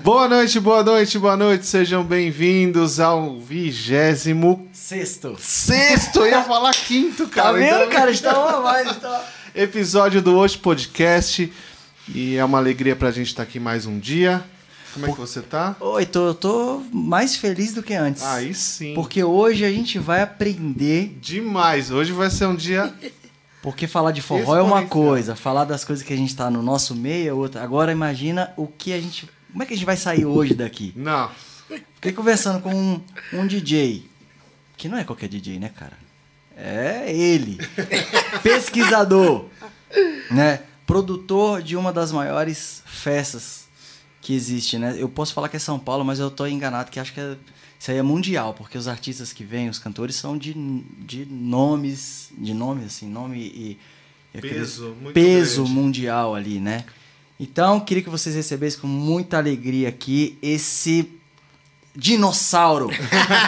Boa noite, boa noite, boa noite. Sejam bem-vindos ao vigésimo Sexto. sexto. Eu ia falar quinto, Tá cara. vendo, Então, cara? Está mais. Está... Episódio do Hoje Podcast. E é uma alegria pra gente estar aqui mais um dia. Como é que você tá? Oi, tô, eu tô mais feliz do que antes. Aí sim. Porque hoje a gente vai aprender. Demais. Hoje vai ser um dia. Porque falar de forró é uma coisa, falar das coisas que a gente tá no nosso meio é outra. Agora imagina o que a gente. Como é que a gente vai sair hoje daqui? Não. Fiquei conversando com um, um DJ. Que não é qualquer DJ, né, cara? É ele. Pesquisador. Né? Produtor de uma das maiores festas que existe, né? Eu posso falar que é São Paulo, mas eu tô enganado que acho que é, isso aí é mundial, porque os artistas que vêm, os cantores, são de, de nomes, de nome, assim, nome e... e aquele Peso peso grande. mundial ali, né? Então, queria que vocês recebessem com muita alegria aqui esse dinossauro.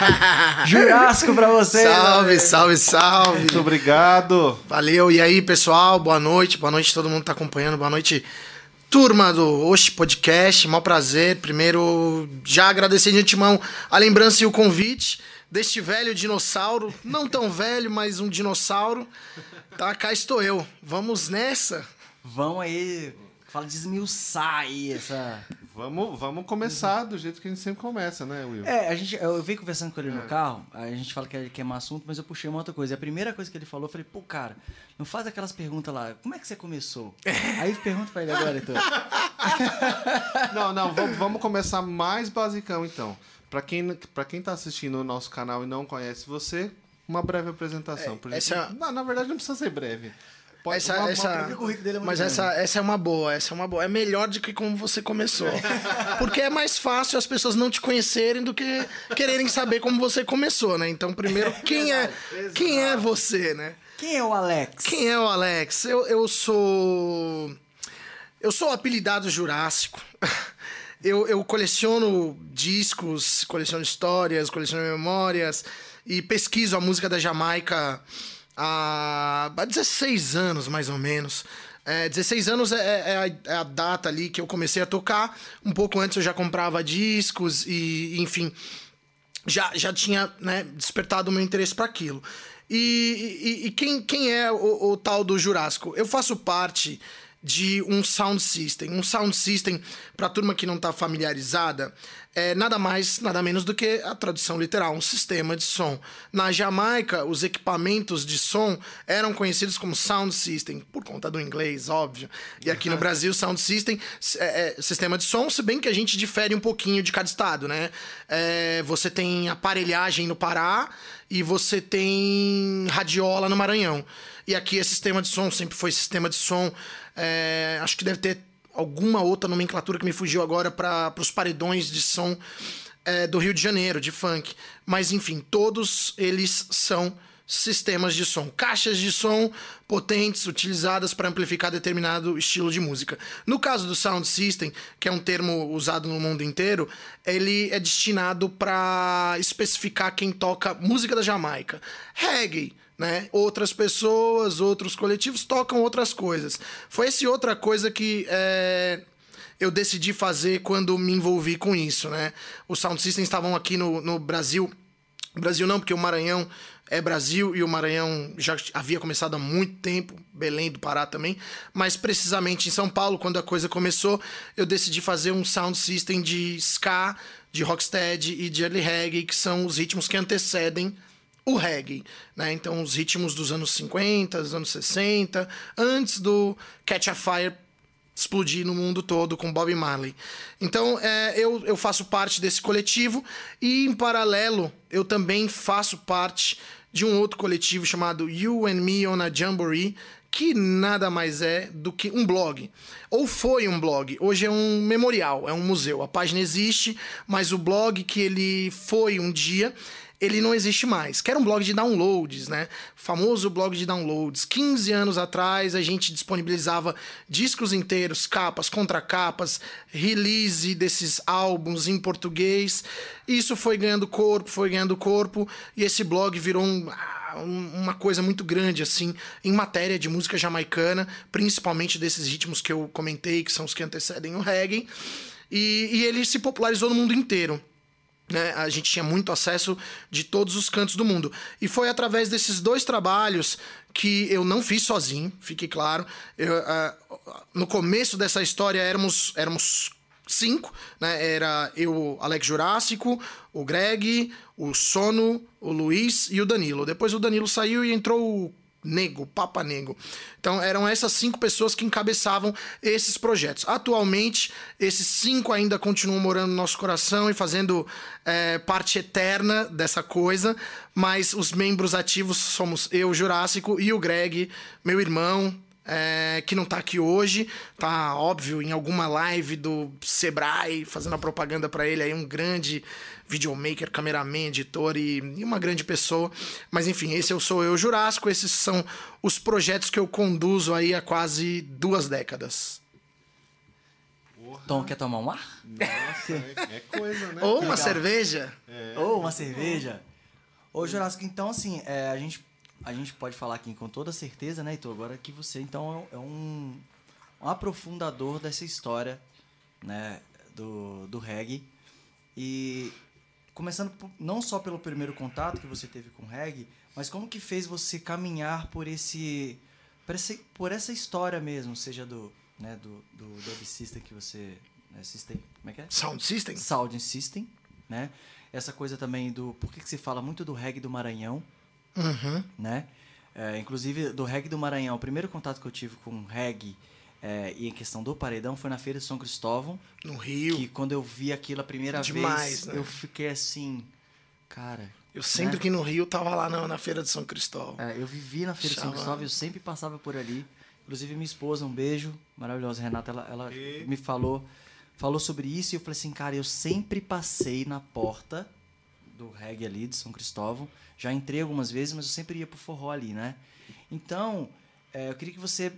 Jurássico pra vocês. Salve, né? salve, salve. Muito obrigado. Valeu. E aí, pessoal? Boa noite. Boa noite todo mundo que tá acompanhando. Boa noite, turma do Oxe Podcast. Mó prazer. Primeiro, já agradecer de antemão a lembrança e o convite deste velho dinossauro. Não tão velho, mas um dinossauro. Tá, cá estou eu. Vamos nessa? Vão aí, fala desmiuçar aí essa... Vamos, vamos começar do jeito que a gente sempre começa, né, Will? É, a gente, eu venho conversando com ele no carro, a gente fala que é queimar assunto, mas eu puxei uma outra coisa. A primeira coisa que ele falou, eu falei, pô, cara, não faz aquelas perguntas lá, como é que você começou? Aí pergunta pra ele agora, então. Não, não, vamos, vamos começar mais basicão então. Pra quem, pra quem tá assistindo o nosso canal e não conhece você, uma breve apresentação. por essa- exemplo. Não, na verdade não precisa ser breve. Pode Essa, uma- uma- essa, porque o currículo dele é mas grande. essa, essa é uma boa, essa é uma boa. É melhor do que como você começou. Porque é mais fácil as pessoas não te conhecerem do que quererem saber como você começou, né? Então, primeiro, quem é, quem é você, né? Quem é o Alex? Quem é o Alex? Eu, eu sou. Eu sou o apelidado Jurássico. Eu, eu coleciono discos, coleciono histórias, coleciono memórias e pesquiso a música da Jamaica há, há 16 anos, mais ou menos. É, 16 anos é, é a, é a data ali que eu comecei a tocar. Um pouco antes eu já comprava discos e, enfim, já, já tinha né, despertado o meu interesse para aquilo. E, e, e quem, quem é o, o tal do Jurássico? Eu faço parte de um sound system. Um sound system, para a turma que não está familiarizada, é nada mais, nada menos do que a tradução literal, um sistema de som. Na Jamaica, os equipamentos de som eram conhecidos como sound system, por conta do inglês, óbvio. E aqui no Brasil, sound system é, é sistema de som, se bem que a gente difere um pouquinho de cada estado, né? É, você tem aparelhagem no Pará e você tem radiola no Maranhão. E aqui é sistema de som, sempre foi sistema de som. É, acho que deve ter alguma outra nomenclatura que me fugiu agora para os paredões de som é, do Rio de Janeiro, de funk. Mas enfim, todos eles são sistemas de som, caixas de som potentes utilizadas para amplificar determinado estilo de música. No caso do sound system, que é um termo usado no mundo inteiro, ele é destinado para especificar quem toca música da Jamaica, reggae, né? Outras pessoas, outros coletivos tocam outras coisas. Foi essa outra coisa que é, eu decidi fazer quando me envolvi com isso, né? Os sound systems estavam aqui no, no Brasil. Brasil não, porque o Maranhão é Brasil e o Maranhão já havia começado há muito tempo, Belém do Pará também, mas precisamente em São Paulo, quando a coisa começou, eu decidi fazer um sound system de ska, de rocksteady e de early reggae, que são os ritmos que antecedem o reggae, né? Então, os ritmos dos anos 50, dos anos 60, antes do Catch a Fire explodir no mundo todo com Bob Marley. Então, é, eu, eu faço parte desse coletivo e, em paralelo, eu também faço parte de um outro coletivo chamado You and Me on a Jamboree, que nada mais é do que um blog. Ou foi um blog, hoje é um memorial, é um museu. A página existe, mas o blog que ele foi um dia ele não existe mais. Que era um blog de downloads, né? Famoso blog de downloads. 15 anos atrás a gente disponibilizava discos inteiros, capas, contracapas, release desses álbuns em português. Isso foi ganhando corpo, foi ganhando corpo, e esse blog virou ah, um- uma coisa muito grande, assim, em matéria de música jamaicana, principalmente desses ritmos que eu comentei, que são os que antecedem o reggae. e, e ele se popularizou no mundo inteiro. Né? A gente tinha muito acesso de todos os cantos do mundo. E foi através desses dois trabalhos que eu não fiz sozinho, fique claro. Eu, uh, no começo dessa história éramos, éramos cinco, né? Era eu, Alex Jurássico, o Greg, o Sono, o Luiz e o Danilo. Depois o Danilo saiu e entrou o Nego, Papa Nego. Então eram essas cinco pessoas que encabeçavam esses projetos. Atualmente, esses cinco ainda continuam morando no nosso coração e fazendo é, parte eterna dessa coisa, mas os membros ativos somos eu, Jurássico, e o Greg, meu irmão, é, que não tá aqui hoje, tá óbvio em alguma live do Sebrae, fazendo a propaganda para ele aí, um grande videomaker, cameraman, editor e, e, uma grande pessoa. Mas enfim, esse eu sou eu, Jurássico, esses são os projetos que eu conduzo aí há quase duas décadas. Tom, quer tomar um ar? Nossa, é, é coisa, né? Ou uma cerveja. É. Ou uma cerveja. Ô, Jurássico, então assim, é, a gente a gente pode falar aqui com toda certeza, né, Heitor, agora que você então é um, um aprofundador dessa história, né, do, do reggae. E começando não só pelo primeiro contato que você teve com o reggae, mas como que fez você caminhar por esse por essa, por essa história mesmo, seja do, né, do, do Dub System que você... Né, system, como é que é? Sound System. Sound System, né? Essa coisa também do... Por que, que se fala muito do reggae do Maranhão? Uhum. Né? É, inclusive, do reggae do Maranhão, o primeiro contato que eu tive com reggae é, e em questão do paredão foi na Feira de São Cristóvão. No Rio. Que quando eu vi aquilo a primeira Demais, vez, né? eu fiquei assim, cara... Eu sempre né? que no Rio tava lá na, na Feira de São Cristóvão. É, eu vivi na Feira de São. Cristóvão, eu sempre passava por ali. Inclusive, minha esposa, um beijo, maravilhosa, Renata, ela, ela E? me falou, falou sobre isso e eu falei assim, cara, eu sempre passei na porta do reggae ali de São Cristóvão. Já entrei algumas vezes, mas eu sempre ia pro forró ali, né? Então, é, eu queria que você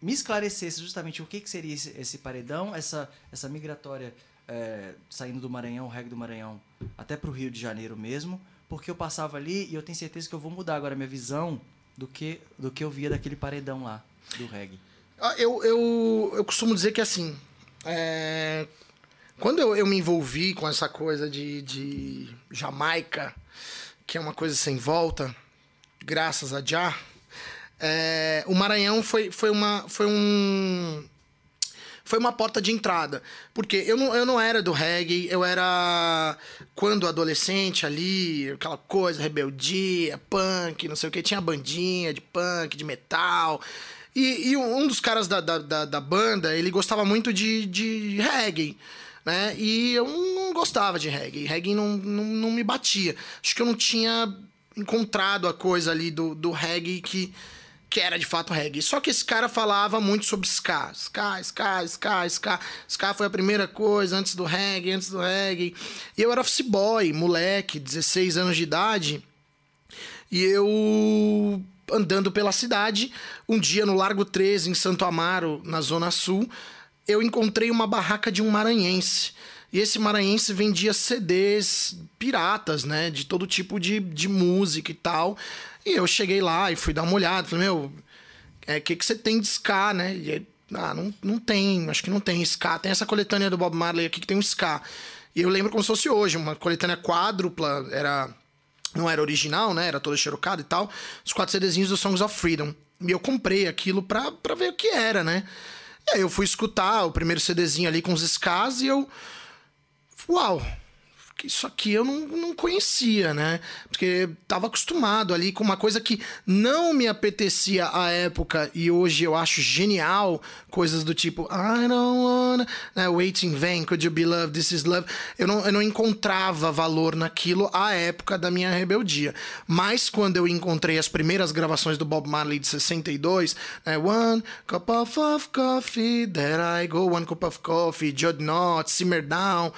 me esclarecesse justamente o que, que seria esse, esse paredão, essa, essa migratória é, saindo do Maranhão, o reggae do Maranhão, até pro Rio de Janeiro mesmo, porque eu passava ali e eu tenho certeza que eu vou mudar agora a minha visão do que, do que eu via daquele paredão lá, do reggae. Ah, Eu, eu, eu costumo dizer que assim. é, Quando eu, eu me envolvi com essa coisa de, de Jamaica, que é uma coisa sem volta, graças a Já, é, o Maranhão foi, foi, uma, foi um. Foi uma porta de entrada. Porque eu não, eu não era do reggae, eu era. Quando adolescente ali, aquela coisa, rebeldia, punk, não sei o que, tinha bandinha de punk, de metal. E, e um dos caras da, da, da, da banda, ele gostava muito de, de reggae, né? E eu não gostava de reggae. Reggae não, não, não me batia. Acho que eu não tinha encontrado a coisa ali do, do reggae que, que era de fato reggae. Só que esse cara falava muito sobre ska. Ska, ska, ska, ska. Ska foi a primeira coisa antes do reggae, antes do reggae. E eu era office boy, moleque, 16 anos de idade. E eu andando pela cidade, um dia no Largo 13, em Santo Amaro, na Zona Sul, eu encontrei uma barraca de um maranhense. E esse maranhense vendia CDs piratas, né? De todo tipo de, de música e tal. E eu cheguei lá e fui dar uma olhada. Falei, meu, o é, que, que você tem de ska, né? E ele, ah, não, não tem, acho que não tem ska. Tem essa coletânea do Bob Marley aqui que tem um ska. E eu lembro como se fosse hoje, uma coletânea quádrupla, era não era original, né? Era toda xerocada e tal. Os quatro CDzinhos do Songs of Freedom. E eu comprei aquilo pra, pra ver o que era, né? E aí eu fui escutar o primeiro CDzinho ali com os Skas e eu. Uau! Isso aqui eu não, não conhecia, né? Porque tava acostumado ali com uma coisa que não me apetecia à época e hoje eu acho genial. Coisas do tipo I don't wanna né? Wait in vain, could you be loved, this is love. Eu não, eu não encontrava valor naquilo à época da minha rebeldia. Mas quando eu encontrei as primeiras gravações do Bob Marley de 62, né? One cup of, of coffee, there I go, one cup of coffee, Judd Not, Simmer Down.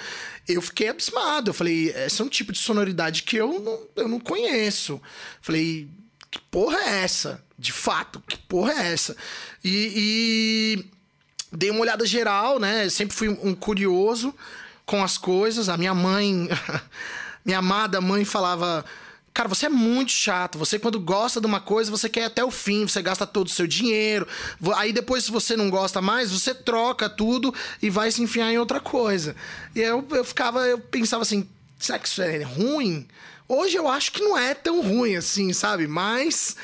Eu fiquei abismado. Eu falei, esse é um tipo de sonoridade que eu não, eu não conheço. Falei, que porra é essa? De fato, que porra é essa? E, e dei uma olhada geral, né? Sempre fui um curioso com as coisas. A minha mãe, minha amada mãe falava. Cara, você é muito chato. Você, quando gosta de uma coisa, você quer até o fim, você gasta todo o seu dinheiro. Aí depois, se você não gosta mais, você troca tudo e vai se enfiar em outra coisa. E eu, eu ficava, eu pensava assim, será que isso é ruim? Hoje eu acho que não é tão ruim assim, sabe? Mas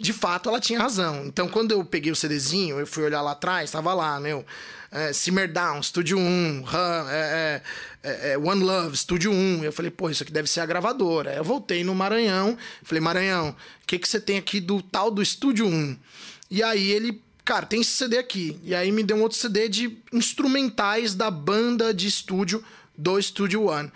de fato ela tinha razão. Então, quando eu peguei o CDzinho, eu fui olhar lá atrás, tava lá, meu. É, Simmer Down, Studio 1, é, é, é, One Love, Studio 1. Eu falei, pô, isso aqui deve ser a gravadora. Eu voltei no Maranhão, falei, Maranhão, o que, que você tem aqui do tal do Studio 1? E aí ele, cara, tem esse CD aqui. E aí me deu um outro CD de instrumentais da banda de estúdio do Studio One.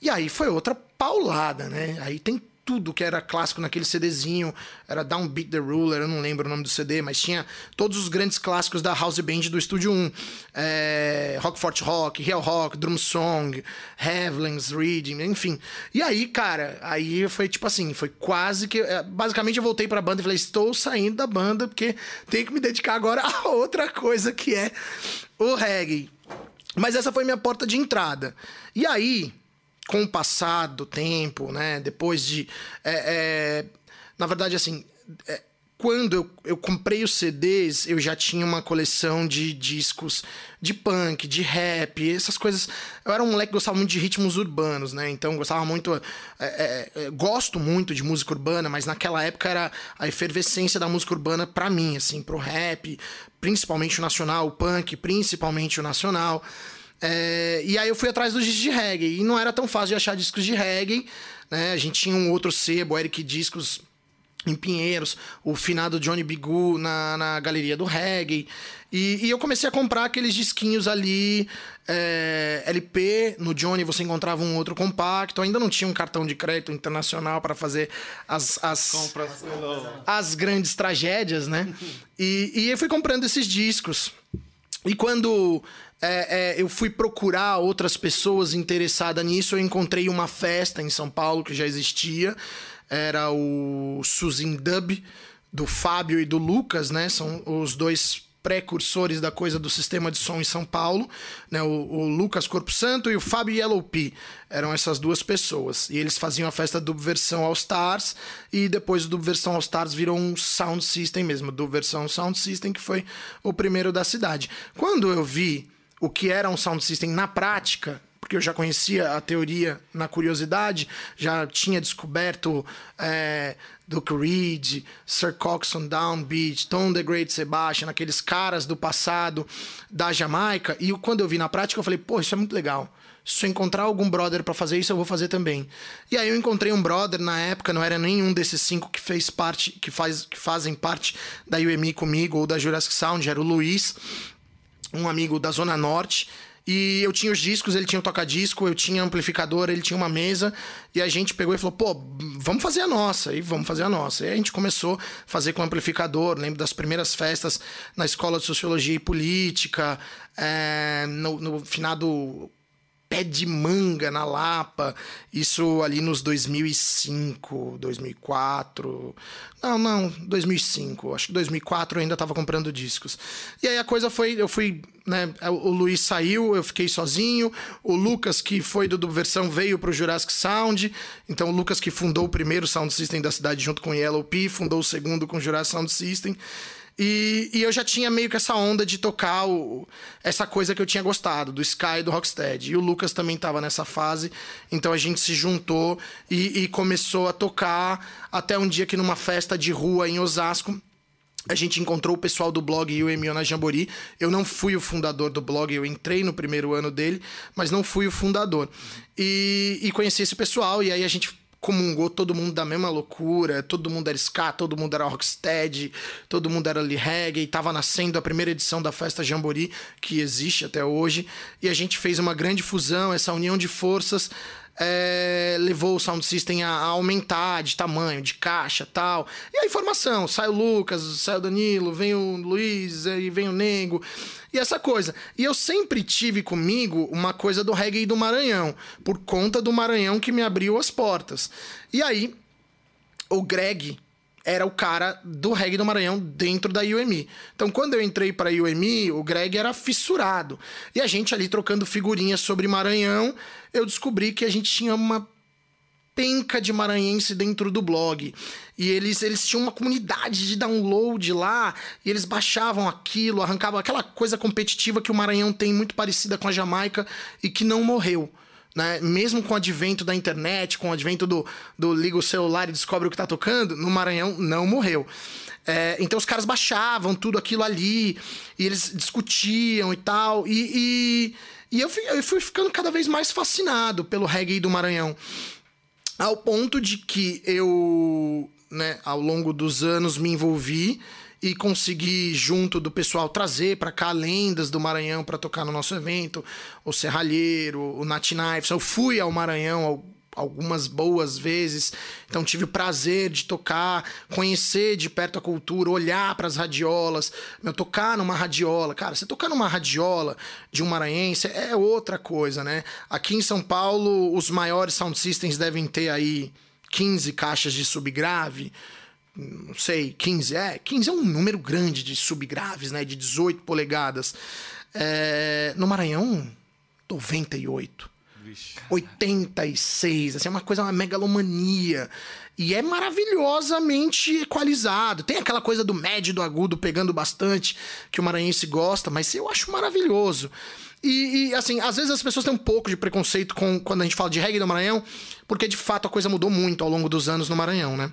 E aí foi outra paulada, né? Aí tem tudo que era clássico naquele CDzinho. Era Downbeat the Ruler, eu não lembro o nome do CD, mas tinha todos os grandes clássicos da House Band do Estúdio 1. É, Rockfort Rock, Real Rock, Drum Song, Havilings, Reading, enfim. E aí, cara, aí foi tipo assim, foi quase que... É, basicamente eu voltei pra banda e falei, estou saindo da banda porque tenho que me dedicar agora a outra coisa que é o reggae. Mas essa foi minha porta de entrada. E aí com o passar do tempo, né? Depois de. É, é, na verdade, assim. É, quando eu, eu comprei os CDs, eu já tinha uma coleção de discos de punk, de rap, essas coisas. Eu era um moleque que gostava muito de ritmos urbanos, né? Então gostava muito. É, é, é, gosto muito de música urbana, mas naquela época era a efervescência da música urbana para mim, assim, pro rap, principalmente o nacional, o punk, principalmente o nacional. É, e aí eu fui atrás dos discos de reggae. E não era tão fácil de achar discos de reggae. Né? A gente tinha um outro sebo, Eric Discos em Pinheiros, o finado Johnny Bigu na, na galeria do reggae. E, e eu comecei a comprar aqueles disquinhos ali, é, LP. No Johnny você encontrava um outro compacto. Ainda não tinha um cartão de crédito internacional para fazer as, as, as grandes tragédias, né? e, e eu fui comprando esses discos. E quando é, é, eu fui procurar outras pessoas interessadas nisso. Eu encontrei uma festa em São Paulo que já existia. Era o Suzin Dub, do Fábio e do Lucas, né? São os dois precursores da coisa do sistema de som em São Paulo, né? O, o Lucas Corpo Santo e o Fábio Yellow P. Eram essas duas pessoas. E eles faziam a festa do versão All Stars e depois do versão All Stars virou um sound system mesmo, do versão Sound System que foi o primeiro da cidade. Quando eu vi o que era um sound system na prática, porque eu já conhecia a teoria na curiosidade, já tinha descoberto é, Duke Reed, Sir Coxon Downbeat, Tom the Great Sebastian, aqueles caras do passado da Jamaica, e quando eu vi na prática eu falei, pô, isso é muito legal. Se eu encontrar algum brother para fazer isso, eu vou fazer também. E aí eu encontrei um brother na época, não era nenhum desses cinco que fez parte, que, faz, que fazem parte da UMI comigo ou da Jurassic Sound, era o Luiz um amigo da Zona Norte. E eu tinha os discos, ele tinha o toca-disco, eu tinha amplificador, ele tinha uma mesa. E a gente pegou e falou, pô, vamos fazer a nossa. E vamos fazer a nossa. E a gente começou a fazer com amplificador. Lembro das primeiras festas na Escola de Sociologia e Política, é, no, no finado pé de manga na Lapa. Isso ali nos 2005, 2004. Não, não, 2005. Acho que 2004 eu ainda estava comprando discos. E aí a coisa foi, eu fui, né, o Luiz saiu, eu fiquei sozinho. O Lucas que foi do, do versão veio pro Jurassic Sound. Então o Lucas que fundou o primeiro sound system da cidade junto com Yellow P, fundou o segundo com o Jurassic Sound System. E, e, eu já tinha meio que essa onda de tocar o, essa coisa que eu tinha gostado, do Sky e do Rocksteady. E o Lucas também estava nessa fase, então a gente se juntou e, e, começou a tocar até um dia que numa festa de rua em Osasco. A gente encontrou o pessoal do blog UMO na Jambori. Eu não fui o fundador do blog, eu entrei no primeiro ano dele, mas não fui o fundador. E, e conheci esse pessoal, e aí a gente comungou todo mundo da mesma loucura, todo mundo era ska, todo mundo era rocksteady, todo mundo era ali reggae, tava nascendo a primeira edição da festa Jambori, que existe até hoje, e a gente fez uma grande fusão, essa união de forças é, levou o sound system a, a, aumentar de tamanho, de caixa tal. E a informação, sai o Lucas, sai o Danilo, vem o Luiz, e vem o Nego, e essa coisa. E eu sempre tive comigo uma coisa do reggae do Maranhão, por conta do Maranhão que me abriu as portas. E aí, o Greg, era o cara do reggae do Maranhão dentro da UMI. Então, quando eu entrei para a UMI, o Greg era fissurado. E a gente ali trocando figurinhas sobre Maranhão, eu descobri que a gente tinha uma penca de maranhense dentro do blog. E eles, eles tinham uma comunidade de download lá, e eles baixavam aquilo, arrancavam aquela coisa competitiva que o Maranhão tem muito parecida com a Jamaica e que não morreu. Né? Mesmo com o advento da internet, com o advento do, do liga o celular e descobre o que tá tocando, no Maranhão não morreu. É, então os caras baixavam tudo aquilo ali, e eles discutiam e tal, e, e, e eu, fui, eu fui ficando cada vez mais fascinado pelo reggae do Maranhão. Ao ponto de que eu, né, ao longo dos anos, me envolvi e consegui, junto do pessoal, trazer para cá lendas do Maranhão para tocar no nosso evento. O Serralheiro, o Nat Knives. Eu fui ao Maranhão algumas boas vezes, então tive o prazer de tocar, conhecer de perto a cultura, olhar para as radiolas, meu, tocar numa radiola. Cara, você tocar numa radiola de um maranhense é outra coisa, né? Aqui em São Paulo, os maiores sound systems devem ter aí 15 caixas de subgrave não sei, 15, é, 15 é um número grande de subgraves, né, de 18 polegadas. É, no Maranhão, 98. Vixe, 86, assim, é uma coisa, uma megalomania. E é maravilhosamente equalizado. Tem aquela coisa do médio e do agudo pegando bastante, que o maranhense gosta, mas eu acho maravilhoso. E, e, assim, às vezes as pessoas têm um pouco de preconceito com quando a gente fala de reggae do Maranhão, porque de fato a coisa mudou muito ao longo dos anos no Maranhão, né?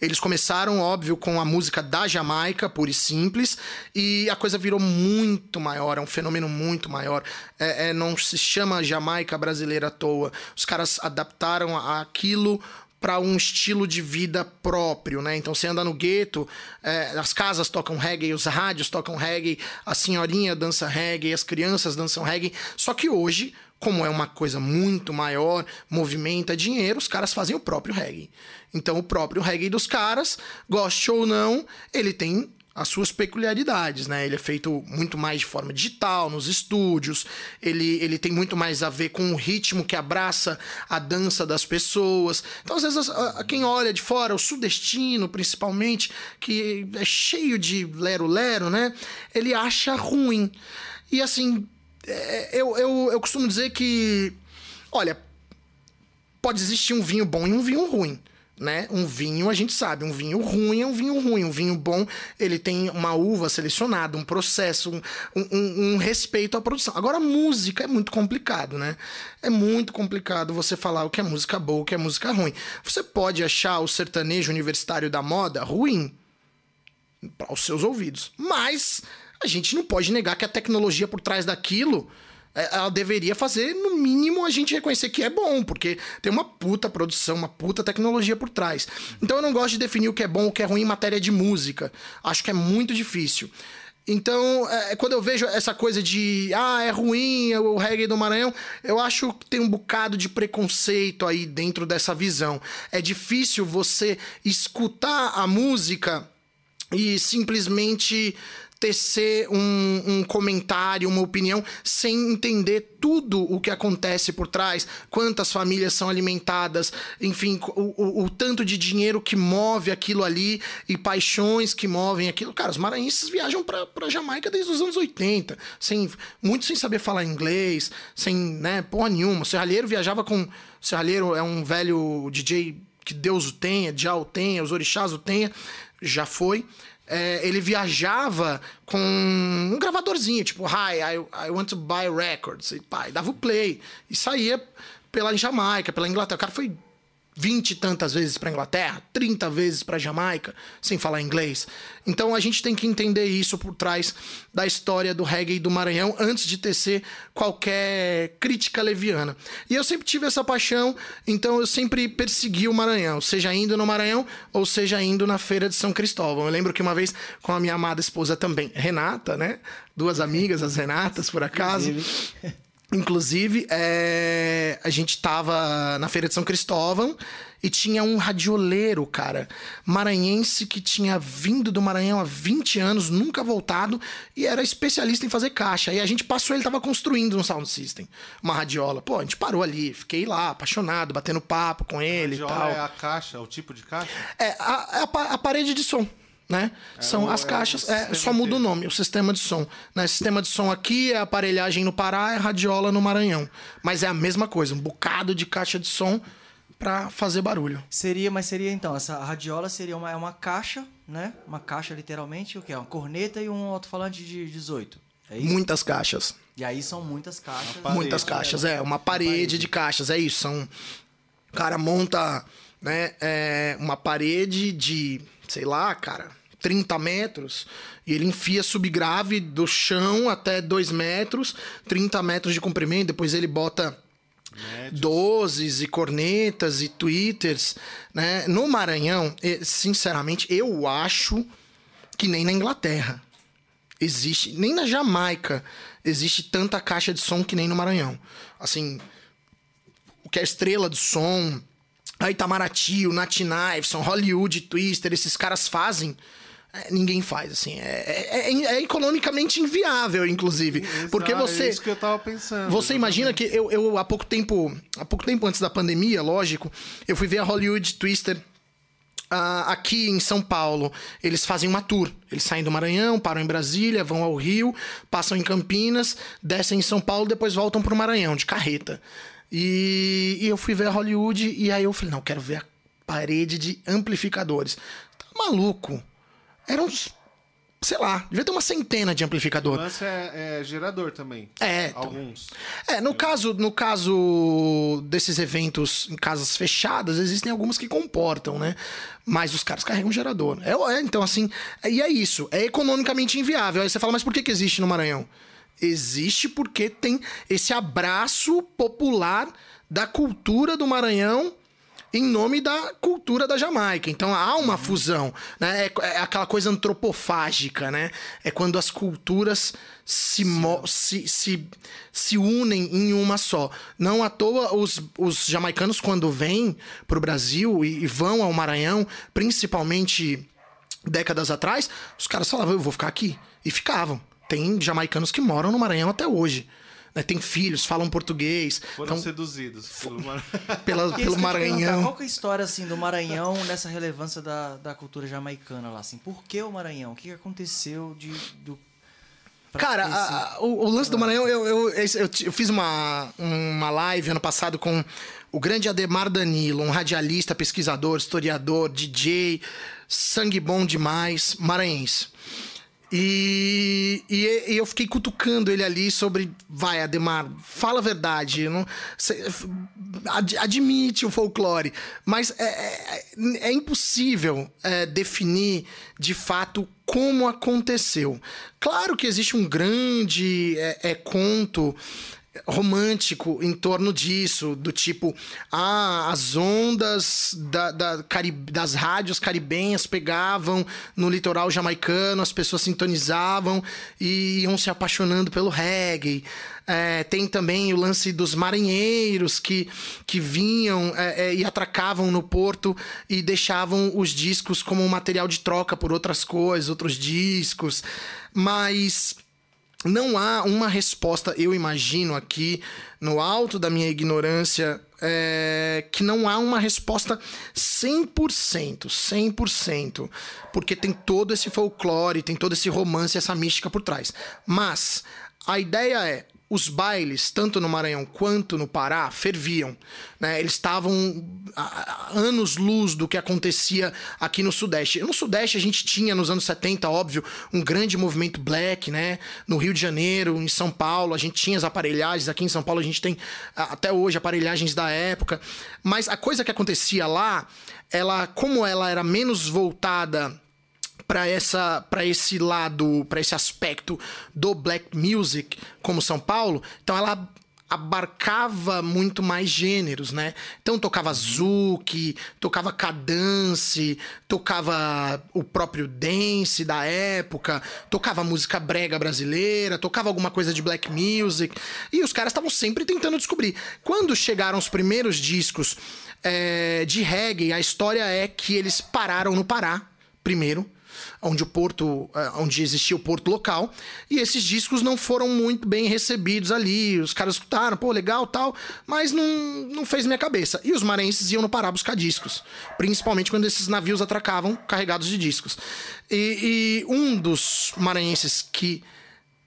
Eles começaram, óbvio, com a música da Jamaica, pura e simples, e a coisa virou muito maior, é um fenômeno muito maior. É, é, não se chama Jamaica brasileira à toa. Os caras adaptaram aquilo para um estilo de vida próprio, né? Então você anda no gueto, é, as casas tocam reggae, os rádios tocam reggae, a senhorinha dança reggae, as crianças dançam reggae. Só que hoje, como é uma coisa muito maior, movimenta dinheiro, os caras fazem o próprio reggae. Então, o próprio reggae dos caras, goste ou não, ele tem as suas peculiaridades, né? Ele é feito muito mais de forma digital, nos estúdios, ele, ele tem muito mais a ver com o ritmo que abraça a dança das pessoas. Então, às vezes, a, a quem olha de fora, o sudestino principalmente, que é cheio de lero-lero, né? Ele acha ruim. E assim, eu, eu, eu costumo dizer que, olha, pode existir um vinho bom e um vinho ruim né? Um vinho, a gente sabe, um vinho ruim é um vinho ruim. Um vinho bom, ele tem uma uva selecionada, um processo, um, um, um respeito à produção. Agora, música é muito complicado, né? É muito complicado você falar o que é música boa, o que é música ruim. Você pode achar o sertanejo universitário da moda ruim aos seus ouvidos, mas a gente não pode negar que a tecnologia por trás daquilo é, ela deveria fazer, no mínimo, a gente reconhecer que é bom, porque tem uma puta produção, uma puta tecnologia por trás. Então eu não gosto de definir o que é bom, o que é ruim em matéria de música. Acho que é muito difícil. Então, é, quando eu vejo essa coisa de ah, é ruim o reggae do Maranhão, eu acho que tem um bocado de preconceito aí dentro dessa visão. É difícil você escutar a música e simplesmente tecer um, um comentário, uma opinião, sem entender tudo o que acontece por trás, quantas famílias são alimentadas, enfim, o, o, o, tanto de dinheiro que move aquilo ali e paixões que movem aquilo. Cara, os maranhenses viajam para Jamaica desde os anos 80, sem, muito sem saber falar inglês, sem, né, porra nenhuma. O Serralheiro viajava com. O Serralheiro é um velho DJ que Deus o tenha, já o tenha, os orixás o tenha, já foi é, ele viajava com um gravadorzinho, tipo, Hi, I, I want to buy records. E pá, e dava o play. E saía pela Jamaica, pela Inglaterra. O cara foi vinte e tantas vezes para Inglaterra, 30 vezes para Jamaica, sem falar inglês. Então a gente tem que entender isso por trás da história do reggae do Maranhão antes de tecer qualquer crítica leviana. E eu sempre tive essa paixão, então eu sempre persegui o Maranhão, seja indo no Maranhão ou seja indo na feira de São Cristóvão. Eu lembro que uma vez com a minha amada esposa também, Renata, né? Duas amigas, as Renatas, por acaso. Inclusive, é, a gente tava na Feira de São Cristóvão e tinha um radioleiro, cara, maranhense que tinha vindo do Maranhão há 20 anos, nunca voltado, e era especialista em fazer caixa. E a gente passou, ele tava construindo um sound system, uma radiola. Pô, a gente parou ali, fiquei lá, apaixonado, batendo papo com ele radiola e tal. é a caixa, é o tipo de caixa? É, a, a, a parede de som né? É São as é caixas, é, só muda o nome, o sistema de som. Né? Sistema de som aqui é aparelhagem no Pará, é radiola no Maranhão. Mas é a mesma coisa, um bocado de caixa de som pra fazer barulho. Seria, mas seria então, essa radiola seria uma, é uma caixa, né? Uma caixa literalmente, o que? Uma corneta e um alto-falante de 18. É isso? Muitas caixas. E aí são muitas caixas. Parede, Muitas caixas, é. Uma parede de caixas, é isso. São. O cara monta, né? é, uma parede de, sei lá, cara, 30 metros. E ele enfia subgrave do chão até 2 metros, 30 metros de comprimento. Depois ele bota dozes e cornetas e twitters, né? No Maranhão, sinceramente, eu acho que nem na Inglaterra existe, nem na Jamaica existe tanta caixa de som que nem no Maranhão. Assim, o que é estrela do som, a Itamaraty, o Nat Knifeson, Hollywood Twister, esses caras fazem. É, ninguém faz, assim. É, é- é- é economicamente inviável, inclusive. porque você. É isso que eu tava pensando. Você imagina que eu, eu há pouco tempo, há pouco tempo antes da pandemia, lógico, eu fui ver a Hollywood Twister ah, aqui em São Paulo. Eles fazem uma tour. Eles saem do Maranhão, param em Brasília, vão ao Rio, passam em Campinas, descem em São Paulo, depois voltam pro Maranhão de carreta. E, e eu fui ver a Hollywood e aí eu falei, não, quero ver a parede de amplificadores. Tá maluco? Eram uns, sei lá, devia ter uma centena de O amplificadores. lance é, é gerador também. É. Alguns. É, no caso, no caso desses eventos em casas fechadas, existem algumas que comportam, né? Mas os caras carregam gerador. É, é, então, assim, é- e é isso. É economicamente inviável. Aí você fala, mas por que, que existe no Maranhão? Existe porque tem esse abraço popular da cultura do Maranhão em nome da cultura da Jamaica. Então há uma fusão, né? É, é aquela coisa antropofágica, né? É quando as culturas se, se, se, se unem em uma só. Não à toa os, os jamaicanos, quando vêm pro Brasil e, e vão ao Maranhão, principalmente décadas atrás, os caras falavam, eu vou ficar aqui. E ficavam. Tem jamaicanos que moram no Maranhão até hoje. Né? Tem filhos, falam português. Foram Então, seduzidos pelo Mar- pela, pelo Maranhão. Qual que é a história assim do Maranhão nessa relevância da, da cultura jamaicana lá? Assim? Por que o Maranhão? O que aconteceu de, do. Cara, a- esse- a- o, o lance do Maranhão, eu, eu, eu, eu fiz uma, uma live ano passado com o grande Ademar Danilo, um radialista, pesquisador, historiador, DJ, sangue bom demais, maranhense. E, e, e eu fiquei cutucando ele ali sobre. Vai, Ademar, fala a verdade. Não, cê- ad- admite o folclore. Mas é, é, é impossível é, definir de fato como aconteceu. Claro que existe um grande é, é, conto romântico em torno disso, do tipo, ah, as ondas da, da das rádios caribenhas pegavam no litoral jamaicano, as pessoas sintonizavam e iam se apaixonando pelo reggae. É, tem também o lance dos marinheiros que, que vinham é, é, e atracavam no porto e deixavam os discos como um material de troca por outras coisas, outros discos. Mas não há uma resposta, eu imagino aqui, no alto da minha ignorância, é, que não há uma resposta 100%, 100%, porque tem todo esse folclore, tem todo esse romance, essa mística por trás. Mas a ideia é, os bailes, tanto no Maranhão quanto no Pará, ferviam. Né? Eles estavam a- a- anos luz do que acontecia aqui no Sudeste. No Sudeste a gente tinha, nos anos 70, óbvio, um grande movimento black, né? No Rio de Janeiro, em São Paulo, a gente tinha as aparelhagens. Aqui em São Paulo a gente tem, até hoje, aparelhagens da época. Mas a coisa que acontecia lá, ela, como ela era menos voltada para essa para esse lado, para esse aspecto do black music como São Paulo, então ela abarcava muito mais gêneros, né? Então tocava zouk, tocava cadence, tocava o próprio dance da época, tocava música brega brasileira, tocava alguma coisa de black music, e os caras estavam sempre tentando descobrir. Quando chegaram os primeiros discos é, de reggae, a história é que eles pararam no Pará, primeiro, onde o porto, eh, onde existia o porto local, e esses discos não foram muito bem recebidos ali. Os caras escutaram, pô, legal, tal, mas não, não fez minha cabeça. E os marenses iam no Pará buscar discos, principalmente quando esses navios atracavam carregados de discos. E, e um dos maranhenses que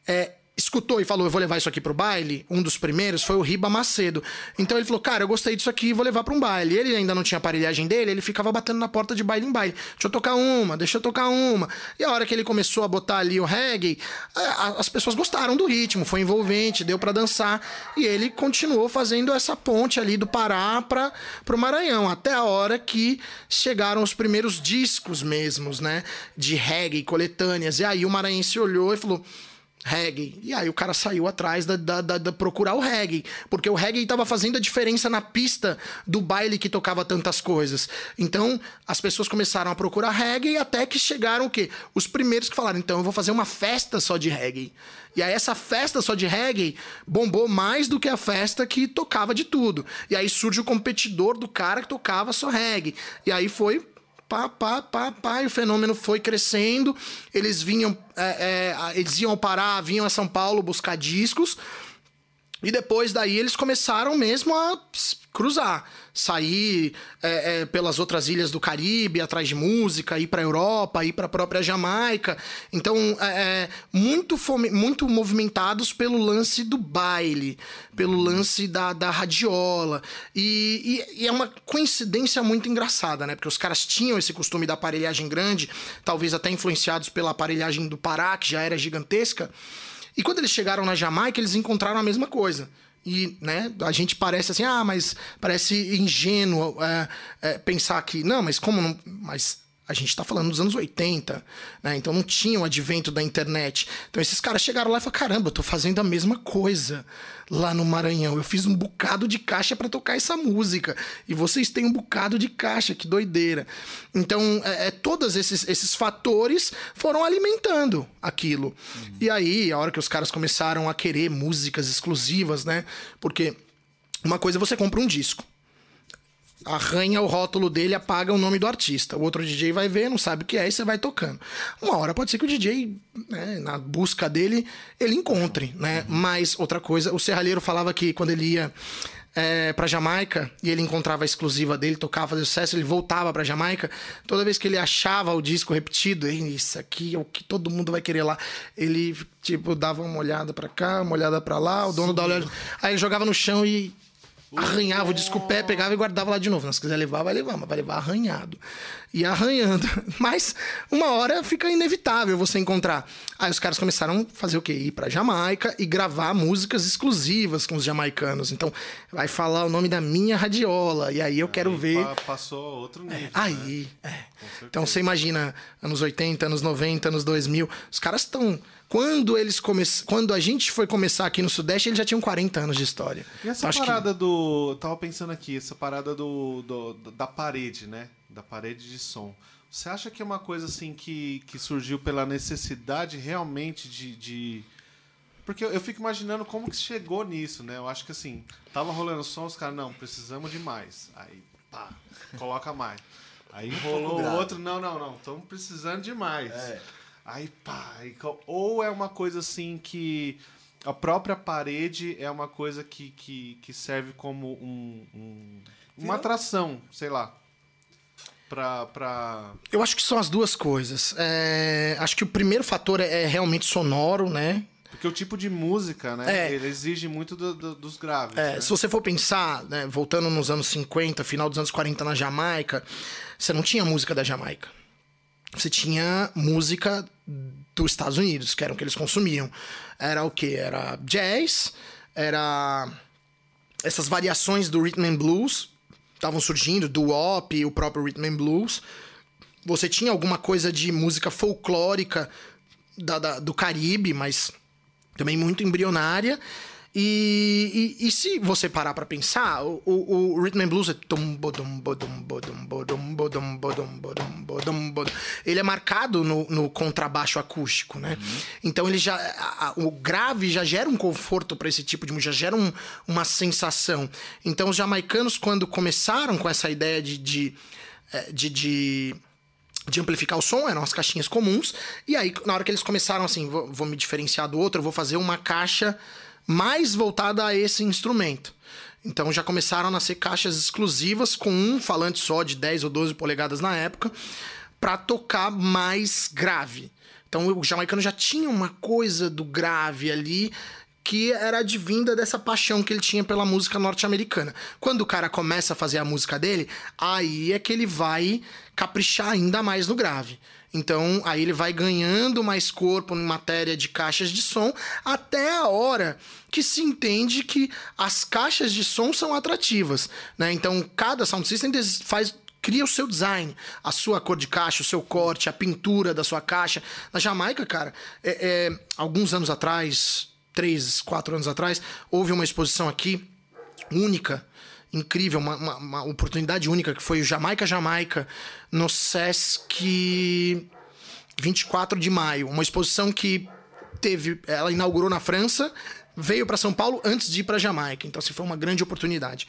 é escutou e falou, eu vou levar isso aqui pro baile, um dos primeiros foi o Riba Macedo. Então ele falou, cara, eu gostei disso aqui, vou levar pra um baile. Ele ainda não tinha aparelhagem dele, ele ficava batendo na porta de baile em baile. Deixa eu tocar uma, deixa eu tocar uma. E a hora que ele começou a botar ali o reggae, as pessoas gostaram do ritmo, foi envolvente, deu para dançar. E ele continuou fazendo essa ponte ali do Pará para pro Maranhão, até a hora que chegaram os primeiros discos mesmos, né, de reggae, coletâneas. E aí o maranhense olhou e falou reggae. E aí o cara saiu atrás da, da, da, da, procurar o reggae. Porque o reggae estava fazendo a diferença na pista do baile que tocava tantas coisas. Então, as pessoas começaram a procurar reggae até que chegaram o quê? Os primeiros que falaram, então eu vou fazer uma festa só de reggae. E aí essa festa só de reggae bombou mais do que a festa que tocava de tudo. E aí surge o competidor do cara que tocava só reggae. E aí foi pá, pá, pá, pá, e o fenômeno foi crescendo. Eles vinham, é, é, eles iam parar, vinham a São Paulo buscar discos. E depois daí eles começaram mesmo a cruzar, sair é, é, pelas outras ilhas do Caribe, atrás de música, ir para a Europa, ir para a própria Jamaica. Então, é, é muito, muito movimentados pelo lance do baile, pelo lance da, da radiola. E, e, e, é uma coincidência muito engraçada, né? Porque os caras tinham esse costume da aparelhagem grande, talvez até influenciados pela aparelhagem do Pará, que já era gigantesca. E quando eles chegaram na Jamaica, eles encontraram a mesma coisa. E né, a gente parece assim, ah, mas parece ingênuo é, é, pensar que. Não, mas como não. Mas a gente está falando dos anos 80, né? Então não tinha o advento da internet. Então esses caras chegaram lá e falaram: caramba, eu tô fazendo a mesma coisa lá no Maranhão. Eu fiz um bocado de caixa para tocar essa música. E vocês têm um bocado de caixa, que doideira. Então, é, é todos esses, esses fatores foram alimentando aquilo. Uhum. E aí, a hora que os caras começaram a querer músicas exclusivas, né? Porque uma coisa é você compra um disco arranha o rótulo dele, apaga o nome do artista. O outro DJ vai ver, não sabe o que é e você vai tocando. Uma hora pode ser que o DJ, né, na busca dele, ele encontre, né? Mas outra coisa, o serralheiro falava que quando ele ia é, para Jamaica e ele encontrava a exclusiva dele, tocava, fazia sucesso, ele voltava para Jamaica. Toda vez que ele achava o disco repetido, isso aqui é o que todo mundo vai querer lá. Ele tipo dava uma olhada para cá, uma olhada para lá, o dono Sim. da olhada, aí ele jogava no chão e arranhava o disco pé, pegava e guardava lá de novo. Se quiser levar, vai levar, mas vai levar arranhado. E arranhando. Mas uma hora fica inevitável você encontrar. Aí os caras começaram a fazer o quê? Ir pra Jamaica e gravar músicas exclusivas com os jamaicanos. Então, vai falar o nome da minha radiola. E aí eu quero aí ver. Passou outro nível. É, aí, né? é. Então você imagina, anos 80, anos 90, anos 2000, os caras estão quando eles come... quando a gente foi começar aqui no Sudeste, eles já tinham 40 anos de história. E essa Acho parada que... do. Tava pensando aqui, essa parada do, do, da parede, né? Da parede de som. Você acha que é uma coisa assim que, que surgiu pela necessidade realmente de. de... Porque eu, fico imaginando como que chegou nisso, né? Eu acho que assim, tava rolando som, os caras, não, precisamos de mais. Aí, pá, coloca mais. Aí rolou o outro, não, não, não, estamos precisando de mais. É. Aí pá, ou é uma coisa assim que a própria parede é uma coisa que, que, que serve como um, um uma atração, sei lá. Pra, pra... Eu acho que são as duas coisas. É, acho que o primeiro fator é, é realmente sonoro, né? Porque o tipo de música, né? É, ele exige muito do, do, dos graves. É, né? Se você for pensar, né, voltando nos anos 50, final dos anos 40 na Jamaica, você não tinha música da Jamaica você tinha música dos Estados Unidos, que era o que eles consumiam. Era o que? Era jazz, era essas variações do rhythm and blues estavam surgindo, do wop, o próprio rhythm and blues. Você tinha alguma coisa de música folclórica da, da, do Caribe, mas também muito embrionária. E, e, e, se você parar para pensar, o, o, o, Rhythm and Blues é ele é marcado no, no contrabaixo acústico, né? Uhum. Então ele já a, o grave já gera um conforto para esse tipo de música, já gera um, uma sensação. Então os jamaicanos quando começaram com essa ideia de, de, de, de de amplificar o som, eram as caixinhas comuns. E aí, na hora que eles começaram assim, vou, vou me diferenciar do outro, eu vou fazer uma caixa mais voltada a esse instrumento. Então já começaram a nascer caixas exclusivas com um falante só de 10 ou 12 polegadas na época para tocar mais grave. Então o jamaicano já tinha uma coisa do grave ali que era advinda dessa paixão que ele tinha pela música norte-americana. Quando o cara começa a fazer a música dele, aí é que ele vai caprichar ainda mais no grave. Então, aí ele vai ganhando mais corpo em matéria de caixas de som, até a hora que se entende que as caixas de som são atrativas. Né? Então, cada sound system faz cria o seu design, a sua cor de caixa, o seu corte, a pintura da sua caixa. Na Jamaica, cara, é, é, alguns anos atrás, três, quatro anos atrás, houve uma exposição aqui única, incrível, uma, uma, uma oportunidade única, que foi o Jamaica Jamaica no Sesc 24 de maio. Uma exposição que teve. Ela inaugurou na França, veio para São Paulo antes de ir para Jamaica. Então, assim, foi uma grande oportunidade.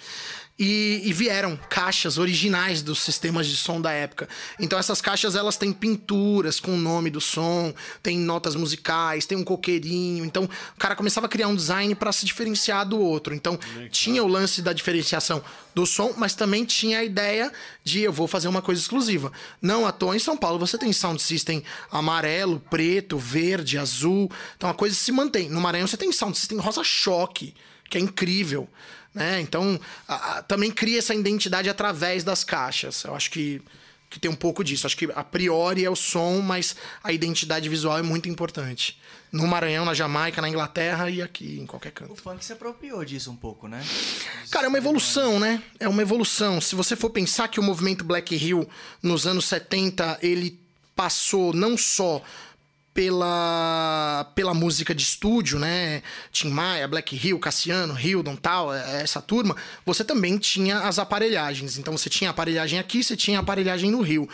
E, e, vieram caixas originais dos sistemas de som da época. Então essas caixas elas têm pinturas com o nome do som, tem notas musicais, tem um coqueirinho. Então o cara começava a criar um design para se diferenciar do outro. Então tinha o lance da diferenciação do som, mas também tinha a ideia de eu vou fazer uma coisa exclusiva. Não à toa em São Paulo você tem sound system amarelo, preto, verde, azul. Então a coisa se mantém. No Maranhão você tem sound system rosa choque, que é incrível. Né? Então, a, a, também cria essa identidade através das caixas. Eu acho que, que tem um pouco disso. Acho que a priori é o som, mas a identidade visual é muito importante. No Maranhão, na Jamaica, na Inglaterra e aqui, em qualquer canto. O funk se apropriou disso um pouco, né? Cara, é uma evolução, né? É uma evolução. Se você for pensar que o movimento Black Hill, nos anos 70, ele passou não só pela, pela música de estúdio, né? Tim Maia, Black Hill, Cassiano, Hildon, tal, é, essa turma, você também tinha as aparelhagens. Então você tinha aparelhagem aqui, você tinha aparelhagem no Rio.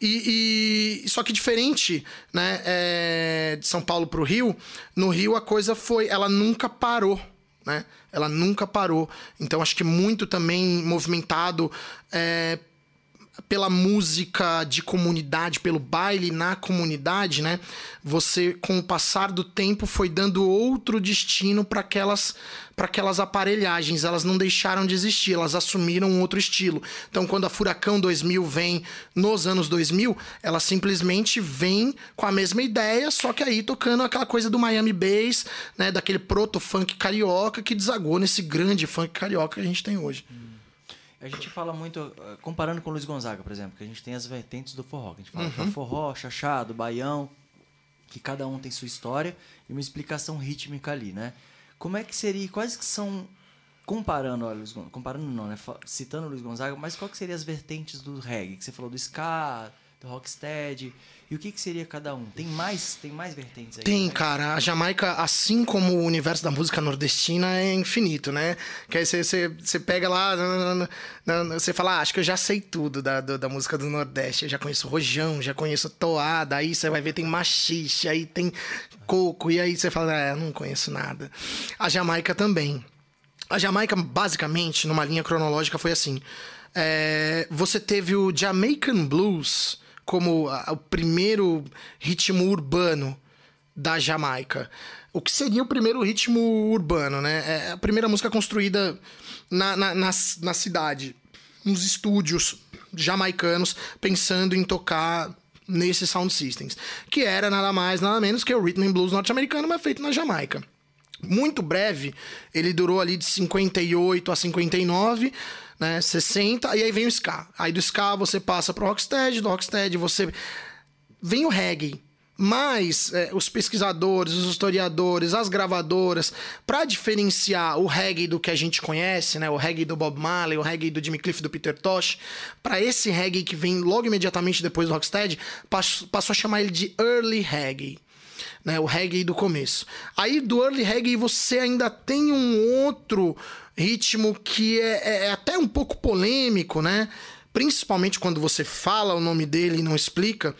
E, e, só que diferente, né, é, de São Paulo para o Rio, no Rio a coisa foi, ela nunca parou, né? Ela nunca parou. Então acho que muito também movimentado é, pela música de comunidade, pelo baile na comunidade, né? Você, com o passar do tempo, foi dando outro destino para aquelas, aquelas aparelhagens. Elas não deixaram de existir, elas assumiram um outro estilo. Então, quando a Furacão 2000 vem nos anos 2000, ela simplesmente vem com a mesma ideia, só que aí tocando aquela coisa do Miami Bass, né? Daquele proto-funk carioca que desagou nesse grande funk carioca que a gente tem hoje. Hum. A gente fala muito, eh, comparando com o Luiz Gonzaga, por exemplo, que a gente tem as vertentes do forró. a gente fala uhum. forró, chachado, baião, que cada um tem sua história e uma explicação rítmica ali, né? Como é que seria, quais que são, comparando, olha, Luiz Gonzaga, comparando não, né? Citando o Luiz Gonzaga, mas qual que seriam as vertentes do reggae? Que você falou do ska, rocksteady, e o que, que seria cada um? Tem mais, tem mais vertentes aí? Tem, né? cara. A Jamaica, assim como o universo da música nordestina, é infinito, né? Que aí você, pega lá, você fala, ah, acho que eu já sei tudo da, da, da, música do Nordeste. Eu já conheço rojão, já conheço toada. Aí você vai ver, tem machixe, aí tem coco. E aí você fala, ah, não conheço nada. A Jamaica também. A Jamaica, basicamente, numa linha cronológica, foi assim. É, você teve o Jamaican Blues como a, o primeiro ritmo urbano da Jamaica. O que seria o primeiro ritmo urbano, né? É a primeira música construída na, na, na, na cidade, nos estúdios jamaicanos, pensando em tocar nesses sound systems, que era nada mais, nada menos que o rhythm and blues norte-americano, mas feito na Jamaica. Muito breve, ele durou ali de 58 a 59, né? 60, e aí vem o ska. Aí do ska você passa pro rocksteady, do rocksteady você vem o reggae. Mas é, os pesquisadores, os historiadores, as gravadoras, para diferenciar o reggae do que a gente conhece, né, o reggae do Bob Marley, o reggae do Jimmy Cliff, do Peter Tosh, para esse reggae que vem logo imediatamente depois do rocksteady, passou a chamar ele de early reggae. Né, o reggae do começo. Aí do early reggae você ainda tem um outro ritmo que é, é, é até um pouco polêmico, né? Principalmente quando você fala o nome dele e não explica,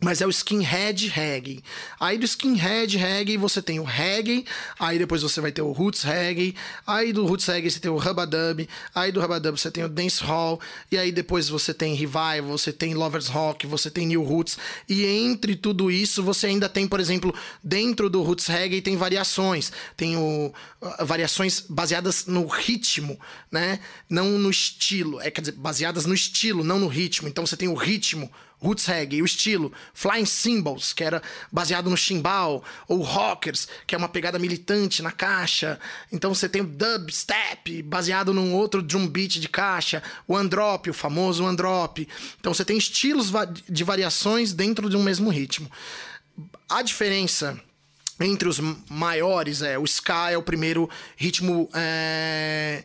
mas é o skinhead reggae. Aí do skinhead reggae você tem o reggae, aí depois você vai ter o roots reggae, aí do roots reggae você tem o rubadub, aí do rubadub você tem o dance hall, e aí depois você tem revival, você tem lovers rock, você tem new roots, e entre tudo isso você ainda tem, por exemplo, dentro do roots reggae tem variações, tem o, variações baseadas no ritmo, né? Não no estilo, é quer dizer, baseadas no estilo, não no ritmo. Então você tem o ritmo roots reggae, o estilo Flying Cymbals, que era baseado no chimbal, ou Rockers, que é uma pegada militante na caixa. Então você tem o dubstep, baseado num outro drum beat de caixa, o androp, o famoso androp. Então você tem estilos de variações dentro de um mesmo ritmo. A diferença entre os maiores é o ska é o primeiro ritmo é,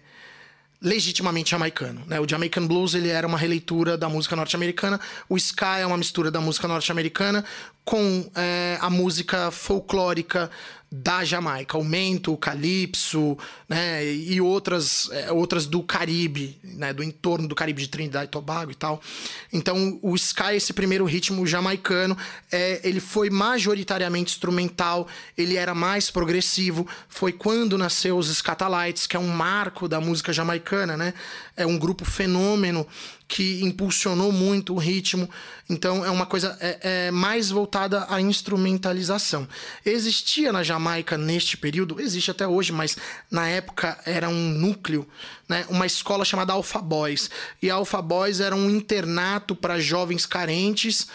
legitimamente jamaicano. Né? O Jamaican Blues ele era uma releitura da música norte-americana, o ska é uma mistura da música norte-americana com é, a música folclórica da Jamaica, o mento, o calypso, né, e outras, é, outras do Caribe, né, do entorno do Caribe de Trinidad e Tobago e tal. Então, o ska, esse primeiro ritmo jamaicano, é, ele foi majoritariamente instrumental, ele era mais progressivo. Foi quando nasceu os Scatalites, que é um marco da música jamaicana, né? É um grupo fenômeno que impulsionou muito o ritmo. Então é uma coisa é, é, mais voltada à instrumentalização. Existia na Jamaica neste período, existe até hoje, mas na época era um núcleo, né, uma escola chamada Alpha Boys. E a Alpha Boys era um internato para jovens carentes.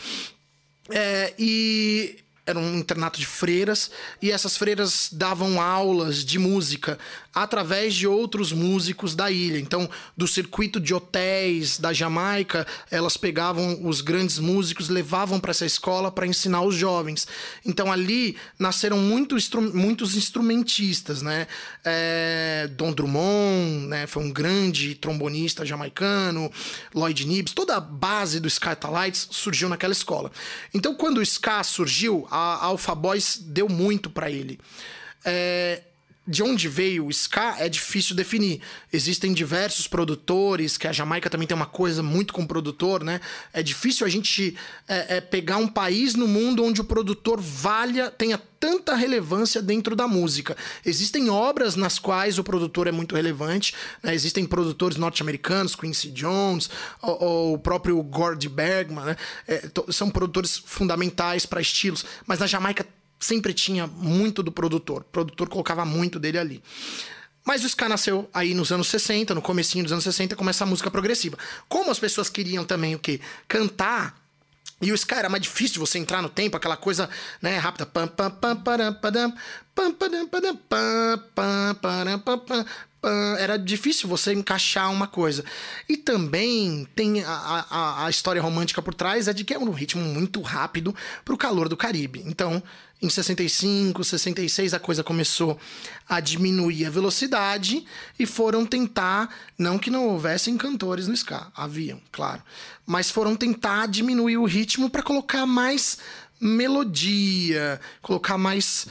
É, e era um internato de freiras e essas freiras davam aulas de música através de outros músicos da ilha. Então, do circuito de hotéis da Jamaica, elas pegavam os grandes músicos, levavam para essa escola para ensinar os jovens. Então, ali nasceram muito instru muitos instrumentistas, né? É, Don Drummond, né? Foi um grande trombonista jamaicano, Lloyd Nibbs, toda a base do Skytalites surgiu naquela escola. Então, quando o ska surgiu, a Alpha Boys deu muito para ele. É, de onde veio o ska é difícil definir. Existem diversos produtores, que a Jamaica também tem uma coisa muito com produtor, né? É difícil a gente é, é, pegar um país no mundo onde o produtor valha, tenha tanta relevância dentro da música. Existem obras nas quais o produtor é muito relevante, né? existem produtores norte-americanos, Quincy Jones, ou, ou, o próprio Gord Bergman, né? É, são produtores fundamentais para estilos, mas na Jamaica sempre tinha muito do produtor. O produtor colocava muito dele ali. Mas o ska nasceu aí nos anos 60, no comecinho dos anos 60, com essa música progressiva. Como as pessoas queriam também o quê? Cantar e o ska era mais difícil de você entrar no tempo, aquela coisa, né, rápida. Pam, pam, pam, param, pam, padam, pam, pam, param, pam, pam, era difícil você encaixar uma coisa. E também tem a, a, a história romântica por trás, é de que é um ritmo muito rápido para o calor do Caribe. Então, em 65, 66, a coisa começou a diminuir a velocidade e foram tentar, não que não houvessem cantores no ska, haviam, claro, mas foram tentar diminuir o ritmo para colocar mais melodia, colocar mais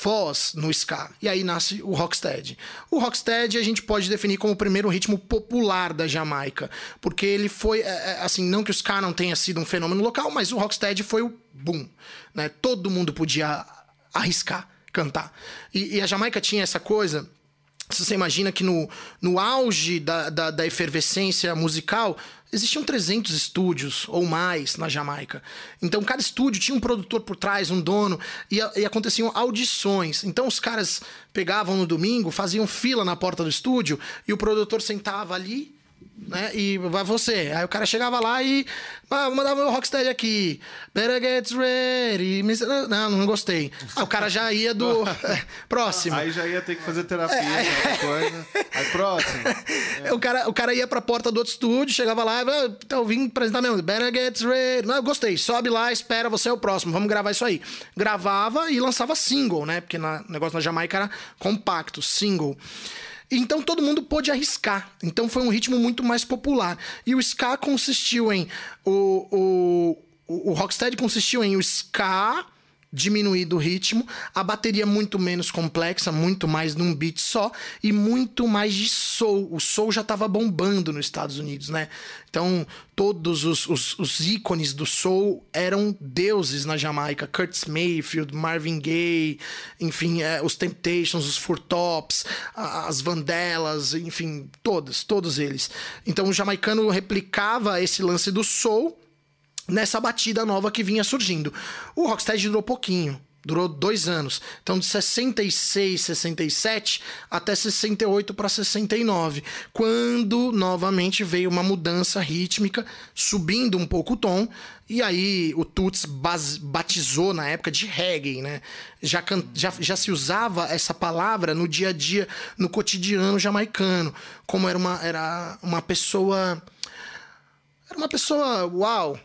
voz no ska. E aí nasce o rocksteady. O rocksteady a gente pode definir como o primeiro ritmo popular da Jamaica, porque ele foi é, é, assim, não que o ska não tenha sido um fenômeno local, mas o rocksteady foi o boom, né? Todo mundo podia arriscar cantar. E, e a Jamaica tinha essa coisa se você imagina que no, no auge da, da, da, efervescência musical, existiam 300 estúdios ou mais na Jamaica. Então, cada estúdio tinha um produtor por trás, um dono, e, e aconteciam audições. Então, os caras pegavam no domingo, faziam fila na porta do estúdio, e o produtor sentava ali né? E vai você. Aí o cara chegava lá e. Ah, vou mandar meu Rocksteady aqui. Better get ready. Não, não gostei. Ah, o cara já ia do. próximo. Aí já ia ter que fazer terapia, é. coisa. Aí próximo. É. O, cara, o cara ia pra porta do outro estúdio, chegava lá e ah, então vim apresentar mesmo. Better get ready. Não, eu gostei. Sobe lá, espera, você é o próximo. Vamos gravar isso aí. Gravava e lançava single, né? Porque o negócio na Jamaica era compacto, single. Então todo mundo pôde arriscar. Então foi um ritmo muito mais popular. E o ska consistiu em. O, o, o Rocksteady consistiu em o ska diminuído o ritmo, a bateria muito menos complexa, muito mais num beat só e muito mais de soul. O soul já estava bombando nos Estados Unidos, né? Então, todos os, os, os, ícones do soul eram deuses na Jamaica. Curtis Mayfield, Marvin Gaye, enfim, é, os Temptations, os Four Tops, as Vandellas, enfim, todos, todos eles. Então, o jamaicano replicava esse lance do soul nessa batida nova que vinha surgindo. O Rocksteady durou pouquinho. Durou dois anos. Então, de 66, 67 até 68 para 69. Quando novamente veio uma mudança rítmica, subindo um pouco o tom. E aí o Toots batizou na época de reggae, né? Já, já, já se usava essa palavra no dia a dia, no cotidiano jamaicano. Como era uma, era uma pessoa. Era uma pessoa. Uau!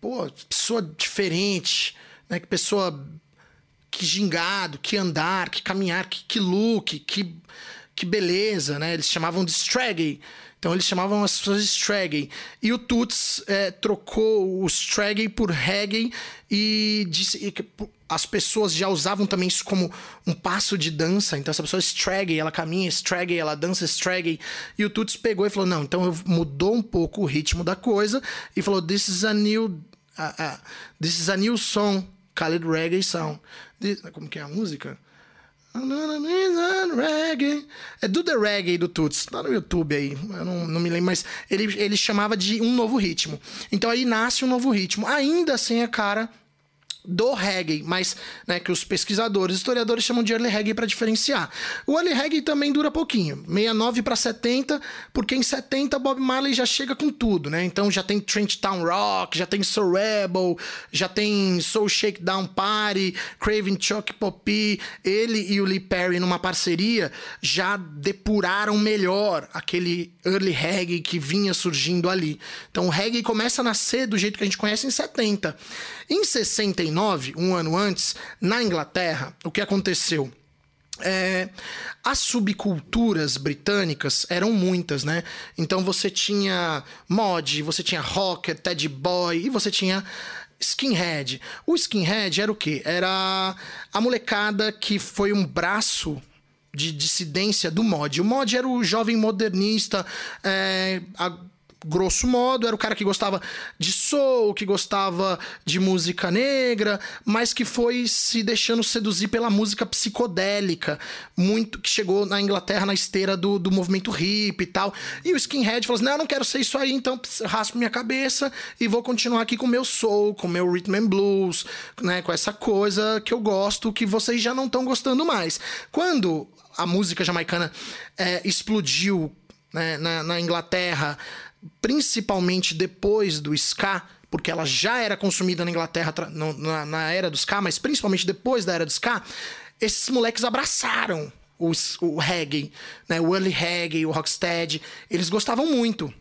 Pô, pessoa diferente né? Que pessoa. Que gingado, que andar, que caminhar, que, que look, que, que beleza, né? Eles chamavam de straggy. Então eles chamavam as pessoas de. E o Toots é, trocou o straggy por reggae e disse que as pessoas já usavam também isso como um passo de dança. Então essa pessoa straggy, ela caminha straggy, ela dança straggy. E o Toots pegou e falou: "Não, então mudou um pouco o ritmo da coisa e falou: "This is a new uh, uh, this is a new song Khaled Reggae Sound. Como que é a música? Reggae. É do The Reggae do Toots, lá no YouTube aí, eu não, não me lembro, mas ele, ele chamava de um novo ritmo. Então aí nasce um novo ritmo, ainda sem a cara do reggae, mas né, que os pesquisadores, historiadores chamam de early reggae para diferenciar. O early reggae também dura pouquinho, 69 para 70, porque em 70 Bob Marley já chega com tudo, né? Então já tem Trench Town Rock, já tem Soul Rebel, já tem Soul Shakedown Party, Craven Chuck Poppy, ele e o Lee Perry numa parceria já depuraram melhor aquele early reggae que vinha surgindo ali. Então o reggae começa a nascer do jeito que a gente conhece em 70. Em 69, um ano antes, na Inglaterra, o que aconteceu? É, as subculturas britânicas eram muitas, né? Então você tinha mod, você tinha rocker, Ted Boy e você tinha skinhead. O skinhead era o quê? Era a molecada que foi um braço de dissidência do mod. O mod era o jovem modernista, é, a, grosso modo, era o cara que gostava de soul, que gostava de música negra, mas que foi se deixando seduzir pela música psicodélica, muito que chegou na Inglaterra na esteira do, do movimento hip e tal. E o skinhead falou assim: "Não, eu não quero ser isso aí, então raspo minha cabeça e vou continuar aqui com meu soul, com meu rhythm and blues, né, com essa coisa que eu gosto, que vocês já não estão gostando mais". Quando a música jamaicana é, explodiu né, na, na Inglaterra principalmente depois do ska, porque ela já era consumida na Inglaterra na, na era do ska, mas principalmente depois da era do ska, esses moleques abraçaram os, o reggae, né? o early reggae, o rocksteady, eles gostavam muito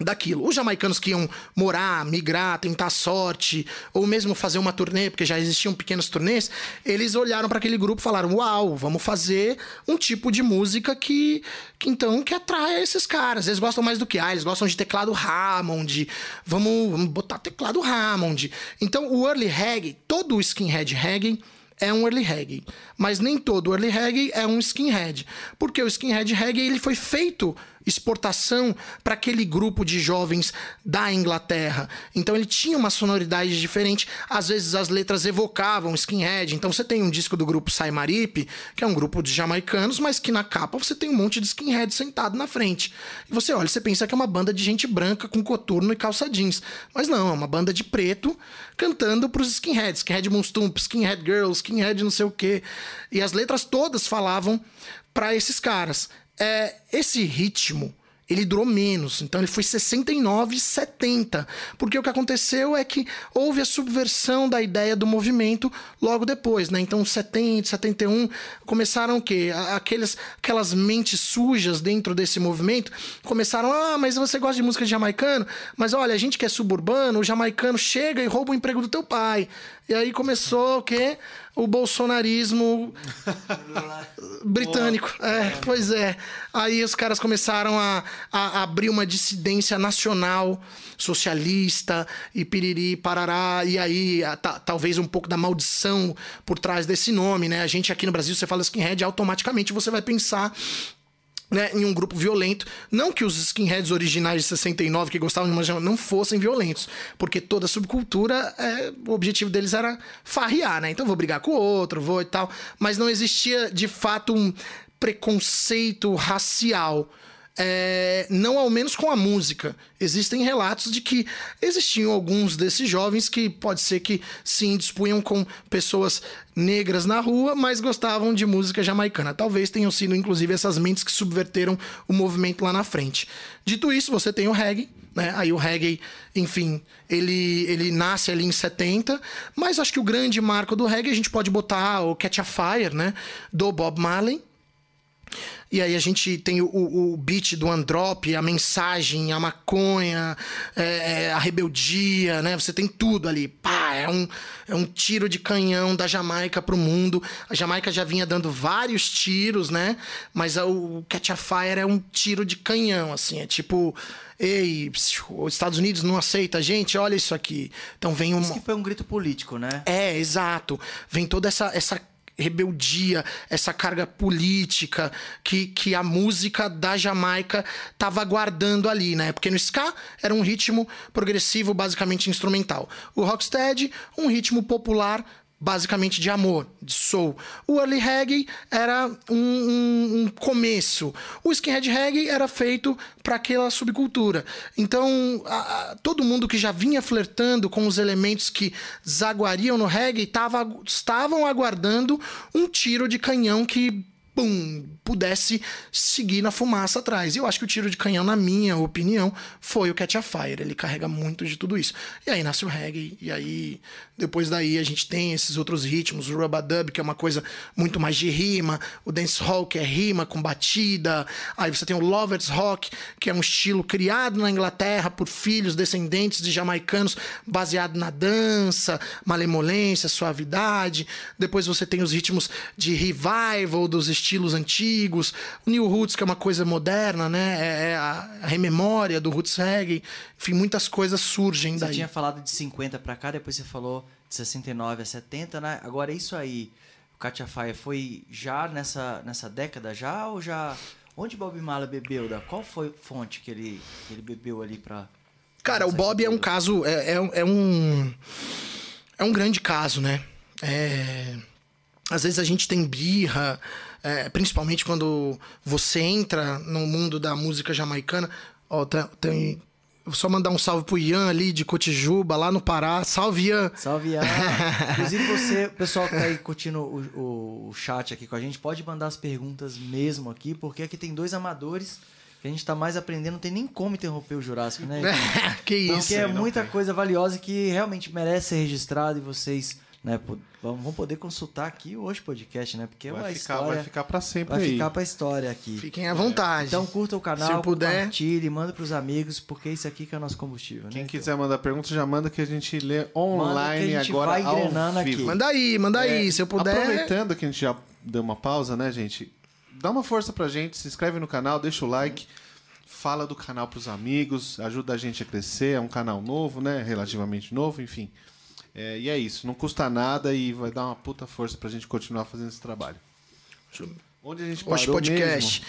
daquilo. Os jamaicanos que iam morar, migrar, tentar sorte, ou mesmo fazer uma turnê, porque já existiam pequenos turnês, eles olharam para aquele grupo e falaram: "Uau, vamos fazer um tipo de música que, que então que atrai esses caras. Eles gostam mais do que ah, eles gostam de teclado Hammond, vamos, vamos botar teclado Hammond". Então, o early reggae, todo o skinhead reggae é um early reggae, mas nem todo early reggae é um skinhead, porque o skinhead reggae ele foi feito exportação para aquele grupo de jovens da Inglaterra. Então ele tinha uma sonoridade diferente. Às vezes as letras evocavam skinhead. Então você tem um disco do grupo Saimarip, que é um grupo de jamaicanos, mas que na capa você tem um monte de skinhead sentado na frente. E você olha, você pensa que é uma banda de gente branca com coturno e calça jeans. Mas não, é uma banda de preto cantando para os skinheads. Skinhead Monstump, Skinhead Girls, Skinhead não sei o quê. E as letras todas falavam para esses caras é, esse ritmo ele durou menos. Então ele foi 69 e 70. Porque o que aconteceu é que houve a subversão da ideia do movimento logo depois, né? Então 70, 71 começaram o quê? Aqueles, aquelas mentes sujas dentro desse movimento começaram, ah, mas você gosta de música de jamaicano? Mas olha, a gente que é suburbano, o jamaicano chega e rouba o emprego do teu pai. E aí começou o quê? O bolsonarismo britânico. É, pois é. Aí os caras começaram a, a abrir uma dissidência nacional socialista e piriri, parará. E aí, a, talvez um pouco da maldição por trás desse nome, né? A gente aqui no Brasil, você fala skinhead, automaticamente você vai pensar né, em um grupo violento. Não que os skinheads originais de 69 que gostavam de uma não fossem violentos, porque toda subcultura, é, o objetivo deles era farrear, né? Então vou brigar com o outro, vou e tal. Mas não existia de fato um preconceito racial. É, não ao menos com a música. Existem relatos de que existiam alguns desses jovens que pode ser que sim dispunham com pessoas negras na rua, mas gostavam de música jamaicana. Talvez tenham sido, inclusive, essas mentes que subverteram o movimento lá na frente. Dito isso, você tem o reggae, né? Aí o reggae, enfim, ele, ele nasce ali em 70, mas acho que o grande marco do reggae a gente pode botar o Catch a Fire, né? Do Bob Marley. E aí a gente tem o, o beat do Androp, a mensagem, a maconha, é, é, a rebeldia, né? Você tem tudo ali. Pá, é um, é um tiro de canhão da Jamaica pro mundo. A Jamaica já vinha dando vários tiros, né? Mas o Catch a Fire é um tiro de canhão, assim. É tipo ei, os Estados Unidos não aceita a gente, olha isso aqui. Então vem um. Isso que foi um grito político, né? É, exato. Vem toda essa, essa rebeldia, essa carga política que, que a música da Jamaica estava guardando ali, né? Porque no ska era um ritmo progressivo, basicamente instrumental. O rocksteady, um ritmo popular basicamente de amor, de soul. O early reggae era um, um, um começo. O skinhead reggae era feito para aquela subcultura. Então, a, a, todo mundo que já vinha flertando com os elementos que zaguariam no reggae tava, estavam aguardando um tiro de canhão que pum, pudesse seguir na fumaça atrás. E eu acho que o tiro de canhão, na minha opinião, foi o Catch a Fire. Ele carrega muito de tudo isso. E aí nasce o reggae, e aí depois daí a gente tem esses outros ritmos, o Rubadub, que é uma coisa muito mais de rima, o dancehall, que é rima com batida. Aí você tem o Lovers Rock, que é um estilo criado na Inglaterra por filhos descendentes de jamaicanos, baseado na dança, malemolência, suavidade. Depois você tem os ritmos de revival dos estilos antigos, o New Roots, que é uma coisa moderna, né? É, é a, rememória do Roots Reggae. Enfim, muitas coisas surgem você daí. Você tinha falado de 50 para cá, depois você falou de 69 a 70, né? Agora é isso aí. O Katia Faia foi já nessa, nessa década já ou já onde Bob Marley bebeu? Da qual foi a fonte que ele, ele bebeu ali para Cara, o Bob é um caso é, é, é, um é um grande caso, né? É, às vezes a gente tem birra, é, principalmente quando você entra no mundo da música jamaicana. Ó, tem, só mandar um salve pro Ian ali de Cotijuba, lá no Pará. Salve, Ian! Salve, Ian! Inclusive, você, o pessoal que tá aí curtindo o, o, o, chat aqui com a gente, pode mandar as perguntas mesmo aqui, porque aqui tem dois amadores que a gente tá mais aprendendo, não tem nem como interromper o Jurássico, né? que isso! Porque é muita coisa valiosa que realmente merece ser registrada e vocês né? Vamos poder consultar aqui hoje o podcast, né? Porque vai é ficar, história, vai ficar para sempre vai aí. ficar para história aqui. Fiquem à vontade. Então curta o canal, Se puder, compartilhe, manda para os amigos, porque isso aqui que é o nosso combustível. Quem né? quiser mandar pergunta já manda que a gente lê online a gente agora vai ao vivo. aqui. Manda aí, manda aí, É, se eu puder. Aproveitando que a gente já deu uma pausa, né, gente? Dá uma força pra gente, se inscreve no canal, deixa o like, fala do canal pros amigos, ajuda a gente a crescer, é um canal novo, né? Relativamente novo, enfim. É, e é isso, não custa nada e vai dar uma puta força pra gente continuar fazendo esse trabalho. Onde a gente parou Hoje podcast.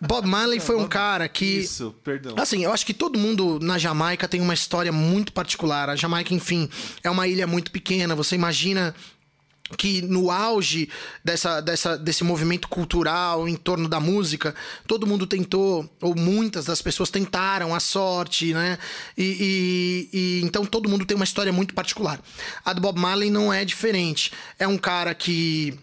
Bob Marley foi um cara que Isso, perdão. Assim, eu acho que todo mundo na Jamaica tem uma história muito particular. A Jamaica, enfim, é uma ilha muito pequena. Você imagina que no auge dessa, dessa, desse movimento cultural em torno da música, todo mundo tentou, ou muitas das pessoas tentaram a sorte, né? E, e, e, então todo mundo tem uma história muito particular. A do Bob Marley não é diferente. É um cara que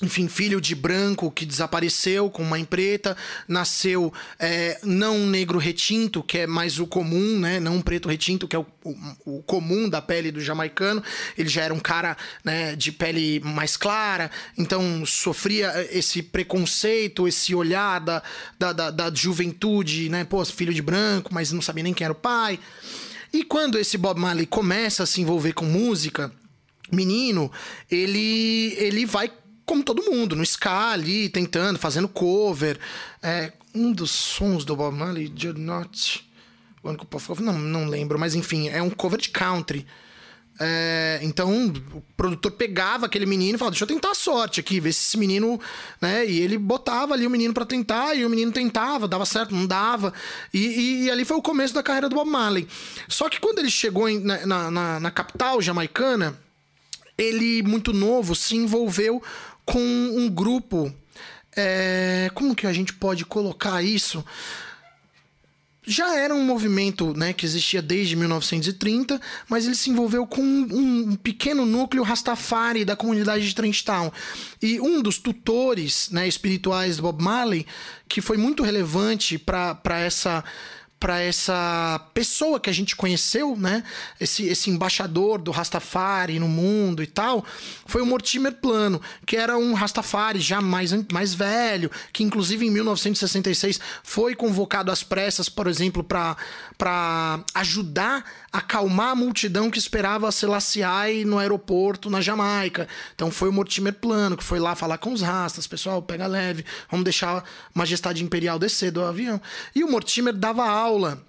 enfim, filho de branco que desapareceu com mãe preta, nasceu é, não negro retinto, que é mais o comum, né? Não um preto retinto, que é o, o, o, comum da pele do jamaicano. Ele já era um cara né, de pele mais clara, então sofria esse preconceito, esse olhar da, da, da, da juventude, né? Pô, filho de branco, mas não sabia nem quem era o pai. E quando esse Bob Marley começa a se envolver com música, menino, ele, ele vai como todo mundo, no ska ali, tentando, fazendo cover. É, um dos sons do Bob Marley, You're Not... Não, não lembro, mas enfim, é um cover de country. É, então o produtor pegava aquele menino e falava: Deixa eu tentar a sorte aqui, ver se esse menino. Né? E ele botava ali o menino para tentar, e o menino tentava, dava certo, não dava. E, e, e, ali foi o começo da carreira do Bob Marley. Só que quando ele chegou em, na, na, na capital jamaicana, ele, muito novo, se envolveu com um grupo é, como que a gente pode colocar isso? já era um movimento né, que existia desde 1930, mas ele se envolveu com um, um, pequeno núcleo Rastafari da comunidade de Trenchtown. E um dos tutores né, espirituais do Bob Marley, que foi muito relevante para essa para essa pessoa que a gente conheceu, né? Esse, esse embaixador do Rastafari no mundo e tal, foi o Mortimer Plano, que era um Rastafari já mais, mais velho, que inclusive em 1966 foi convocado às pressas, por exemplo, para ajudar acalmar a multidão que esperava a Selassie no aeroporto na Jamaica. Então foi o Mortimer Plano que foi lá falar com os rastas, pessoal, pega leve, vamos deixar a majestade imperial descer do avião. E o Mortimer dava aula aula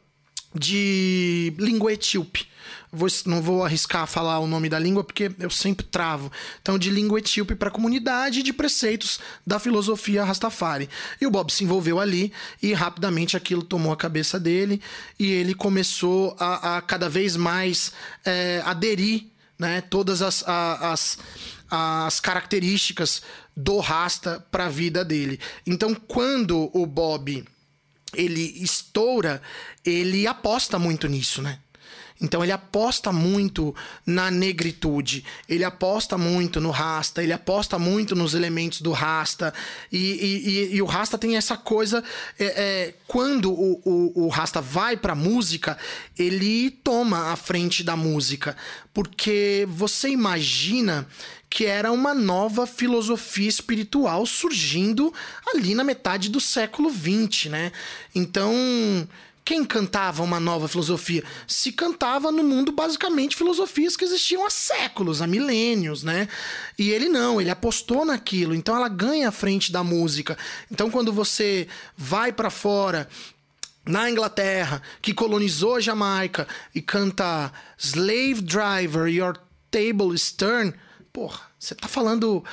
de língua etíope. Vou, não vou arriscar falar o nome da língua porque eu sempre travo. Então, de língua etíope para a comunidade de preceitos da filosofia Rastafari. E o Bob se envolveu ali e rapidamente aquilo tomou a cabeça dele e ele começou a, a cada vez mais é, aderir né, todas as, as, as características do Rasta para a vida dele. Então, quando o Bob ele estoura, ele aposta muito nisso, né? Então ele aposta muito na negritude, ele aposta muito no rasta, ele aposta muito nos elementos do rasta. E, e, e o rasta tem essa coisa. É, é, quando o, o, o rasta vai pra música, ele toma a frente da música. Porque você imagina que era uma nova filosofia espiritual surgindo ali na metade do século XX, né? Então, quem cantava uma nova filosofia? Se cantava no mundo basicamente filosofias que existiam há séculos, há milênios, né? E ele não, ele apostou naquilo, então ela ganha a frente da música. Então, quando você vai para fora na Inglaterra, que colonizou a Jamaica e canta Slave Driver, Your Table is Turn, Porra, você tá falando.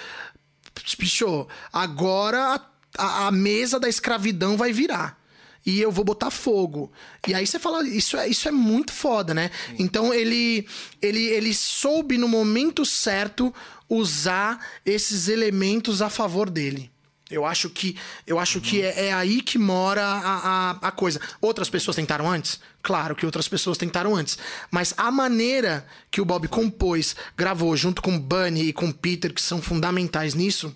Bicho, agora a, a, mesa da escravidão vai virar. E eu vou botar fogo. E aí você fala, isso é, isso é muito foda, né? Sim. Então ele, ele, ele soube no momento certo usar esses elementos a favor dele. Eu acho que, eu acho que é, é, aí que mora a, a, a, coisa. Outras pessoas tentaram antes? Claro que outras pessoas tentaram antes. Mas a maneira que o Bob compôs, gravou junto com Bunny e com Peter, que são fundamentais nisso,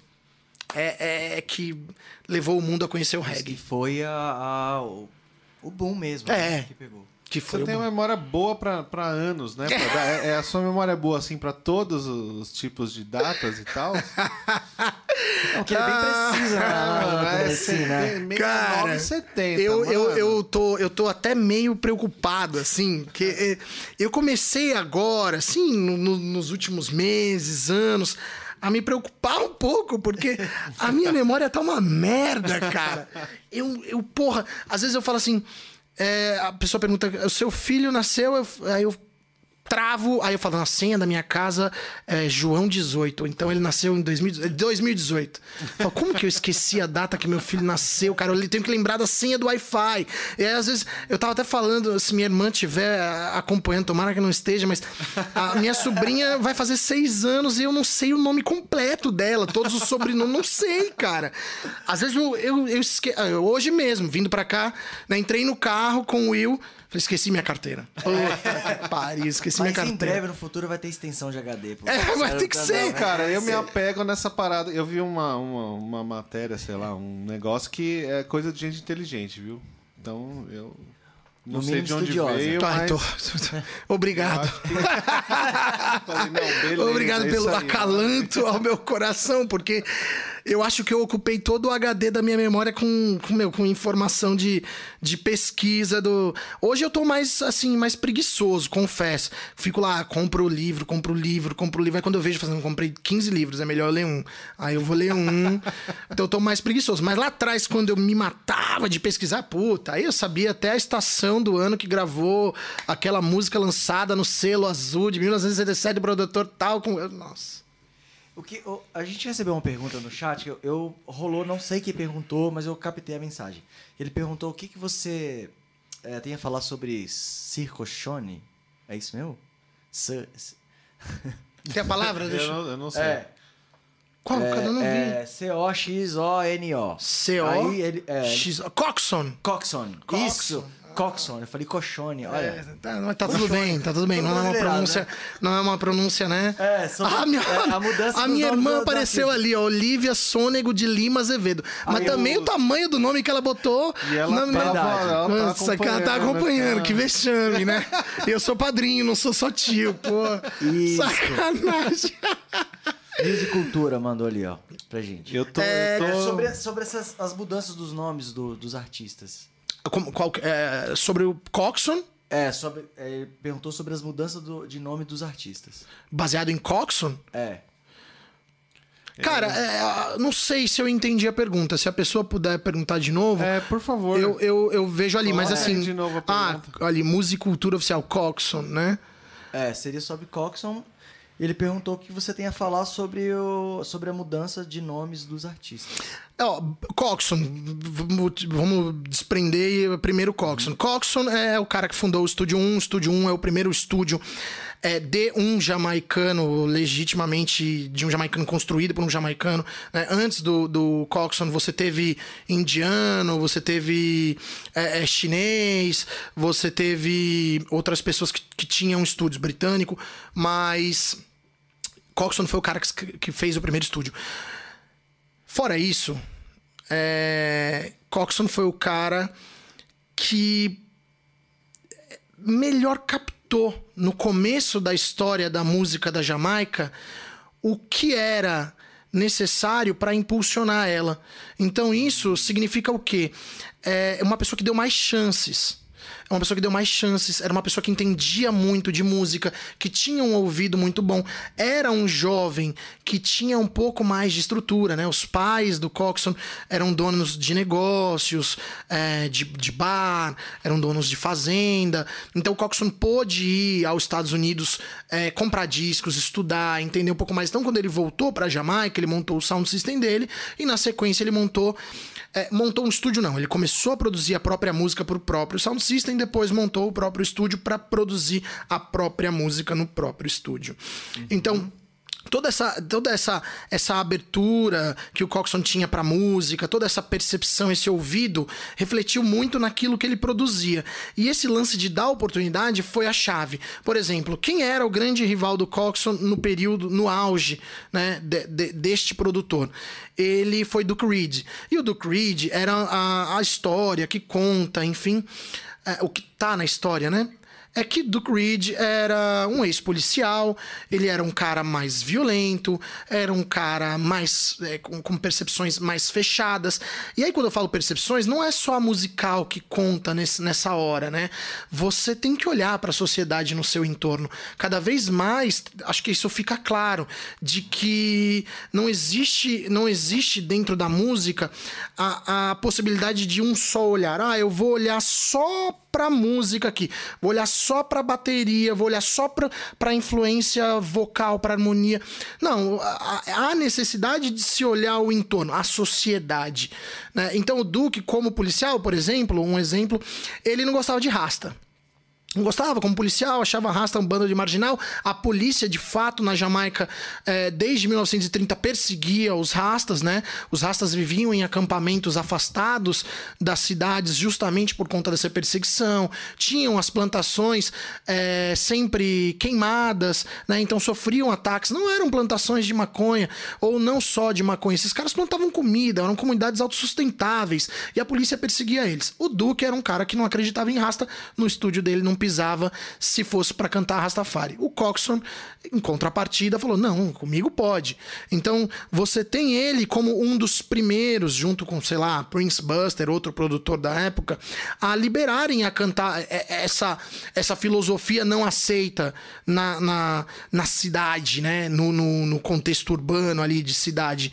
é, é, é que levou o mundo a conhecer o reggae. Que foi a, a, o, o boom mesmo. É. Né, que pegou. Que foi Você tem uma memória boa para anos, né? Dar, é, é, a sua memória boa, assim, para todos os tipos de datas e tal? Não, que é bem precisa, né? É, assim, né? Cara, 70, eu, eu, eu, tô, eu tô até meio preocupado, assim, que é, eu comecei agora, assim, no, no, nos últimos meses, anos, a me preocupar um pouco, porque a minha memória tá uma merda, cara. Eu, eu porra, às vezes eu falo assim é, a pessoa pergunta: o seu filho nasceu? Eu, aí eu travo, aí eu falo, na senha da minha casa é João 18. Então ele nasceu em 2018. Falo, como que eu esqueci a data que meu filho nasceu, cara? Eu tenho que lembrar da senha do Wi-Fi. E aí, às vezes, eu tava até falando, se minha irmã estiver acompanhando, tomara que não esteja, mas a minha sobrinha vai fazer seis anos e eu não sei o nome completo dela, todos os sobrenomes, não sei, cara. Às vezes eu, eu, eu esque... Hoje mesmo, vindo para cá, né, entrei no carro com o Will. Falei, esqueci minha carteira. Pariu, esqueci Mas minha carteira. em breve, no futuro, vai ter extensão de HD. Pô. É, vai ter que ser. Cara, eu me apego nessa parada. Eu vi uma, uma, uma matéria, sei lá, um negócio que é coisa de gente inteligente, viu? Então, eu não no sei de onde estudiosa. veio, tá, mas... tô... Obrigado. Que... Falei, não, beleza, Obrigado é pelo aí, acalanto ao meu coração, porque eu acho que eu ocupei todo o HD da minha memória com, com, meu, com informação de, de pesquisa do. Hoje eu tô mais assim, mais preguiçoso, confesso. Fico lá, compro o livro, compro o livro, compro o livro. Aí quando eu vejo fazendo, comprei 15 livros, é melhor eu ler um. Aí eu vou ler um. então eu tô mais preguiçoso. Mas lá atrás, quando eu me matava de pesquisar, puta, aí eu sabia até a estação do ano que gravou aquela música lançada no selo azul de 1977 do produtor tal. Com... Nossa. O que, o, a gente recebeu uma pergunta no chat, eu, eu, rolou, não sei quem perguntou, mas eu captei a mensagem. Ele perguntou o que, que você é, tem a falar sobre circochone. É isso mesmo? Tem a palavra? Deixa... Eu, não, eu não sei. É. Qual? Cadê? Eu não vi. É C-O-X-O-N-O. C-O. Aí ele. É, X... Coxon. Coxon. Coxon. Isso. Coxon. Eu falei coxone. Olha. É, tá, mas tá tudo bem, tá tudo bem. Não é uma pronúncia, não é uma pronúncia, né? É, são- a minha, é, a mudança a minha irmã do- apareceu artista. ali, ó, Olivia Sônego de Lima Azevedo. Mas Aí também eu- o tamanho do nome que ela botou. E ela na- tava, ela tá Nossa, cara, tá acompanhando, que vexame, né? Eu sou padrinho, não sou só tio, pô. Isso. Sacanagem. Musicultura mandou ali, ó, pra gente. Eu tô. É, eu tô... É, sobre sobre essas, as mudanças dos nomes do- dos artistas. Como- qual- é, sobre o Coxon, É, sobre, é, ele perguntou sobre as mudanças do- de nome dos artistas. baseado em Coxon. É. Cara, é, não sei se eu entendi a pergunta. Se a pessoa puder perguntar de novo. É, por favor. Eu, eu, eu vejo ali, mas assim. de novo a ah, ali, musicultura oficial, Coxon, né? É, seria sobre Coxon. Ele perguntou o que você tem a falar sobre, o, sobre a mudança de nomes dos artistas. Ó, Coxon, vamos desprender primeiro Coxon. Coxon é o cara que fundou o Estúdio 1. O Estúdio 1 é o primeiro estúdio é, de um jamaicano, legitimamente de um jamaicano construído por um jamaicano. né? Antes do, do Coxon, você teve indiano, você teve é, é, chinês, você teve outras pessoas que, que tinham estúdios britânico, mas Coxon foi o cara que, que fez o primeiro estúdio. Fora isso, é... Coxon foi o cara que melhor captou no começo da história da música da Jamaica o que era necessário para impulsionar ela. Então isso significa o quê? É uma pessoa que deu mais chances. Uma pessoa que deu mais chances, era uma pessoa que entendia muito de música, que tinha um ouvido muito bom. Era um jovem que tinha um pouco mais de estrutura, né? Os pais do Coxon eram donos de negócios, é, de, de bar, eram donos de fazenda. Então o Coxon pôde ir aos Estados Unidos é, comprar discos, estudar, entender um pouco mais. Então quando ele voltou para Jamaica, ele montou o sound system dele e na sequência ele montou é, montou um estúdio não, ele começou a produzir a própria música pro próprio sound system, depois montou o próprio estúdio para produzir a própria música no próprio estúdio. Então toda essa toda essa essa abertura que o Coxon tinha para música, toda essa percepção, esse ouvido refletiu muito naquilo que ele produzia. E esse lance de dar oportunidade foi a chave. Por exemplo, quem era o grande rival do Coxon no período no auge, né, de- de- deste produtor? Ele foi Duke Reed. E o Duke Reed era a, a história que conta, enfim, é, o que tá na história, né? É que Duke Reed era um ex-policial, ele era um cara mais violento, era um cara mais é, com, com percepções mais fechadas. E aí, quando eu falo percepções, não é só a musical que conta nesse, nessa hora, né? Você tem que olhar para a sociedade no seu entorno. Cada vez mais, acho que isso fica claro, de que não existe, não existe dentro da música a, a possibilidade de um só olhar. Ah, eu vou olhar só pra música aqui. Vou olhar só pra bateria, vou olhar só pra, pra influência vocal, pra harmonia. Não, há necessidade de se olhar o entorno, a sociedade. Né? Então o Duke, como policial, por exemplo, um exemplo, ele não gostava de rasta. Não gostava como policial, achava rasta um bando de marginal. A polícia, de fato, na Jamaica, eh, desde 1930, perseguia os rastas, né? Os rastas viviam em acampamentos afastados das cidades justamente por conta dessa perseguição. Tinham as plantações eh, sempre queimadas, né? Então sofriam ataques. Não eram plantações de maconha, ou não só de maconha. Esses caras plantavam comida, eram comunidades autossustentáveis. E a polícia perseguia eles. O Duque era um cara que não acreditava em rasta. No estúdio dele não pisava se fosse para cantar Rastafari. O Coxon, em contrapartida, falou: não, comigo pode. Então você tem ele como um dos primeiros, junto com, sei lá, Prince Buster, outro produtor da época, a liberarem a cantar é, essa, essa filosofia não aceita na, na, na cidade, né? No, no, no contexto urbano ali de cidade.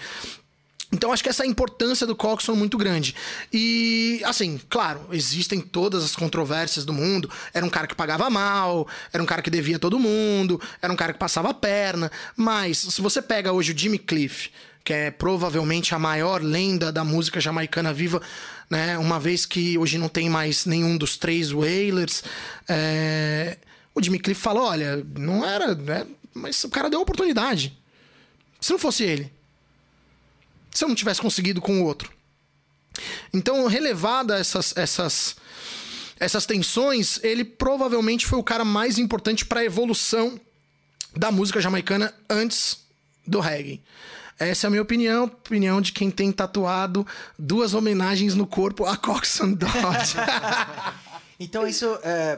Então acho que essa importância do Coxon é muito grande. E, assim, claro, existem todas as controvérsias do mundo. Era um cara que pagava mal, era um cara que devia todo mundo, era um cara que passava a perna. Mas, se você pega hoje o Jimmy Cliff, que é provavelmente a maior lenda da música jamaicana viva, né? Uma vez que hoje não tem mais nenhum dos três Wailers, é... o Jimmy Cliff falou: olha, não era, né? mas o cara deu oportunidade. Se não fosse ele, se eu não tivesse conseguido com o outro. Então, relevada essas, essas, essas tensões, ele provavelmente foi o cara mais importante para a evolução da música jamaicana antes do reggae. Essa é a minha opinião, opinião de quem tem tatuado duas homenagens no corpo a Coxon Dodge. então isso é,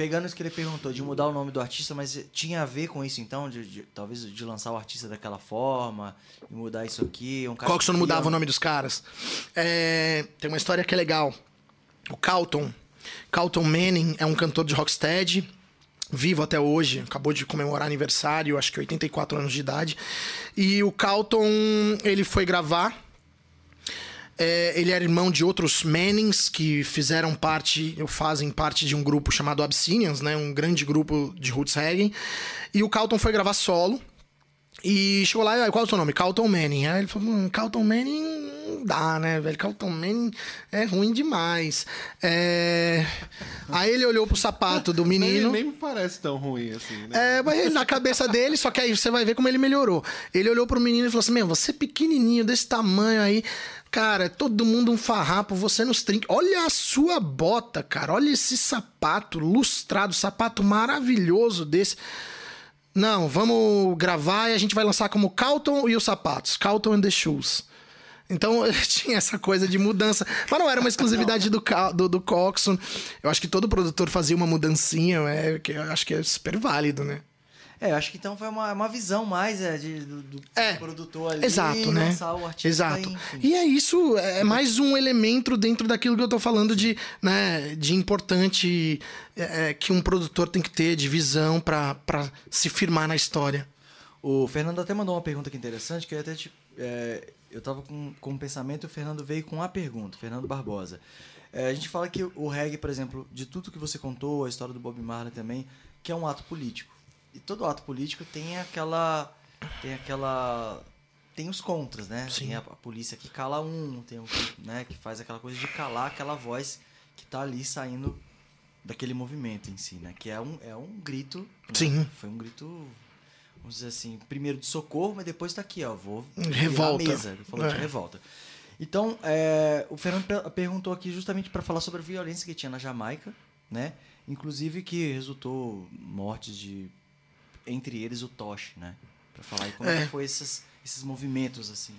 pegando isso que ele perguntou de mudar o nome do artista, mas tinha a ver com isso então, de, de talvez de lançar o artista daquela forma e mudar isso aqui. Um Coxon mudava o nome dos caras. É, tem uma história que é legal. O Calton, Calton Manning é um cantor de rocksteady vivo até hoje, acabou de comemorar aniversário, acho que 84 anos de idade. E o Calton, ele foi gravar. É, ele era irmão de outros Mannings que fizeram parte, ou fazem parte de um grupo chamado Abyssinians, né? Um grande grupo de roots reggae. E o Calton foi gravar solo. E chegou lá, e qual é o seu nome? Calton Manning. Aí ele falou, hum, Calton Manning não dá, né, velho? Calton Manning é ruim demais. É... Aí ele olhou pro sapato do menino. Nem, nem me parece tão ruim assim, né? É, mas na cabeça dele, só que aí você vai ver como ele melhorou. Ele olhou pro menino e falou assim: Meu, você é pequenininho, desse tamanho aí. Cara, todo mundo um farrapo, você nos trinca. Olha a sua bota, cara. Olha esse sapato lustrado, sapato maravilhoso desse. Não, vamos gravar e a gente vai lançar como Calton e os sapatos. Calton and the Shoes. Então tinha essa coisa de mudança. Mas não era uma exclusividade do, do, do Coxon. Eu acho que todo produtor fazia uma mudancinha, é, que eu acho que é super válido, né? É, acho que então foi uma, uma visão mais é, de, do, do é, produtor ali. Exato, né? exato. E é isso, é mais um elemento dentro daquilo que eu tô falando de, né, de importante é, é que um produtor tem que ter de visão para se firmar na história. O Fernando até mandou uma pergunta aqui interessante, que eu até te, é, eu tava com, com um pensamento e o Fernando veio com a pergunta, Fernando Barbosa. É, a gente fala que o reggae, por exemplo, de tudo que você contou, a história do Bob Marley também, que é um ato político. E todo ato político tem aquela. Tem aquela. Tem os contras, né? Sim. Tem a, a polícia que cala um, tem o né, que faz aquela coisa de calar aquela voz que tá ali saindo daquele movimento em si, né? Que é um, é um grito. Né? Sim. Foi um grito vamos dizer assim, primeiro de socorro, mas depois está aqui, ó, vou revolta. mesa, ele falou é. de revolta. Então, é, o Fernando perguntou aqui justamente para falar sobre a violência que tinha na Jamaica, né? Inclusive que resultou mortes de entre eles o Tosh, né? Para falar aí como é. foi esses, esses movimentos assim.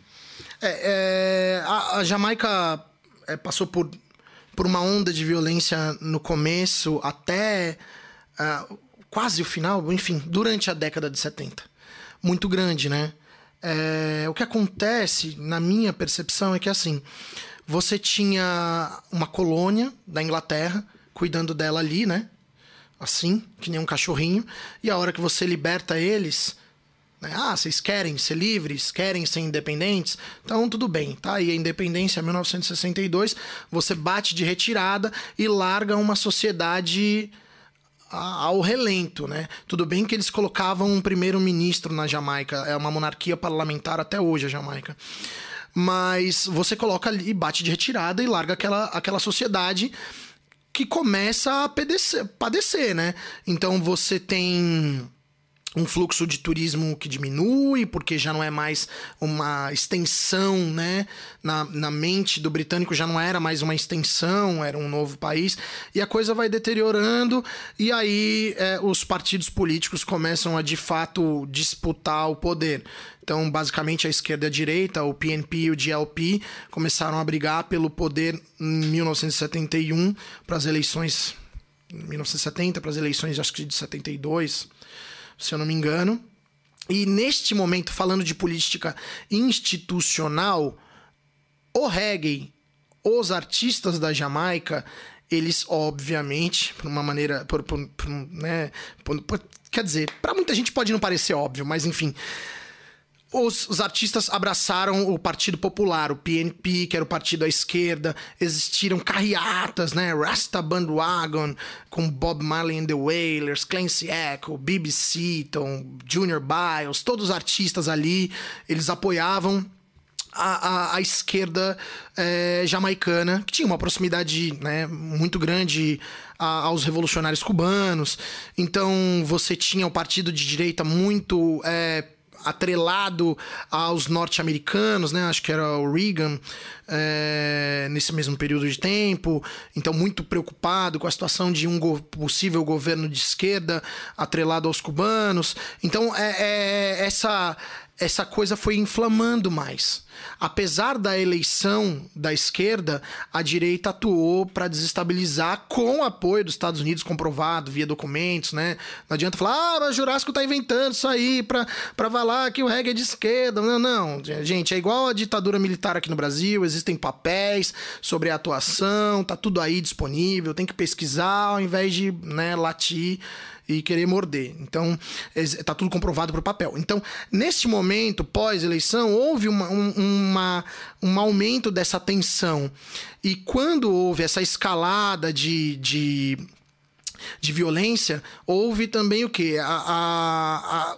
É, é a, a, Jamaica é, passou por por uma onda de violência no começo até uh, quase o final, enfim, durante a década de 70. Muito grande, né? É, o que acontece, na minha percepção, é que assim, você tinha uma colônia da Inglaterra cuidando dela ali, né? Assim, que nem um cachorrinho, e a hora que você liberta eles, né? ah, vocês querem ser livres, querem ser independentes, então tudo bem, tá? E a independência, 1962, você bate de retirada e larga uma sociedade ao relento, né? Tudo bem que eles colocavam um primeiro-ministro na Jamaica, é uma monarquia parlamentar até hoje a Jamaica. Mas você coloca ali, bate de retirada e larga aquela, aquela sociedade que começa a padecer, padecer, né? Então você tem um fluxo de turismo que diminui, porque já não é mais uma extensão, né? Na, na mente do britânico já não era mais uma extensão, era um novo país, e a coisa vai deteriorando, e aí é, os partidos políticos começam a de fato disputar o poder. Então, basicamente, a esquerda e a direita, o PNP e o GLP, começaram a brigar pelo poder em 1971 para as eleições. 1970 para as eleições, acho que de 72 se eu não me engano. E neste momento, falando de política institucional, o reggae, os artistas da Jamaica, eles obviamente, por uma maneira, por, por, por né, por, quer dizer, para muita gente pode não parecer óbvio, mas enfim, os, os, artistas abraçaram o Partido Popular, o PNP, que era o partido à esquerda. Existiram carreatas, né? Rasta Bandwagon, com Bob Marley and the Wailers, Clancy Echo, B.B. Seaton, Junior Biles, todos os artistas ali, eles apoiavam a, a, a esquerda é, jamaicana, que tinha uma proximidade né, muito grande a, aos revolucionários cubanos. Então você tinha o partido de direita muito... É, atrelado aos norte-americanos, né? Acho que era o Reagan é, nesse mesmo período de tempo. Então, muito preocupado com a situação de um go possível governo de esquerda atrelado aos cubanos. Então, é, é essa essa coisa foi inflamando mais. Apesar da eleição da esquerda, a direita atuou para desestabilizar com apoio dos Estados Unidos, comprovado via documentos, né? Não adianta falar, ah, mas Jurássico tá inventando isso aí para falar que o reggae é de esquerda. Não, não, gente, é igual a ditadura militar aqui no Brasil, existem papéis sobre a atuação, tá tudo aí disponível, tem que pesquisar ao invés de né, latir e querer morder. Então, está tudo comprovado por papel. Então, neste momento, pós-eleição, houve uma, um, uma, um aumento dessa tensão. E quando houve essa escalada de, de, de violência, houve também o quê? a, a, a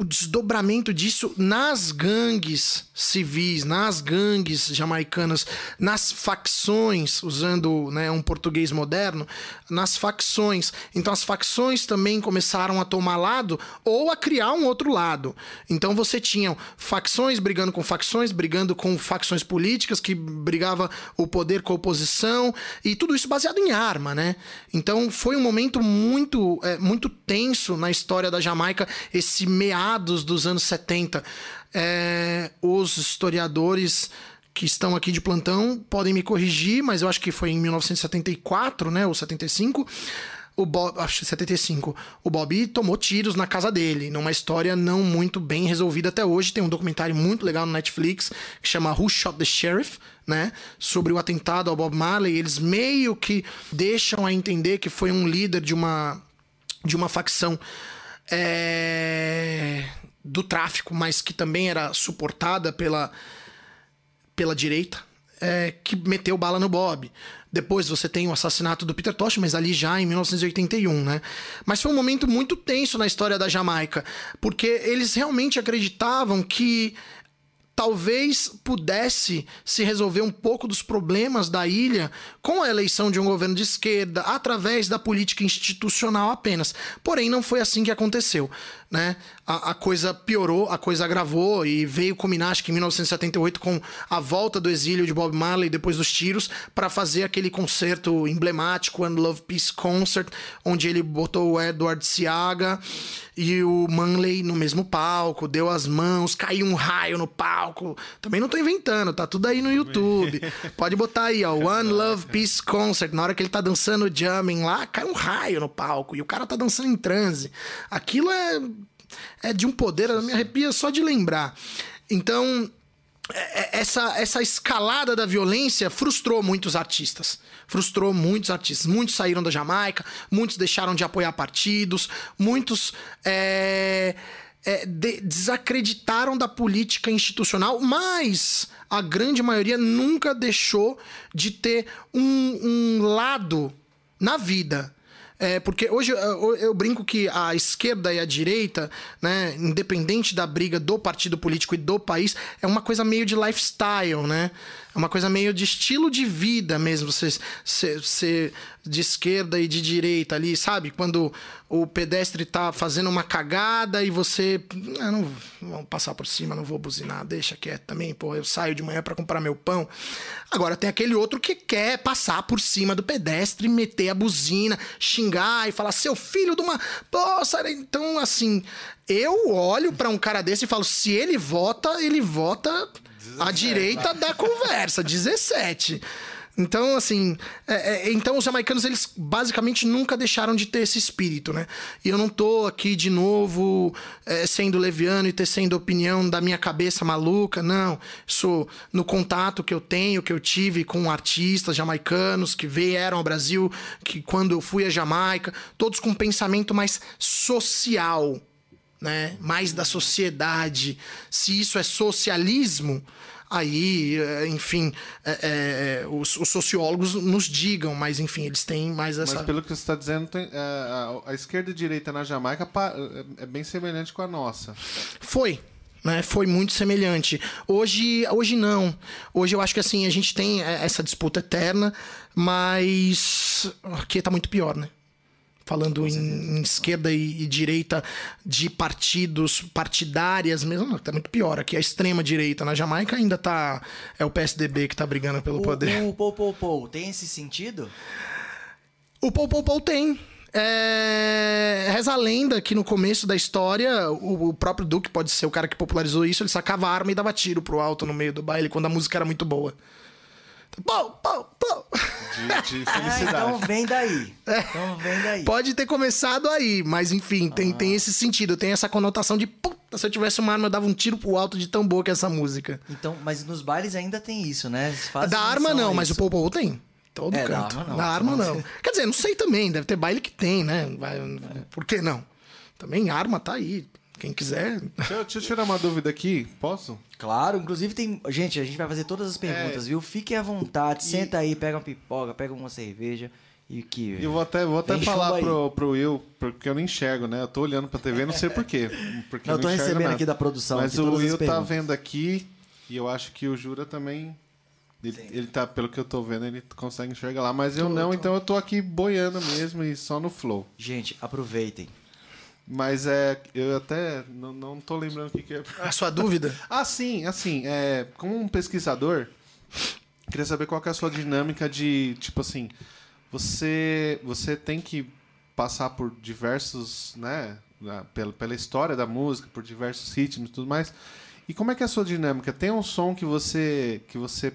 o desdobramento disso nas gangues civis, nas gangues jamaicanas, nas facções, usando né, um português moderno, nas facções. Então as facções também começaram a tomar lado ou a criar um outro lado. Então você tinha facções brigando com facções, brigando com facções políticas que brigava o poder com a oposição e tudo isso baseado em arma, né? Então foi um momento muito, é, muito tenso na história da Jamaica, esse meado meados dos anos 70. É, os historiadores que estão aqui de plantão podem me corrigir, mas eu acho que foi em 1974, né, ou 75. O Bob, acho 75. O Bob tomou tiros na casa dele, numa história não muito bem resolvida até hoje. Tem um documentário muito legal no Netflix que chama Who Shot the Sheriff, né? Sobre o atentado ao Bob Marley. Eles meio que deixam a entender que foi um líder de uma de uma facção é, do tráfico, mas que também era suportada pela, pela direita, é, que meteu bala no Bob. Depois você tem o assassinato do Peter Tosh, mas ali já em 1981, né? Mas foi um momento muito tenso na história da Jamaica, porque eles realmente acreditavam que talvez pudesse se resolver um pouco dos problemas da ilha com a eleição de um governo de esquerda através da política institucional apenas. Porém, não foi assim que aconteceu né, a, a, coisa piorou, a coisa agravou e veio culminar, acho que em 1978, com a volta do exílio de Bob Marley depois dos tiros, para fazer aquele concerto emblemático, One Love Peace Concert, onde ele botou o Edward Seaga e o Manley no mesmo palco, deu as mãos, caiu um raio no palco. Também não tô inventando, tá tudo aí no YouTube. Pode botar aí, ó, One Love Peace Concert. Na hora que ele tá dançando jamming lá, cai um raio no palco e o cara tá dançando em transe. Aquilo é é de um poder, me arrepia só de lembrar. Então, é, é, essa, essa escalada da violência frustrou muitos artistas. Frustrou muitos artistas. Muitos saíram da Jamaica, muitos deixaram de apoiar partidos, muitos é, é, de, desacreditaram da política institucional, mas a grande maioria nunca deixou de ter um, um lado na vida. É, porque hoje eu, eu, brinco que a esquerda e a direita, né, independente da briga do partido político e do país, é uma coisa meio de lifestyle, né? É uma coisa meio de estilo de vida mesmo, você ser de esquerda e de direita ali, sabe? Quando o pedestre tá fazendo uma cagada e você. Ah, não vou passar por cima, não vou buzinar, deixa quieto também, pô, eu saio de manhã para comprar meu pão. Agora tem aquele outro que quer passar por cima do pedestre, meter a buzina, xingar e falar, seu filho de uma. Pô, então assim, eu olho para um cara desse e falo, se ele vota, ele vota a direita da conversa, 17. Então, assim, é, é, então os jamaicanos, eles basicamente nunca deixaram de ter esse espírito, né? E eu não tô aqui de novo é, sendo leviano e tecendo opinião da minha cabeça maluca, não. Sou no contato que eu tenho, que eu tive com artistas jamaicanos que vieram ao Brasil, que quando eu fui a Jamaica, todos com um pensamento mais social, né? mais da sociedade. Se isso é socialismo, aí, eh, enfim, é, é, os, os, sociólogos nos digam, mas enfim, eles têm mais essa. Mas pelo que você está dizendo, tem, a, a, esquerda e a direita na Jamaica é bem semelhante com a nossa. Foi. Né, foi muito semelhante. Hoje, hoje não. Hoje eu acho que assim, a gente tem essa disputa eterna, mas aqui está muito pior, né? Falando em, em esquerda e, e direita de partidos, partidárias mesmo, não, tá muito pior. Aqui a extrema direita na Jamaica ainda tá é o PSDB que tá brigando pelo poder. O, o Pou Pou Pou tem esse sentido? O Pou Pou Pou tem. É... Reza a lenda que no começo da história, o, o próprio Duke pode ser o cara que popularizou isso, ele sacava a arma e dava tiro pro alto no meio do baile quando a música era muito boa. Pou, pou, pou. De, de Ah, felicidade. então vem daí. Então vem daí. Pode ter começado aí, mas enfim, tem, tem esse sentido, tem essa conotação de puta, se eu tivesse uma arma, eu dava um tiro pro alto de tão boa que é essa música. Então, mas nos bailes ainda tem isso, né? Da arma não, mas o Pou tem. Todo É, da canto. arma não. Da arma Mas- não. Quer dizer, não sei também, deve ter baile que tem, né? Por que não? Também arma tá aí. Quem quiser. Deixa, eu- deixa eu tirar uma dúvida aqui. Posso? Claro, inclusive tem. Gente, a gente vai fazer todas as perguntas, É. viu? Fiquem à vontade, E- senta aí, pega uma pipoca, pega uma cerveja e que. Eu vou até, vou até falar pro, pro Will, porque eu não enxergo, né? Eu tô olhando pra TV, não sei por quê. Porque Não, eu tô enxergo recebendo nada. aqui da produção, Mas aqui o todas as Will tá vendo aqui e eu acho que o Jura também. Ele, ele tá, pelo que eu tô vendo, ele consegue enxergar lá. Mas eu não, então eu tô aqui boiando mesmo e só no flow. Gente, aproveitem. Mas é. Eu até não, não tô lembrando o que, que é. A sua dúvida? Ah, sim, assim, é, como um pesquisador, queria saber qual que é a sua dinâmica de, tipo assim, você, você tem que passar por diversos, né, pela, pela história da música, por diversos ritmos e tudo mais. E como é que é a sua dinâmica? Tem um som que você que você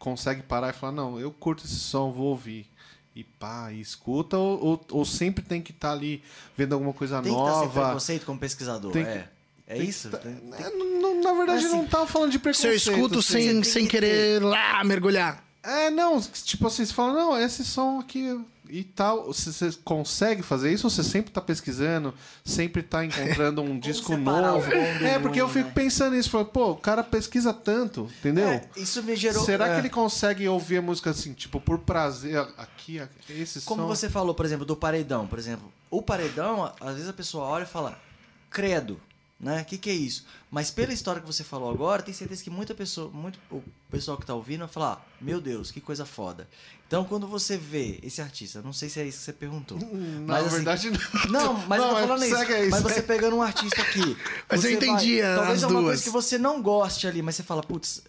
consegue parar e falar, não, eu curto esse som, vou ouvir. E pá, e escuta, ou, ou, ou sempre tem que estar ali vendo alguma coisa Tem que estar sem nova? preconceito como pesquisador. Tem que- é. É Tem isso? tá- Tem- É, não- na verdade, Assim, não tava falando de Se eu preconceito. escuto assim. sem, tem sem que querer lá mergulhar. É, não, tipo assim, você fala, não, esse som aqui e tal. Você, você consegue fazer isso ou você sempre tá pesquisando, sempre tá encontrando um disco novo? É, porque eu fico né? pensando nisso, falo, pô, o cara pesquisa tanto, entendeu? É, isso me gerou. Será é, que ele consegue ouvir a música assim, tipo, por prazer, aqui, aqui, esse Como som? você falou, por exemplo, do paredão, por exemplo. O paredão, às vezes a pessoa olha e fala, credo, né? O que, que é isso? Mas pela história que você falou agora, tenho certeza que muita pessoa, muito, o pessoal que tá ouvindo vai falar, "Ah, meu Deus, que coisa foda. Então, quando você vê esse artista, não sei se é isso que você perguntou. Na assim, verdade, não. Não, mas eu tô Não, é- falando isso. segue aí, Mas você pegando um artista aqui. Mas eu você entendi vai, as Talvez é uma duas. coisa que você não goste ali, mas você fala, putz,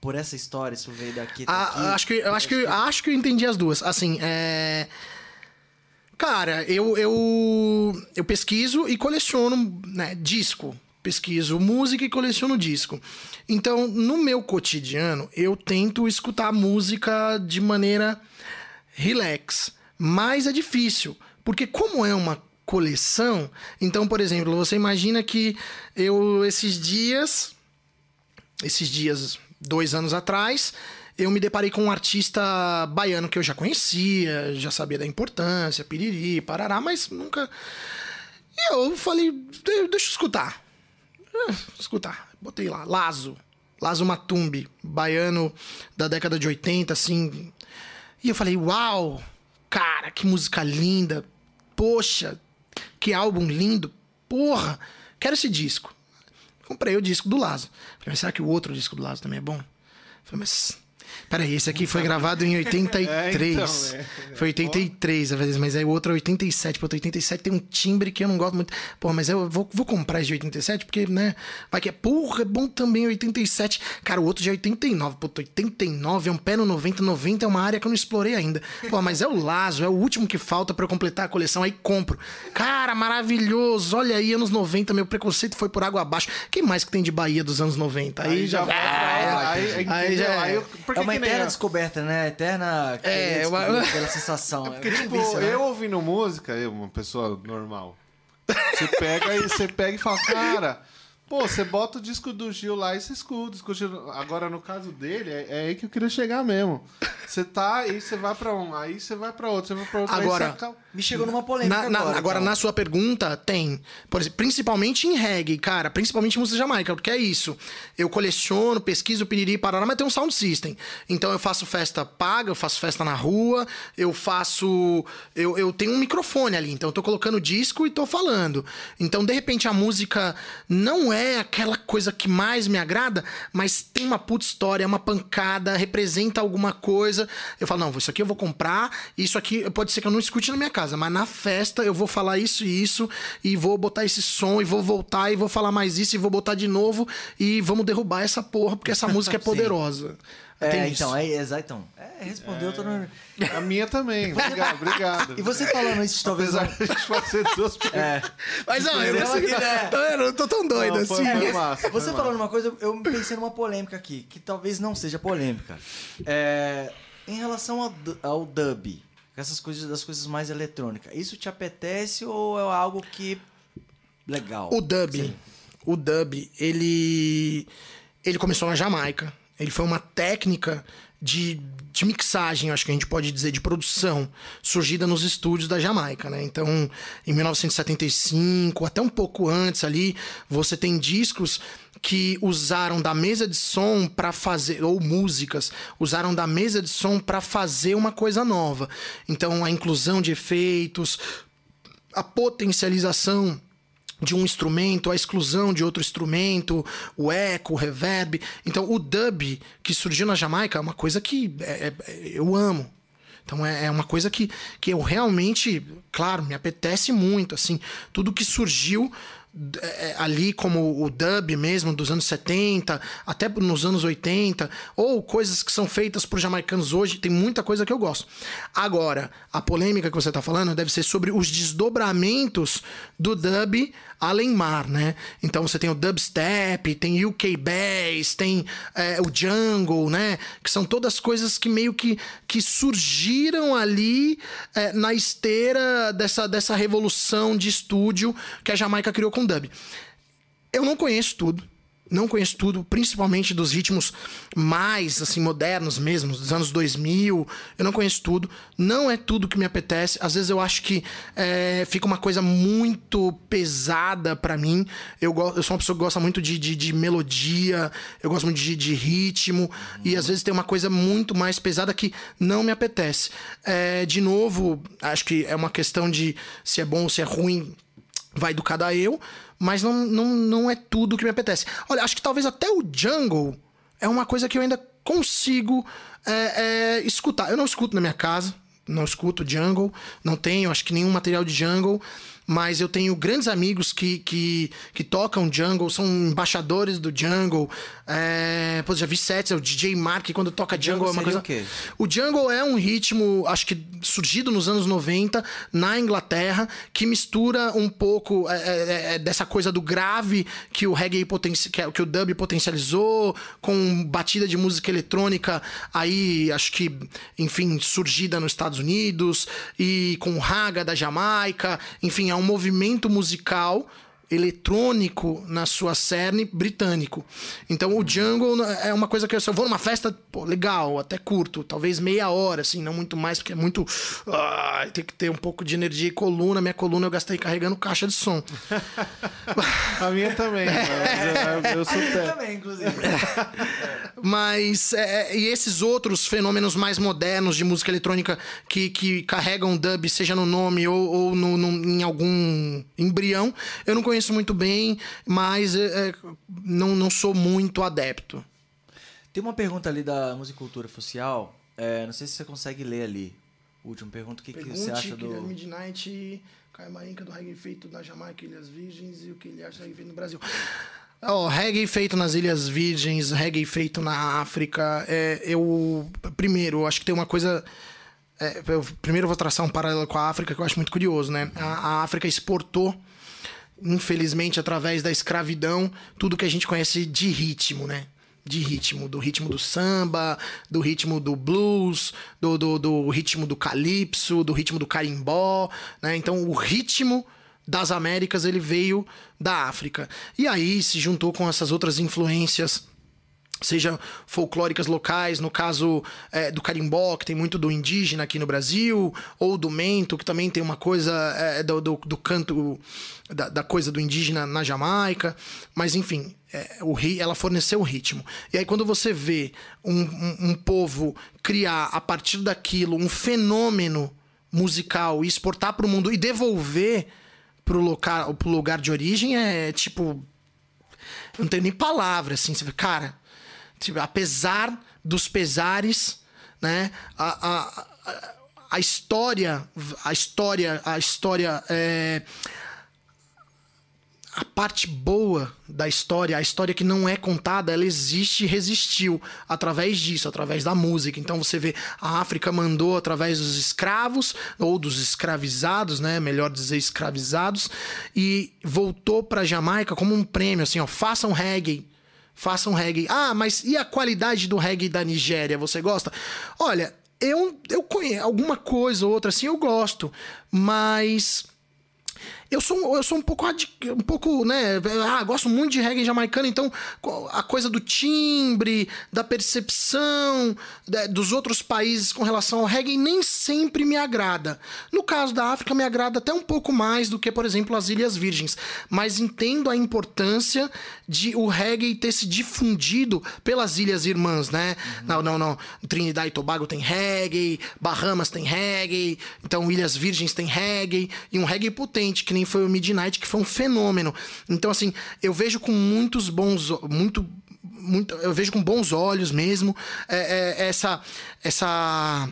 por essa história, isso veio daqui, Ah, daqui. acho que, eu acho que, acho que eu entendi as duas. Assim, é. Cara, eu, eu, eu pesquiso e coleciono né, disco. Pesquiso música e coleciono disco. Então, no meu cotidiano, eu tento escutar música de maneira relax. Mas é difícil. Porque, como é uma coleção, então, por exemplo, você imagina que eu, esses dias, esses dias, dois anos atrás, eu me deparei com um artista baiano que eu já conhecia, já sabia da importância, piriri, parará, mas nunca. E eu falei, "De- deixa eu escutar. Eh, escutar. Botei lá, Lazo. Lazo Matumbi, baiano da década de 80, assim. E eu falei, uau, cara, que música linda. Poxa, que álbum lindo. Porra, quero esse disco. Comprei o disco do Lazo. Falei, mas será que o outro disco do Lazo também é bom? Falei, mas. Peraí, esse aqui foi gravado em 83. É, então, é. Foi 83, às vezes, mas aí o outro é 87. Pô, 87 tem um timbre que eu não gosto muito. Pô, mas eu vou, vou comprar esse de 87, porque, né? Vai que é. Porra, é bom também 87. Cara, o outro já é 89. Pô, 89 é um pé no 90. 90 é uma área que eu não explorei ainda. Pô, mas é o Lazo, é o último que falta pra eu completar a coleção. Aí compro. Cara, maravilhoso. Olha aí, anos 90, meu preconceito foi por água abaixo. Quem mais que tem de Bahia dos anos 90? Aí, já. vai. Ah, Aí, aí entendeu? já é. Aí eu- por é que uma eterna descoberta, né? Eterna. É, uma- aquela sensação. É Porque, tipo, vício, né? eu ouvindo música, eu, uma pessoa normal, você pega e você pega e fala, cara, pô, você bota o disco do Gil lá e você escuta. escuta. Agora, no caso dele, é, é aí que eu queria chegar mesmo. Você tá, aí você vai pra um, aí você vai pra outro, você vai pra outro. aí Agora, você acaba- Me chegou numa polêmica Na- na- agora. agora, então. na sua pergunta, tem. Por exemplo, principalmente em reggae, cara. Principalmente em música jamaica, porque é isso. Eu coleciono, pesquiso, piriri, parará, mas tem um sound system. Então eu faço festa paga, eu faço festa na rua, eu faço... Eu, eu tenho um microfone ali, então eu tô colocando disco e tô falando. Então, de repente, a música não é aquela coisa que mais me agrada, mas tem uma puta história, é uma pancada, representa alguma coisa. Eu falo, não, isso aqui eu vou comprar, isso aqui pode ser que eu não escute na minha casa, mas na festa eu vou falar isso e isso, e vou botar esse som, e vou voltar, e vou falar mais isso, e vou botar de novo, e vamos derrubar essa porra, porque essa música é poderosa. É, Tem então, isso. é, exato. Então, é, respondeu todo mundo. A minha também. Obrigado, obrigado. E você falando isso, talvez. Apesar de a gente fazer duas. É. Mas não, eu Quiser, vou seguir. ela quiser. Tá vendo? Eu tô tão doido Não, foi- assim. foi massa, Você foi falando massa. uma coisa, eu pensei numa polêmica aqui, que talvez não seja polêmica. É, em relação ao, ao dub, essas coisas das coisas mais eletrônicas, isso te apetece ou é algo que. Legal. O dub, Sim. o dub, ele ele começou na Jamaica. Ele foi uma técnica de, de mixagem, acho que a gente pode dizer, de produção, surgida nos estúdios da Jamaica, né? Então, em 1975, até um pouco antes ali, você tem discos que usaram da mesa de som para fazer ou músicas usaram da mesa de som para fazer uma coisa nova. Então, a inclusão de efeitos, a potencialização de um instrumento, a exclusão de outro instrumento, o eco, o reverb. Então, o dub que surgiu na Jamaica é uma coisa que é- é- eu amo. Então é, é uma coisa que, que eu realmente, claro, me apetece muito, assim, tudo que surgiu ali como o dub mesmo dos anos 70, até nos anos 80, ou coisas que são feitas por jamaicanos hoje, tem muita coisa que eu gosto. Agora, a polêmica que você tá falando deve ser sobre os desdobramentos do dub além mar, né? Então você tem o dubstep, tem UK bass, tem é, o jungle, né? Que são todas coisas que meio que, que surgiram ali é, na esteira dessa, dessa revolução de estúdio que a Jamaica criou com dub. Eu não conheço tudo. Não conheço tudo, principalmente dos ritmos mais assim modernos mesmo, dos anos 2000. Eu não conheço tudo. Não é tudo que me apetece. Às vezes eu acho que é, fica uma coisa muito pesada pra mim. Eu, eu sou uma pessoa que gosta muito de, de, de melodia, eu gosto muito de, de ritmo. E às vezes tem uma coisa muito mais pesada que não me apetece. É, de novo, acho que é uma questão de se é bom ou se é ruim vai do cada eu, mas não, não, não é tudo que me apetece. Olha, acho que talvez até o jungle é uma coisa que eu ainda consigo é, é, escutar. Eu não escuto na minha casa, não escuto jungle, não tenho, acho que nenhum material de jungle. Mas eu tenho grandes amigos que, que, que tocam jungle, são embaixadores do jungle. É, pô, já vi sets, é o DJ Mark, quando toca jungle, Jungle é uma coisa. o quê? O jungle é um ritmo, acho que surgido nos anos 90 na Inglaterra, que mistura um pouco é, é, é, dessa coisa do grave que o reggae potenci... que, é- que o dub potencializou, com batida de música eletrônica aí, acho que, enfim, surgida nos Estados Unidos, e com o raga da Jamaica, enfim, é um movimento musical eletrônico na sua cerne britânico. Então o jungle é uma coisa que eu, se eu vou numa festa, pô, legal, até curto, talvez meia hora, assim, não muito mais, porque é muito. ah, tem que ter um pouco de energia e coluna. Minha coluna eu gastei carregando caixa de som. A minha também. mas eu, eu sou técnico. também, inclusive. Mas é, e esses outros fenômenos mais modernos de música eletrônica que, que carregam dub, seja no nome ou, ou no, no- em algum embrião, eu não conheço muito bem, mas é, é, não, não sou muito adepto. Tem uma pergunta ali da Musicultura Social. é, não sei se você consegue ler ali. Última pergunta, o que, que você acha do. Midnight, Caio Marinca do reggae feito na Jamaica, Ilhas Virgens e o que ele acha do reggae feito no Brasil. Ó, reggae feito nas Ilhas Virgens, reggae feito na África. É, eu, primeiro, acho que tem uma coisa. é, eu, primeiro, eu vou traçar um paralelo com a África que eu acho muito curioso, né? A, a África exportou, infelizmente, através da escravidão, tudo que a gente conhece de ritmo, né? de ritmo, do ritmo do samba, do ritmo do blues, do, do, do ritmo do calypso, do ritmo do carimbó, né? Então o ritmo das Américas ele veio da África. E aí se juntou com essas outras influências seja folclóricas locais, no caso é, do carimbó, que tem muito do indígena aqui no Brasil, ou do mento, que também tem uma coisa é, do, do, do canto, da, da coisa do indígena na Jamaica. Mas, enfim, é, o, ela forneceu o ritmo. E aí, quando você vê um, um, um povo criar, a partir daquilo, um fenômeno musical e exportar para o mundo e devolver pro, local, pro lugar de origem, é tipo não tenho nem palavra, assim. Você vê, cara, tipo, apesar dos pesares, né? A, a, a, a história, a história, a história. É, a parte boa da história, a história que não é contada, ela existe e resistiu através disso, através da música. Então você vê, a África mandou através dos escravos, ou dos escravizados, né? Melhor dizer, escravizados, e voltou para Jamaica como um prêmio, assim, ó, façam reggae. Façam reggae. Ah, mas e a qualidade do reggae da Nigéria? Você gosta? Olha, eu, eu conheço alguma coisa ou outra assim, eu gosto, mas eu sou, eu sou um pouco, um pouco, né? Ah, gosto muito de reggae jamaicano, então a coisa do timbre, da percepção dos outros países com relação ao reggae nem sempre me agrada. No caso da África, me agrada até um pouco mais do que, por exemplo, as Ilhas Virgens. Mas entendo a importância de o reggae ter se difundido pelas Ilhas Irmãs, né? Uhum. Não, não, não. Trinidad e Tobago tem reggae, Bahamas tem reggae, então Ilhas Virgens tem reggae, e um reggae potente que nem foi o Midnight, que foi um fenômeno. Então, assim, eu vejo com muitos bons. Muito, muito, eu vejo com bons olhos mesmo é, é, essa, essa,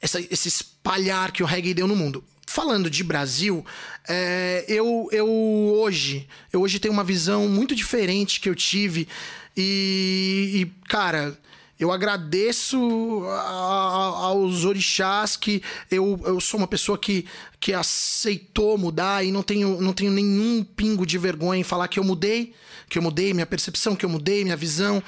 essa, esse espalhar que o reggae deu no mundo. Falando de Brasil, é, eu, eu hoje eu hoje tenho uma visão muito diferente que eu tive e, e cara, eu agradeço aos orixás que eu, eu sou uma pessoa que, que aceitou mudar e não tenho, não tenho nenhum pingo de vergonha em falar que eu mudei, que eu mudei minha percepção, que eu mudei minha visão.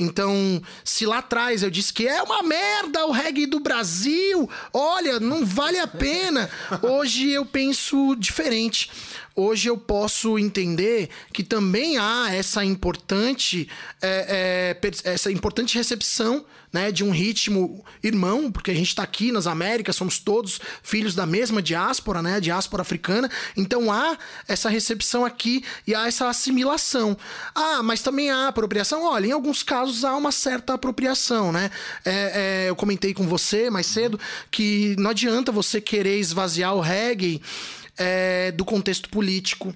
Então, se lá atrás eu disse que é uma merda o reggae do Brasil, olha, não vale a pena. Hoje eu penso diferente hoje eu posso entender que também há essa importante, é, é, essa importante recepção né, de um ritmo irmão, porque a gente está aqui nas Américas, somos todos filhos da mesma diáspora, né, diáspora africana, então há essa recepção aqui e há essa assimilação. Ah, mas também há apropriação? Olha, em alguns casos há uma certa apropriação, né? É, é, eu comentei com você mais cedo que não adianta você querer esvaziar o reggae é, do contexto político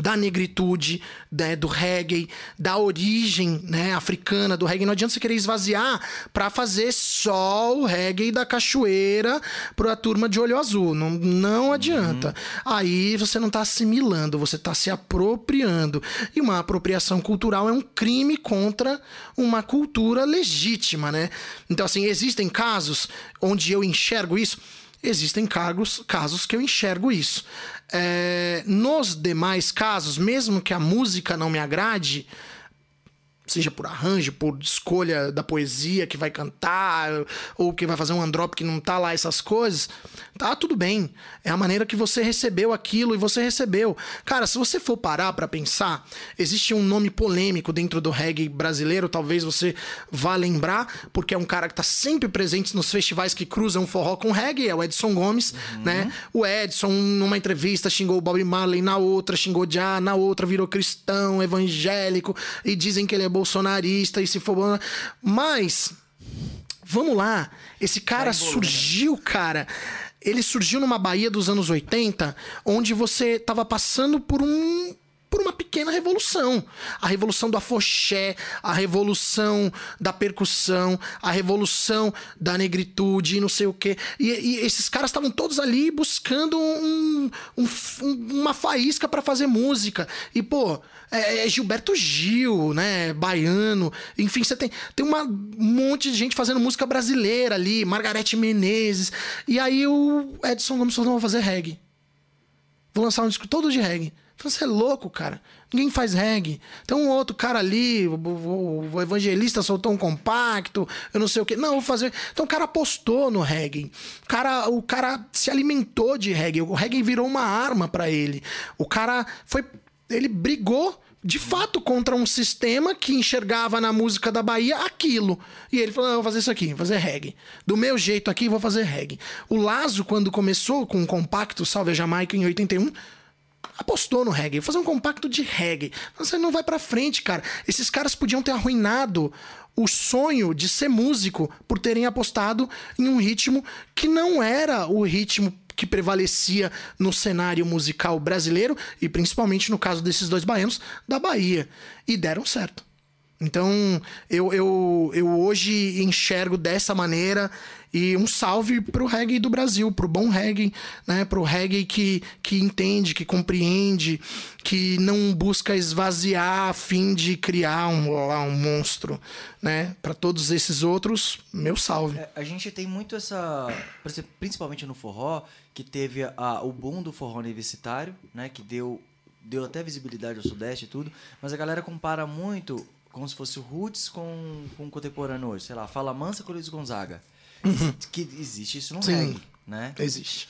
da negritude, né, do reggae, da origem né, africana do reggae. Não adianta você querer esvaziar para fazer só o reggae da cachoeira para a turma de olho azul. Não, não adianta. Uhum. Aí você não está assimilando, você está se apropriando. E uma apropriação cultural é um crime contra uma cultura legítima, né? Então, assim, existem casos onde eu enxergo isso existem cargos, casos que eu enxergo isso. É, nos demais casos, mesmo que a música não me agrade, seja por arranjo, por escolha da poesia que vai cantar, ou que vai fazer um androp que não tá lá, essas coisas, tá tudo bem. É a maneira que você recebeu aquilo e você recebeu. Cara, se você for parar para pensar, existe um nome polêmico dentro do reggae brasileiro, talvez você vá lembrar, porque é um cara que tá sempre presente nos festivais que cruzam forró com reggae, é o Edson Gomes, uhum. né? O Edson, numa entrevista, xingou o Bob Marley, na outra xingou Já, na outra virou cristão, evangélico, e dizem que ele é bolsonarista e se for. Mas, vamos lá. Esse cara surgiu, cara. Ele surgiu numa Bahia dos anos 80, onde você tava passando por um por uma pequena revolução. A revolução do afoxé, a revolução da percussão, a revolução da negritude, não sei o quê. E, e esses caras estavam todos ali buscando um, um, uma faísca para fazer música. E, pô, é, é, Gilberto Gil, né? Baiano. Enfim, você tem, tem uma, um monte de gente fazendo música brasileira ali, Margarete Menezes. E aí o Edson Gomes falou: não, vou fazer reggae. Vou lançar um disco todo de reggae. Você é louco, cara. Ninguém faz reggae. Tem um outro cara ali, o, o, o, evangelista soltou um compacto, eu não sei o que. Não, vou fazer. Então o cara apostou no reggae. O cara, o cara se alimentou de reggae. O reggae virou uma arma para ele. O cara foi. Ele brigou de fato contra um sistema que enxergava na música da Bahia aquilo. E ele falou: vou fazer isso aqui, vou fazer reggae. Do meu jeito aqui, vou fazer reggae. O Lazo, quando começou com o compacto Salve a Jamaica em 81, apostou no reggae, fazer um compacto de reggae. Você não vai para frente, cara. Esses caras podiam ter arruinado o sonho de ser músico por terem apostado em um ritmo que não era o ritmo que prevalecia no cenário musical brasileiro e principalmente no caso desses dois baianos da Bahia. E deram certo. Então, eu, eu, eu hoje enxergo dessa maneira e um salve pro reggae do Brasil, pro bom reggae, né? Pro reggae que, que entende, que compreende, que não busca esvaziar a fim de criar um, lá, um monstro, né? Para todos esses outros, meu salve. É, a gente tem muito essa, principalmente no forró, que teve a, o boom do forró universitário, né? Que deu, deu até visibilidade ao Sudeste e tudo, mas a galera compara muito como se fosse o Roots com, com o contemporâneo hoje. Sei lá, Fala Mansa com Luiz Gonzaga. Que existe isso no Sim. reggae, né? Existe.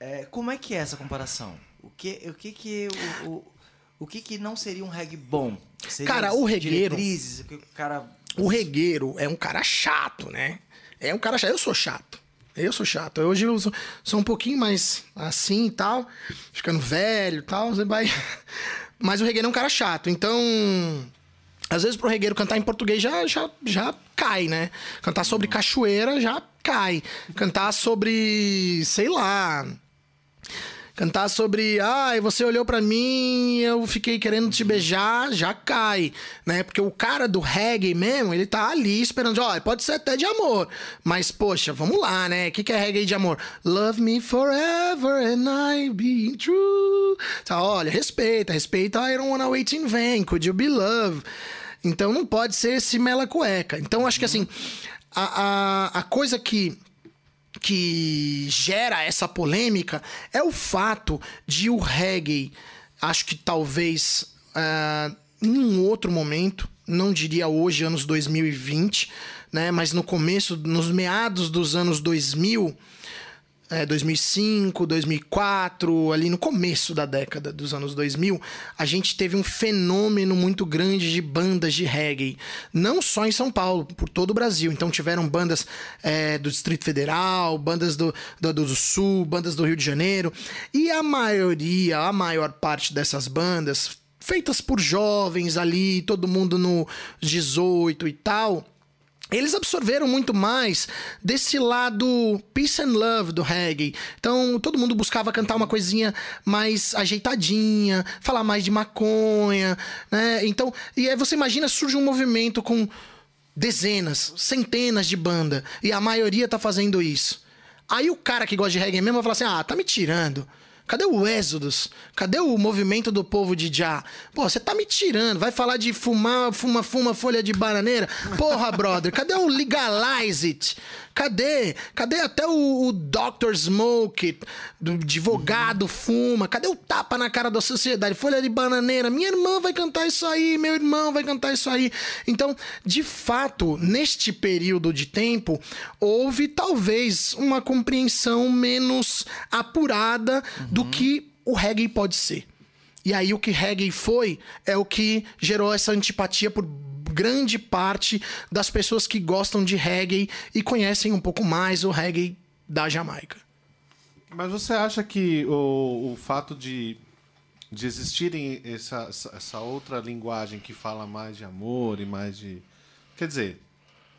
É, como é que é essa comparação? O que, o que que o, o, o que que não seria um reggae bom? Seria Cara, o regueiro- o cara O regueiro é um cara chato, né? É um cara chato. Eu sou chato. Eu sou chato. Hoje eu sou, sou um pouquinho mais assim e tal, ficando velho e tal. Mas o regueiro é um cara chato. Então, às vezes pro regueiro cantar em português já, já, já cai, né? Cantar sobre cachoeira já cai. Cantar sobre, sei lá, Cantar sobre, ai, você olhou pra mim, eu fiquei querendo te beijar, já cai, né? Porque o cara do reggae mesmo, ele tá ali esperando, ó, pode ser até de amor, mas poxa, vamos lá, né? O que, que é reggae de amor? Love me forever and I be true. Tá, olha, respeita, respeita, I don't wanna wait in vain, could you be love? Então não pode ser esse mela cueca. Então acho que assim, a, a, a coisa que que gera essa polêmica é o fato de o reggae, acho que talvez ah, em um outro momento, não diria hoje, anos 2020, né, mas no começo, nos meados dos anos 2000, é, 2005, 2004, ali no começo da década dos anos 2000, a gente teve um fenômeno muito grande de bandas de reggae. Não só em São Paulo, por todo o Brasil. Então tiveram bandas é, do Distrito Federal, bandas do, do, do Sul, bandas do Rio de Janeiro. E a maioria, a maior parte dessas bandas, feitas por jovens ali, todo mundo no 18 e tal eles absorveram muito mais desse lado peace and love do reggae. Então, todo mundo buscava cantar uma coisinha mais ajeitadinha, falar mais de maconha, né? Então, e aí você imagina surge um movimento com dezenas, centenas de banda e a maioria tá fazendo isso. Aí o cara que gosta de reggae mesmo vai falar assim: "Ah, tá me tirando". Cadê o Êxodos? Cadê o movimento do povo de Já? Pô, você tá me tirando. Vai falar de fumar, fuma, fuma folha de bananeira? Porra, brother, cadê o Legalize It? Cadê? Cadê até o, o Dr. Smoke, do advogado fuma? Cadê o tapa na cara da sociedade? Folha de bananeira. Minha irmã vai cantar isso aí, meu irmão vai cantar isso aí. Então, de fato, neste período de tempo, houve talvez uma compreensão menos apurada do que o reggae pode ser. E aí o que reggae foi é o que gerou essa antipatia por grande parte das pessoas que gostam de reggae e conhecem um pouco mais o reggae da Jamaica. Mas você acha que o, o fato de, de existirem essa, essa- outra linguagem que fala mais de amor e mais de. Quer dizer,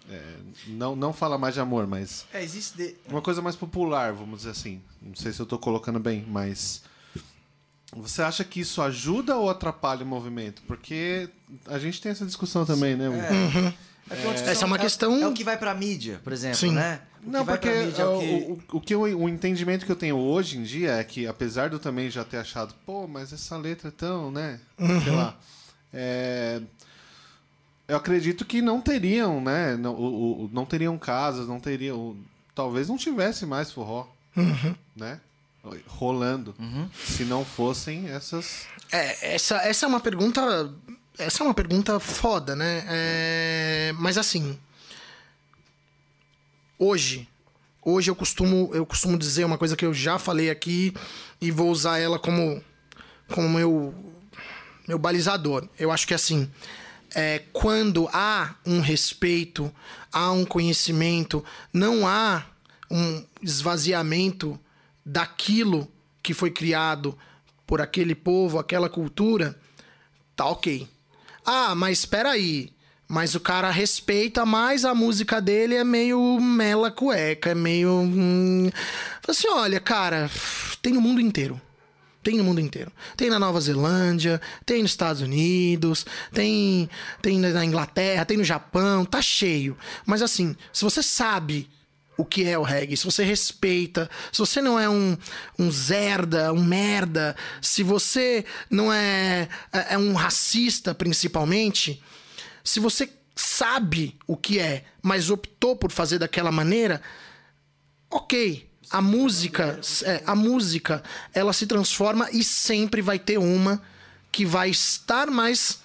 é, não, não fala mais de amor, mas É, existe. de- uma coisa mais popular, vamos dizer assim. Não sei se eu estou colocando bem, mas. Você acha que isso ajuda ou atrapalha o movimento? Porque a gente tem essa discussão também, né? É que uma discussão- Essa é uma questão- É, o que vai pra mídia, por exemplo, Sim. né? O Não, que porque mídia é o que. o, o, o que eu- o entendimento que eu tenho hoje em dia é que, apesar de eu também já ter achado, pô, mas essa letra é tão, né? Sei lá. é, eu acredito que não teriam, né? Não, o- o- não teriam casas, não teriam. Talvez não tivesse mais forró, né? Rolando. Se não fossem essas. É, essa, essa é uma pergunta. Essa é uma pergunta foda, né? É, mas assim. Hoje. Hoje eu costumo, eu costumo dizer uma coisa que eu já falei aqui e vou usar ela como, como meu, meu balizador. Eu acho que assim. É, quando há um respeito, há um conhecimento, não há um esvaziamento daquilo que foi criado por aquele povo, aquela cultura, tá ok. Ah, mas espera aí. Mas o cara respeita, mas a música dele é meio mela cueca, é meio. Hum... Assim: olha, cara, tem no mundo inteiro. Tem no mundo inteiro. Tem na Nova Zelândia, tem nos Estados Unidos, tem, tem na Inglaterra, tem no Japão, tá cheio. Mas assim, se você sabe o que é o reggae, se você respeita, se você não é um, um zerda, um merda, se você não é, é, é um racista principalmente, se você sabe o que é, mas optou por fazer daquela maneira, ok. A música, é, a música, ela se transforma e sempre vai ter uma que vai estar mais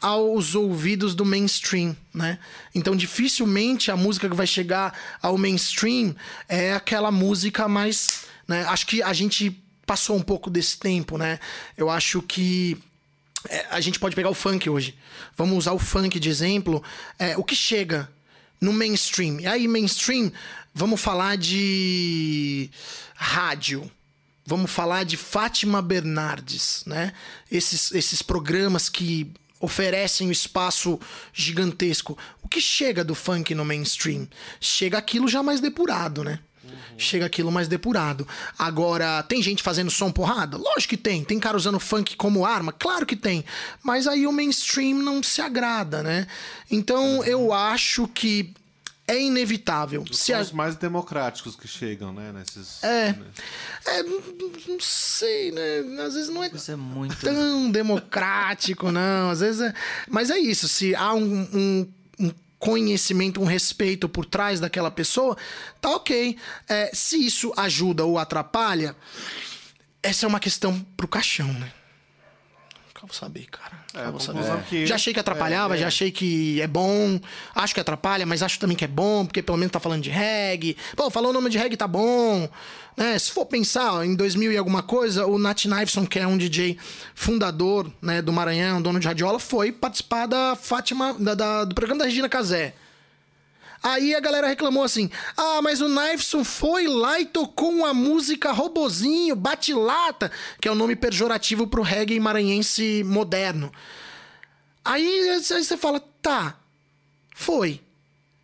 aos ouvidos do mainstream, né? Então dificilmente a música que vai chegar ao mainstream é aquela música mais, né? Acho que a gente passou um pouco desse tempo, né? Eu acho que é, a gente pode pegar o funk hoje. Vamos usar o funk de exemplo. É, o que chega no mainstream? E aí, mainstream, vamos falar de rádio. Vamos falar de Fátima Bernardes, né? Esses, esses programas que oferecem um espaço gigantesco. O que chega do funk no mainstream? Chega aquilo já mais depurado, né? Chega aquilo mais depurado. Agora, tem gente fazendo som porrada? Lógico que tem. Tem cara usando funk como arma? Claro que tem. Mas aí o mainstream não se agrada, né? Então eu acho que é inevitável. Os a- mais democráticos que chegam, né? Nesses, É. né? É, não não sei, né? Às vezes não é Isso é muito. tão democrático, não. Às vezes é... Mas é isso, se há um, um- um conhecimento, um respeito por trás daquela pessoa, tá ok. É, se isso ajuda ou atrapalha, essa é uma questão pro caixão, né? Vou saber, cara. É, vou saber. que- Já achei que atrapalhava, é, é. já achei que é bom. Acho que atrapalha, mas acho também que é bom, porque pelo menos tá falando de reggae. Pô, falou o nome de reggae, tá bom. Né? Se for pensar, ó, em 2000 e alguma coisa, o Nat Knifeson, que é um DJ fundador né, do Maranhão, dono de radiola, foi participar da Fátima, da- da- do programa da Regina Casé. Aí a galera reclamou assim: ah, mas o Knifeson foi lá e tocou uma música robozinho, bate-lata, que é o nome pejorativo pro reggae maranhense moderno. Aí, aí você fala: tá, foi.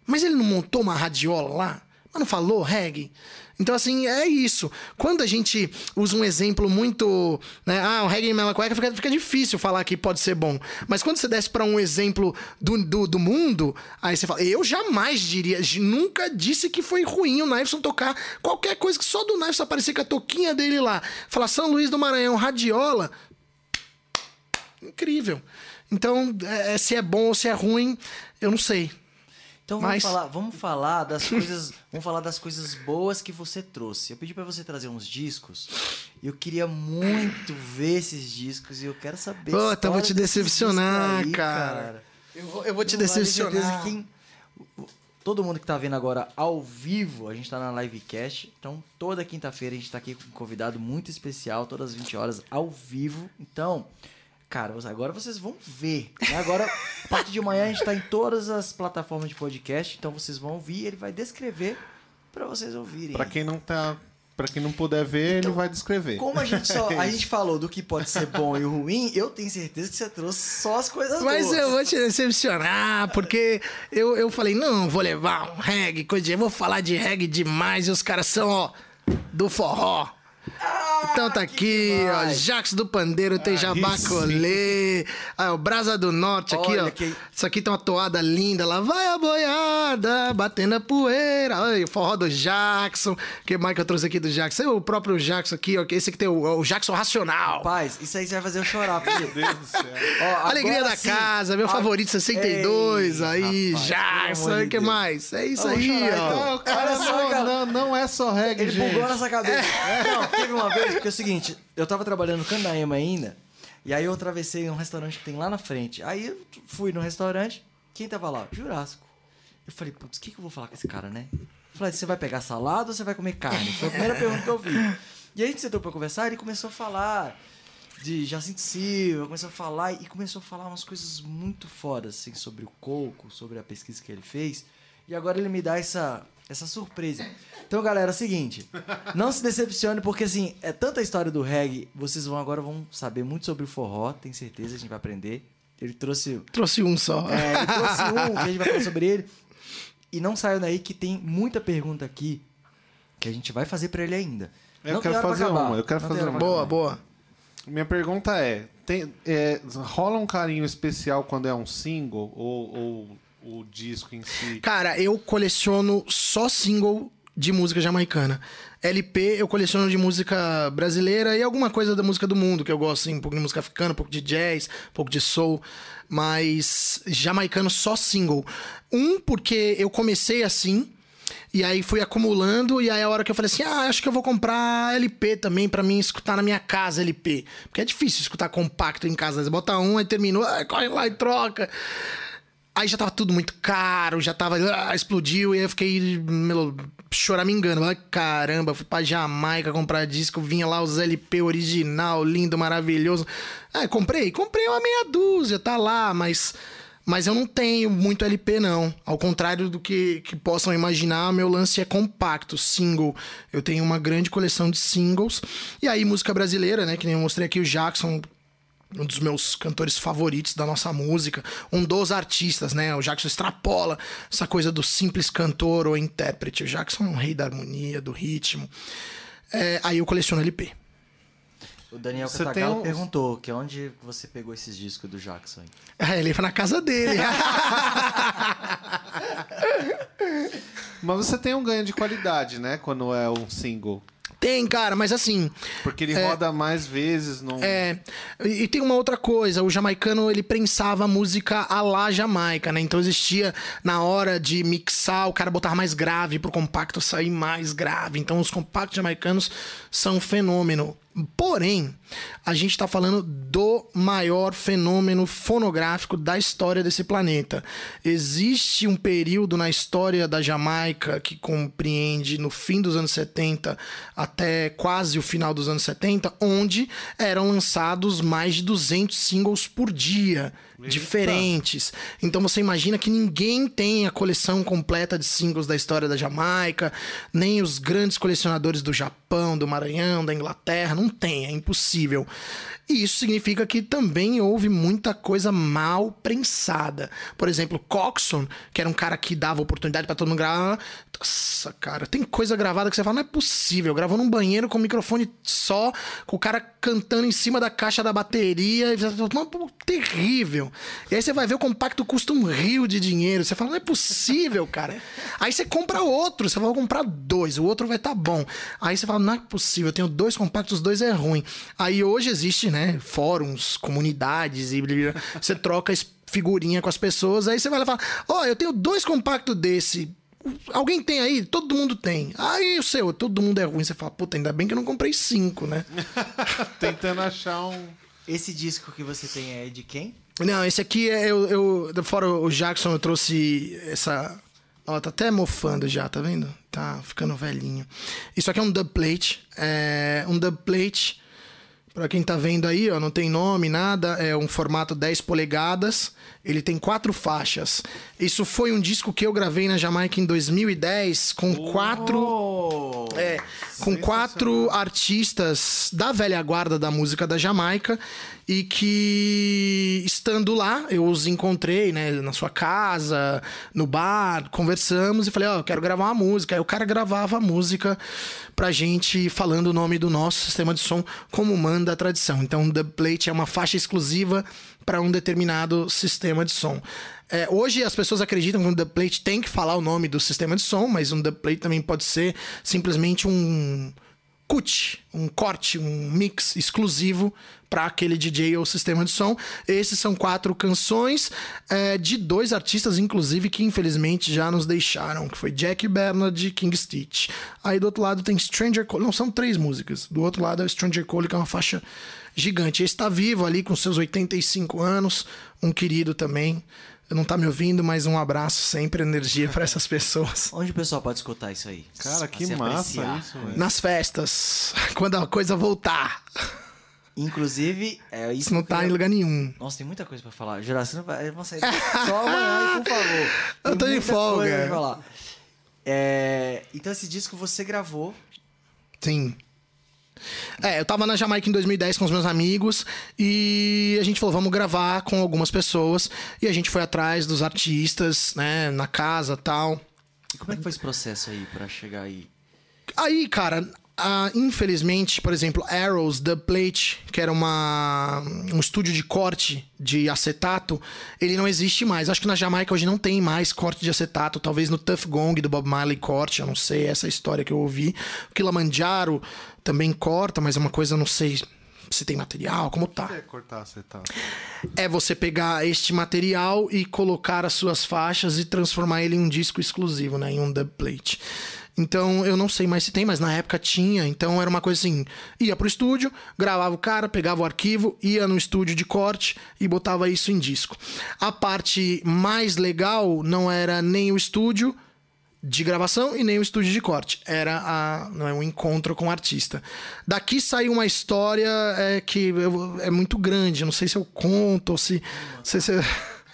Mas ele não montou uma radiola lá? Mas não falou reggae? Então, assim, é isso. Quando a gente usa um exemplo muito. Né, ah, o reggae em mela cueca, fica, fica difícil falar que pode ser bom. Mas quando você desce pra um exemplo do, do, do mundo, aí você fala. Eu jamais diria, nunca disse que foi ruim o Knifeson tocar qualquer coisa que só do Knifeson aparecer com a toquinha dele lá. Falar São Luís do Maranhão, radiola. Incrível. Então, é, se é bom ou se é ruim, eu não sei. Então vamos Mas- falar, vamos falar das coisas, vamos falar das coisas boas que você trouxe. Eu pedi pra você trazer uns discos. E eu queria muito ver esses discos e eu quero saber. Puta, vou te desses decepcionar, aí, cara. Eu vou, eu vou te Não vale decepcionar. que quem- Todo mundo que tá vendo agora ao vivo, a gente tá na livecast. Então, toda quinta-feira a gente tá aqui com um convidado muito especial, todas as 20 horas, ao vivo. Então, cara, agora vocês vão ver. né? Agora, a partir de amanhã, a gente tá em todas as plataformas de podcast. Então, vocês vão ouvir, ele vai descrever pra vocês ouvirem. Pra quem não tá. Para quem não puder ver, Então, ele vai descrever. Como a gente só. A gente falou do que pode ser bom e o ruim, eu tenho certeza que você trouxe só as coisas Mas boas. eu vou te decepcionar, porque eu, eu falei, não, vou levar um reggae, coisa de, eu vou falar de reggae demais, e os caras são, ó, do forró. Então tá aqui, ó. Jax do Pandeiro, tem Aí Jabacolê, ah, o Brasa do Norte aqui, Olha ó. que- Isso aqui tem uma toada linda, lá vai a boiada, batendo a poeira. Olha, o forró do Jackson. que mais que eu trouxe aqui do Jackson? O próprio Jackson aqui, ó, que esse aqui tem o, o Jackson Racional. Rapaz, isso aí você vai fazer eu chorar, porque... Meu Deus do céu. Ó, Alegria da sim. casa, meu Ah, favorito 62, ei, aí, rapaz, Jackson, o que Deus. mais? É isso Eu aí, ó. então. Não, cara, só, não, não, não é só reggae, Ele gente. bugou nessa cabeça. Não, teve uma vez, porque é o seguinte, eu tava trabalhando no Canaima ainda, e aí eu atravessei um restaurante que tem lá na frente. Aí eu fui no restaurante, quem tava lá? Jurássico. Eu falei, putz, o que, que eu vou falar com esse cara, né? Eu falei, você vai pegar salada ou você vai comer carne? Foi a primeira pergunta que eu vi. E aí a gente sentou pra conversar ele começou a falar de Jacinto Silva, começou a falar e começou a falar umas coisas muito fodas, assim, sobre o coco, sobre a pesquisa que ele fez. E agora ele me dá essa, essa surpresa. Então, galera, é o seguinte, não se decepcione, porque assim, é tanta história do reggae, vocês vão agora vão saber muito sobre o forró, tenho certeza, a gente vai aprender. Ele trouxe. Trouxe um só. É, ele trouxe um que a gente vai falar sobre ele. E não saiu daí que tem muita pergunta aqui que a gente vai fazer pra ele ainda. Eu Não tem quero fazer uma, eu quero Não fazer tem uma. Boa, acabar. boa. Minha pergunta é, tem, é, rola um carinho especial quando é um single ou, ou o disco em si? Cara, eu coleciono só single de música jamaicana. LP eu coleciono de música brasileira e alguma coisa da música do mundo, que eu gosto, assim, um pouco de música africana, um pouco de jazz, um pouco de soul, mas jamaicano só single. Um, porque eu comecei assim, e aí fui acumulando, e aí a hora que eu falei assim, ah, acho que eu vou comprar LP também pra mim escutar na minha casa LP. Porque é difícil escutar compacto em casa, né? Você bota um, aí terminou, ah, corre lá e troca. Aí já tava tudo muito caro, já tava. ah, explodiu, e aí eu fiquei meu, choramingando. Ai, caramba, fui pra Jamaica comprar disco, vinha lá os LP original, lindo, maravilhoso. Ah, comprei? Comprei uma meia dúzia, tá lá, mas. Mas eu não tenho muito LP, não. Ao contrário do que, que possam imaginar, meu lance é compacto, single. Eu tenho uma grande coleção de singles. E aí, música brasileira, né? Que nem eu mostrei aqui, o Jackson, um dos meus cantores favoritos da nossa música, um dos artistas, né? O Jackson extrapola essa coisa do simples cantor ou intérprete. O Jackson é um rei da harmonia, do ritmo. É, aí eu coleciono LP. O Daniel Você um- perguntou que onde você pegou esses discos do Jackson. aí? É, ele foi na casa dele. Mas você tem um ganho de qualidade, né? Quando é um single. Tem, cara, mas assim. Porque ele roda mais vezes. Não... É, e e tem uma outra coisa, o jamaicano ele prensava a música a lá Jamaica, né? Então existia na hora de mixar, o cara botava mais grave pro compacto sair mais grave. Então os compactos jamaicanos são um fenômeno. Porém, a gente tá falando do maior fenômeno fonográfico da história desse planeta. Existe um período na história da Jamaica que compreende no fim dos anos 70 até quase o final dos anos 70, onde eram lançados mais de 200 singles por dia, diferentes. Então você imagina que ninguém tem a coleção completa de singles da história da Jamaica, nem os grandes colecionadores do Japão, do Maranhão, da Inglaterra, não tem, é impossível. E isso significa que também houve muita coisa mal prensada. Por exemplo, Coxon, que era um cara que dava oportunidade pra todo mundo gravar. Nossa, cara, tem coisa gravada que você fala, não é possível. Gravou num banheiro com o microfone só, com o cara cantando em cima da caixa da bateria. E você fala, "Não, pô, terrível. E aí você vai ver o compacto custa um rio de dinheiro. Você fala, não é possível, cara. Aí você compra outro, você vai comprar dois, o outro vai estar tá bom. Aí você fala, não é possível, eu tenho dois compactos, dois é ruim. Aí hoje existe, né, fóruns, comunidades e blá, blá, você troca figurinha com as pessoas, aí você vai lá e fala, ó, eu tenho dois compactos desse. Alguém tem aí? Todo mundo tem. Aí o seu, todo mundo é ruim. Você fala, puta, ainda bem que eu não comprei cinco, né? Tentando achar um. Esse disco que você tem é de quem? Não, esse aqui é eu, eu fora o Jackson, eu trouxe essa. Ó, tá até mofando já, tá vendo? Tá ficando velhinho. Isso aqui é um dubplate. É um dubplate. Pra quem tá vendo aí, ó, não tem nome, nada. É um formato 10 polegadas. Ele tem quatro faixas. Isso foi um disco que eu gravei na Jamaica em 2010 com quatro. Oh! É, com quatro artistas da velha guarda da música da Jamaica e que estando lá eu os encontrei, né, na sua casa, no bar, conversamos e falei, ó, eu quero gravar uma música. Aí o cara gravava a música pra gente falando o nome do nosso sistema de som como manda a tradição. Então, The Plate é uma faixa exclusiva para um determinado sistema de som. É, hoje as pessoas acreditam que um dubplate tem que falar o nome do sistema de som, mas um dubplate também pode ser simplesmente um cut, um corte, um mix exclusivo para aquele DJ ou sistema de som. Esses são quatro canções é, de dois artistas, inclusive, que infelizmente já nos deixaram, que foi Jack Bernard e King Stitch. Aí do outro lado tem Stranger Cole, não, são três músicas. Do outro lado é Stranger Cole, que é uma faixa gigante. Esse está vivo ali com seus 85 anos, um querido também. Não tá me ouvindo, mas um abraço, sempre energia para essas pessoas. Onde o pessoal pode escutar isso aí? Cara, que massa apreciar. isso, velho. Nas festas, quando a coisa voltar. Inclusive, é isso Isso não tá eu em lugar nenhum. Nossa, tem muita coisa pra falar. Não vai, vamos sair só amanhã, por favor. Tem Eu tô de folga. coisa pra falar. É, então esse disco você gravou. Sim. É, eu tava na Jamaica em 2010 com os meus amigos e a gente falou, vamos gravar com algumas pessoas. E a gente foi atrás dos artistas, né, na casa tal. E como é que foi esse processo aí pra chegar aí? Aí, cara, ah, infelizmente, por exemplo, Arrows, The Plate, que era uma, um estúdio de corte de acetato, ele não existe mais. Acho que na Jamaica hoje não tem mais corte de acetato. Talvez no Tough Gong do Bob Marley corte, eu não sei, essa é história que eu ouvi. O Kilimanjaro também corta, mas é uma coisa, eu não sei se tem material, como tá. É cortar acetato. É você pegar este material e colocar as suas faixas e transformar ele em um disco exclusivo, né? Em um dubplate. Então eu não sei mais se tem, mas na época tinha. Então era uma coisa assim: ia pro estúdio, gravava o cara, pegava o arquivo, ia no estúdio de corte e botava isso em disco. A parte mais legal não era nem o estúdio de gravação e nem o estúdio de corte. Era a, não é, um encontro com o artista. Daqui saiu uma história é, que eu- é muito grande. Não sei se eu conto ou se. se, se-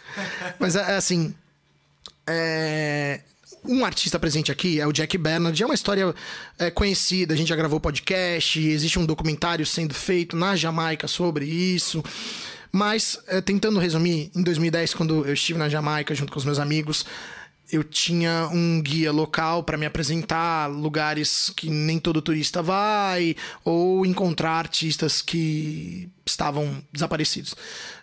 Mas é, é assim. é, Um artista presente aqui é o Jack Bernard. É uma história é, conhecida. A gente já gravou podcast. Existe um documentário sendo feito na Jamaica sobre isso. Mas, é, tentando resumir, em 2010, quando eu estive na Jamaica junto com os meus amigos, eu tinha um guia local para me apresentar lugares que nem todo turista vai, ou encontrar artistas que estavam desaparecidos.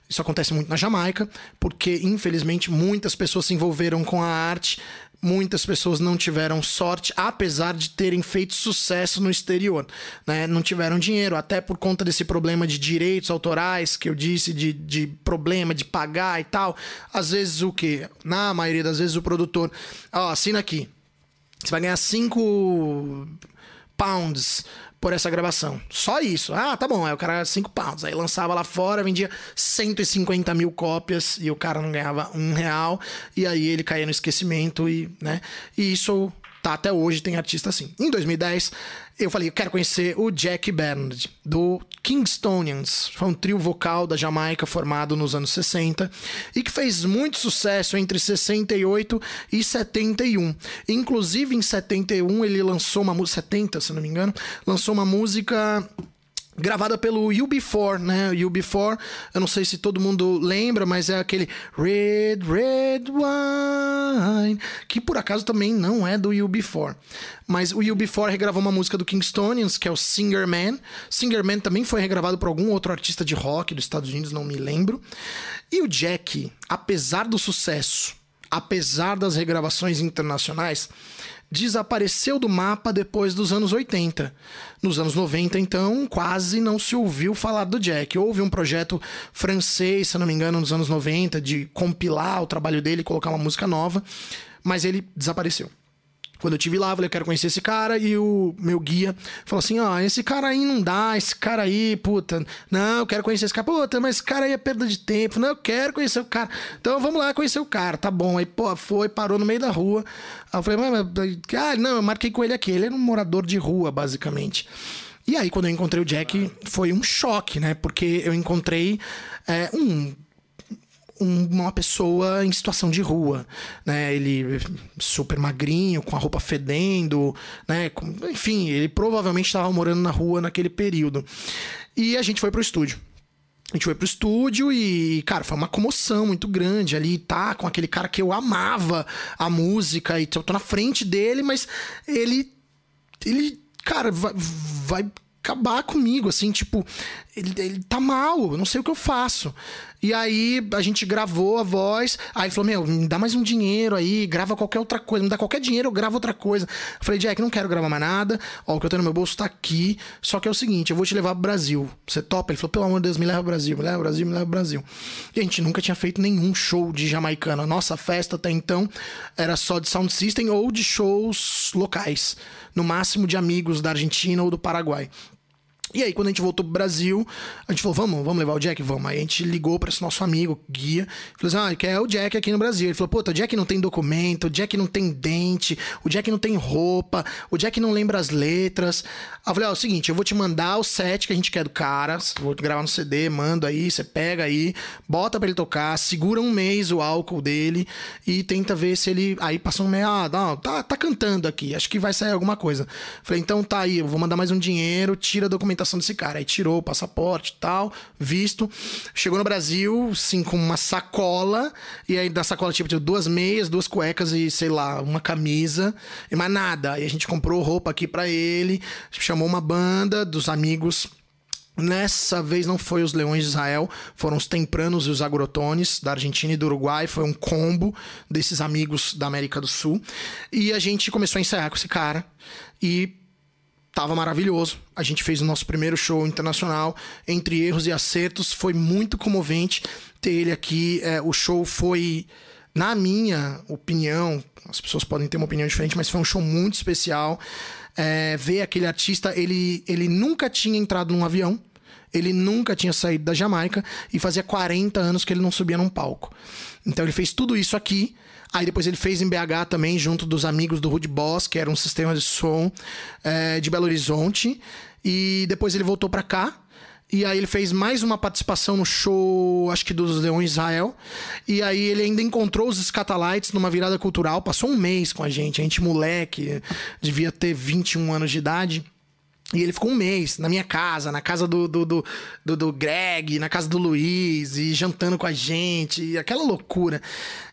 Isso acontece muito na Jamaica, porque infelizmente muitas pessoas se envolveram com a arte, muitas pessoas não tiveram sorte, apesar de terem feito sucesso no exterior. Né? Não tiveram dinheiro, até por conta desse problema de direitos autorais que eu disse, de, de problema de pagar e tal. Às vezes o que? Na maioria das vezes o produtor, ó, assina aqui. Você vai ganhar 5 pounds por essa gravação. Só isso. Ah, tá bom. Aí o cara 5 pounds. Aí lançava lá fora, vendia 150 mil cópias e o cara não ganhava um real. E aí ele caía no esquecimento e, né? E isso tá até hoje, tem artista assim. Em 2010, eu falei, eu quero conhecer o Jack Bernard, do Kingstonians. Foi um trio vocal da Jamaica formado nos anos 60 e que fez muito sucesso entre 68 e 71. Inclusive, em 71, ele lançou uma música, 70, se não me engano, lançou uma música gravada pelo UB4, né? O UB4, eu não sei se todo mundo lembra, mas é aquele Red, Red Wine, que por acaso também não é do UB4. Mas o UB4 regravou uma música do Kingstonians, que é o Singer Man. Singer Man também foi regravado por algum outro artista de rock dos Estados Unidos, não me lembro. E o Jack, apesar do sucesso, apesar das regravações internacionais, desapareceu do mapa depois dos anos 80. Nos anos 90, então, quase não se ouviu falar do Jack. Houve um projeto francês, se não me engano, nos anos 90, de compilar o trabalho dele e colocar uma música nova, mas ele desapareceu. Quando eu tive lá, eu falei, eu quero conhecer esse cara, e o meu guia falou assim: ó, esse cara aí não dá, esse cara aí, puta, não, eu quero conhecer esse cara, puta, mas esse cara aí é perda de tempo, não, eu quero conhecer o cara. Então vamos lá conhecer o cara, tá bom. Aí, pô, foi, parou no meio da rua. Aí eu falei, mas, ah, não, eu marquei com ele aqui, ele era um morador de rua, basicamente. E aí, quando eu encontrei o Jack, foi um choque, né? Porque eu encontrei é, um um- uma pessoa em situação de rua, né? Ele super magrinho, com a roupa fedendo, né? Enfim, ele provavelmente estava morando na rua naquele período. E a gente foi pro estúdio. A gente foi pro estúdio e, cara, foi uma comoção muito grande ali, tá? Com aquele cara que eu amava a música e eu tô na frente dele, mas ele. Ele, cara, vai, vai acabar comigo, assim, tipo, ele, ele tá mal, eu não sei o que eu faço. E aí a gente gravou a voz, aí ele falou: Meu, me dá mais um dinheiro aí, grava qualquer outra coisa, me dá qualquer dinheiro, eu gravo outra coisa. Eu falei, Jack, não quero gravar mais nada, ó, o que eu tenho no meu bolso tá aqui, só que é o seguinte, eu vou te levar pro Brasil. Você topa? Ele falou, pelo amor de Deus, me leva pro Brasil, me leva pro Brasil, me leva pro Brasil. E a gente nunca tinha feito nenhum show de jamaicano. A nossa festa até então era só de sound system ou de shows locais. No máximo de amigos da Argentina ou do Paraguai. E aí, quando a gente voltou pro Brasil, a gente falou, vamos, vamos levar o Jack? Vamos. Aí a gente ligou pra esse nosso amigo, guia, falou assim, ah, quer o Jack aqui no Brasil. Ele falou, puta, o Jack não tem documento, o Jack não tem dente, o Jack não tem roupa, o Jack não lembra as letras. Aí eu falei, ó, é o seguinte, eu vou te mandar o set que a gente quer do cara, vou gravar no CD, mando aí, você pega aí, bota pra ele tocar, segura um mês o álcool dele e tenta ver se ele... Aí passou um mês, ah, não, tá, tá cantando aqui, acho que vai sair alguma coisa. Falei, então tá aí, eu vou mandar mais um dinheiro, tira a documentação documentação desse cara. Aí tirou o passaporte e tal, visto. Chegou no Brasil, sim, com uma sacola. E aí da sacola tipo, tinha duas meias, duas cuecas e, sei lá, uma camisa. E mais nada. Aí a gente comprou roupa aqui para ele, chamou uma banda dos amigos Nessa vez não foi os Leões de Israel, foram os Tempranos e os Agrotones da Argentina e do Uruguai. Foi um combo desses amigos da América do Sul. E a gente começou a ensaiar com esse cara. E tava maravilhoso. A gente fez o nosso primeiro show internacional, entre erros e acertos. Foi muito comovente ter ele aqui. É, o show foi, na minha opinião, as pessoas podem ter uma opinião diferente, mas foi um show muito especial. É, ver aquele artista, ele, ele nunca tinha entrado num avião. Ele nunca tinha saído da Jamaica e fazia 40 anos que ele não subia num palco. Então ele fez tudo isso aqui. Aí depois ele fez em BH também, junto dos amigos do Rude Boss, que era um sistema de som é, de Belo Horizonte. E depois ele voltou para cá. E aí ele fez mais uma participação no show, acho que dos Leões Israel. E aí ele ainda encontrou os Scatalites numa virada cultural. Passou um mês com a gente. A gente, moleque, devia ter 21 anos de idade. E ele ficou um mês na minha casa, na casa do, do, do, do, do Greg, na casa do Luiz, e jantando com a gente, aquela loucura.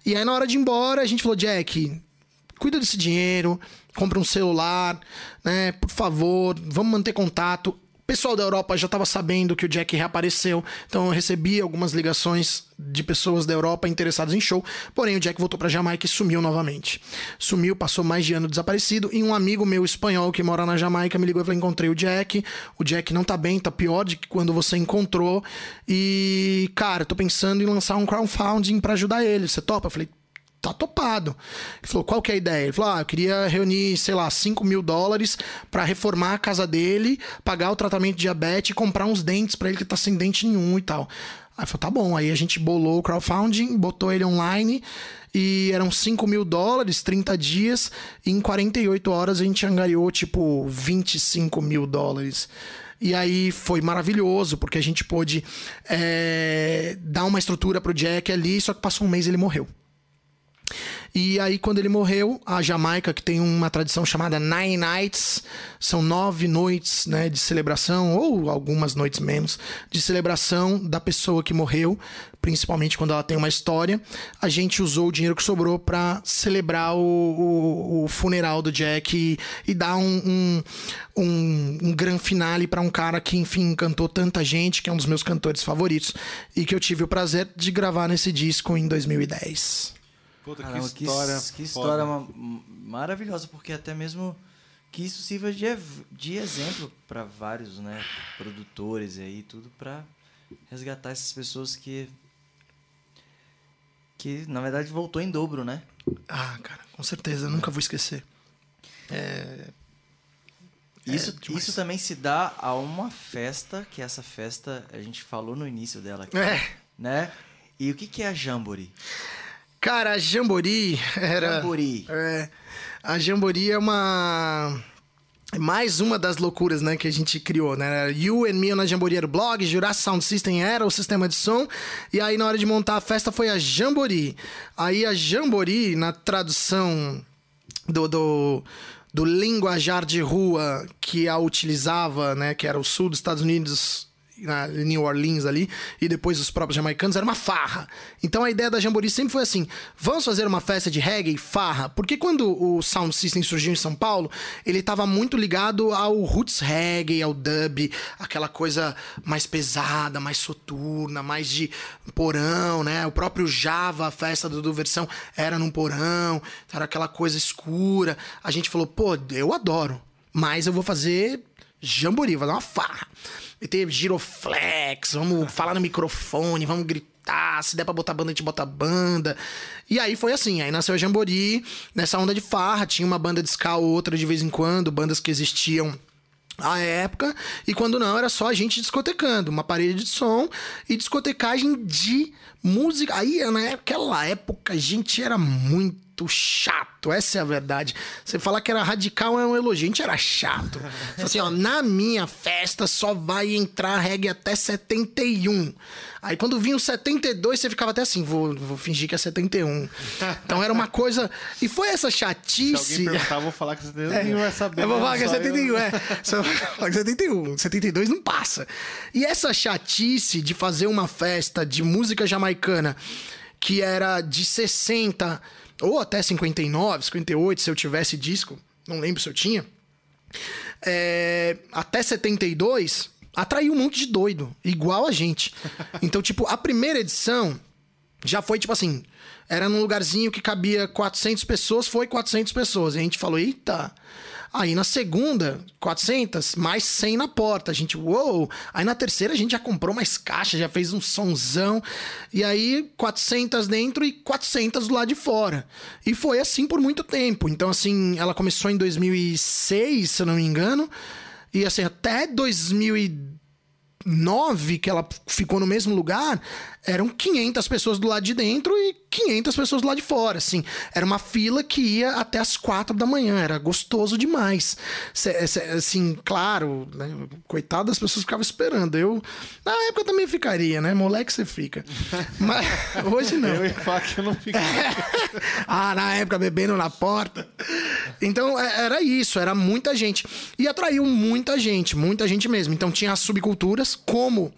E aí, na hora de ir embora, a gente falou: Jack, cuida desse dinheiro, compra um celular, né? Por favor, vamos manter contato. Pessoal da Europa já estava sabendo que o Jack reapareceu, então eu recebi algumas ligações de pessoas da Europa interessadas em show. Porém, o Jack voltou para Jamaica e sumiu novamente. Sumiu, passou mais de ano desaparecido. E um amigo meu espanhol que mora na Jamaica me ligou e falou: Encontrei o Jack. O Jack não tá bem, tá pior do que quando você encontrou. E, cara, tô pensando em lançar um crowdfunding para ajudar ele. Você topa? Eu falei: tá topado. Ele falou, qual que é a ideia? Ele falou, ah, eu queria reunir, sei lá, 5 mil dólares para reformar a casa dele, pagar o tratamento de diabetes e comprar uns dentes para ele que tá sem dente nenhum e tal. Aí falou, tá bom. Aí a gente bolou o crowdfunding, botou ele online e eram 5 mil dólares, 30 dias, e em 48 horas a gente angariou tipo 25 mil dólares. E aí foi maravilhoso, porque a gente pôde é, dar uma estrutura pro Jack ali, só que passou um mês e ele morreu. E aí, quando ele morreu, a Jamaica, que tem uma tradição chamada Nine Nights, são nove noites né, de celebração, ou algumas noites menos, de celebração da pessoa que morreu, principalmente quando ela tem uma história. A gente usou o dinheiro que sobrou para celebrar o, o, o, funeral do Jack e, e dar um, um, um, um grande finale para um cara que, enfim, encantou tanta gente, que é um dos meus cantores favoritos, e que eu tive o prazer de gravar nesse disco em 2010. Puta, Caramba, que história. Que, que história ma- maravilhosa, porque até mesmo que isso sirva de, de exemplo para vários, né, produtores e aí tudo para resgatar essas pessoas que que na verdade voltou em dobro, né? Ah, cara, com certeza, nunca vou esquecer. Isso, demais. isso também se dá a uma festa, que essa festa a gente falou no início dela aqui, É. né? E o que que é a Jamboree? Cara, a Jambori era. Jamboree. É, a Jambori é uma. Mais uma das loucuras, né, que a gente criou, né? You and Me na Jambori era o blog, Jurassic Sound System era o sistema de som, e aí na hora de montar a festa foi a Jambori. Aí a Jambori, na tradução do, do, do linguajar de rua que a utilizava, né, que era o sul dos Estados Unidos, na New Orleans ali, e depois os próprios jamaicanos, era uma farra. Então a ideia da Jamboree sempre foi assim: vamos fazer uma festa de reggae farra, porque quando o Sound System surgiu em São Paulo, ele estava muito ligado ao roots reggae, ao dub, aquela coisa mais pesada, mais soturna, mais de porão, né? O próprio Java, a festa do, versão era num porão, era aquela coisa escura. A gente falou, pô, eu adoro, mas eu vou fazer jamboree, vou dar uma farra. Teve giroflex, vamos falar no microfone, vamos gritar, se der pra botar banda, a gente bota banda. E aí foi assim, aí nasceu a Jamboree, nessa onda de farra, tinha uma banda de ska ou outra de vez em quando, bandas que existiam à época, e quando não, era só a gente discotecando, uma parede de som e discotecagem de música. Aí, naquela época, a gente era muito muito chato, essa é a verdade. Você falar que era radical é um elogio, a gente era chato. assim, ó, na minha festa só vai entrar reggae até 71. Aí quando vinha o 72, você ficava até assim, vou, vou fingir que é 71. Então era uma coisa. E foi essa chatice. Se alguém perguntar, eu vou falar que 71 é, é saber. Eu vou falar que é 71, eu... é. Só falar que é 71. 72 não passa. E essa chatice de fazer uma festa de música jamaicana que era de 60 ou até 59, 58, se eu tivesse disco, não lembro se eu tinha. É, até 72, atraiu um monte de doido, igual a gente. Então, tipo, a primeira edição já foi tipo assim: era num lugarzinho que cabia 400 pessoas, foi 400 pessoas. E a gente falou: eita. Aí na segunda, 400, mais 100 na porta. A gente, uou! Aí na terceira a gente já comprou mais caixa, já fez um sonzão. E aí 400 dentro e 400 do lado de fora. E foi assim por muito tempo. Então, assim, ela começou em 2006, se eu não me engano. E assim, até 2009, que ela ficou no mesmo lugar, eram 500 pessoas do lado de dentro e 500 pessoas do lado de fora, assim. Era uma fila que ia até as quatro da manhã, era gostoso demais. Cê, assim, claro, né? coitado das pessoas ficavam esperando. Eu, na época, também ficaria, né? Moleque, você fica. Mas hoje não. Eu que eu não ficaria. ah, na época, bebendo na porta. Então, é, era isso, era muita gente. E atraiu muita gente, muita gente mesmo. Então, tinha as subculturas, como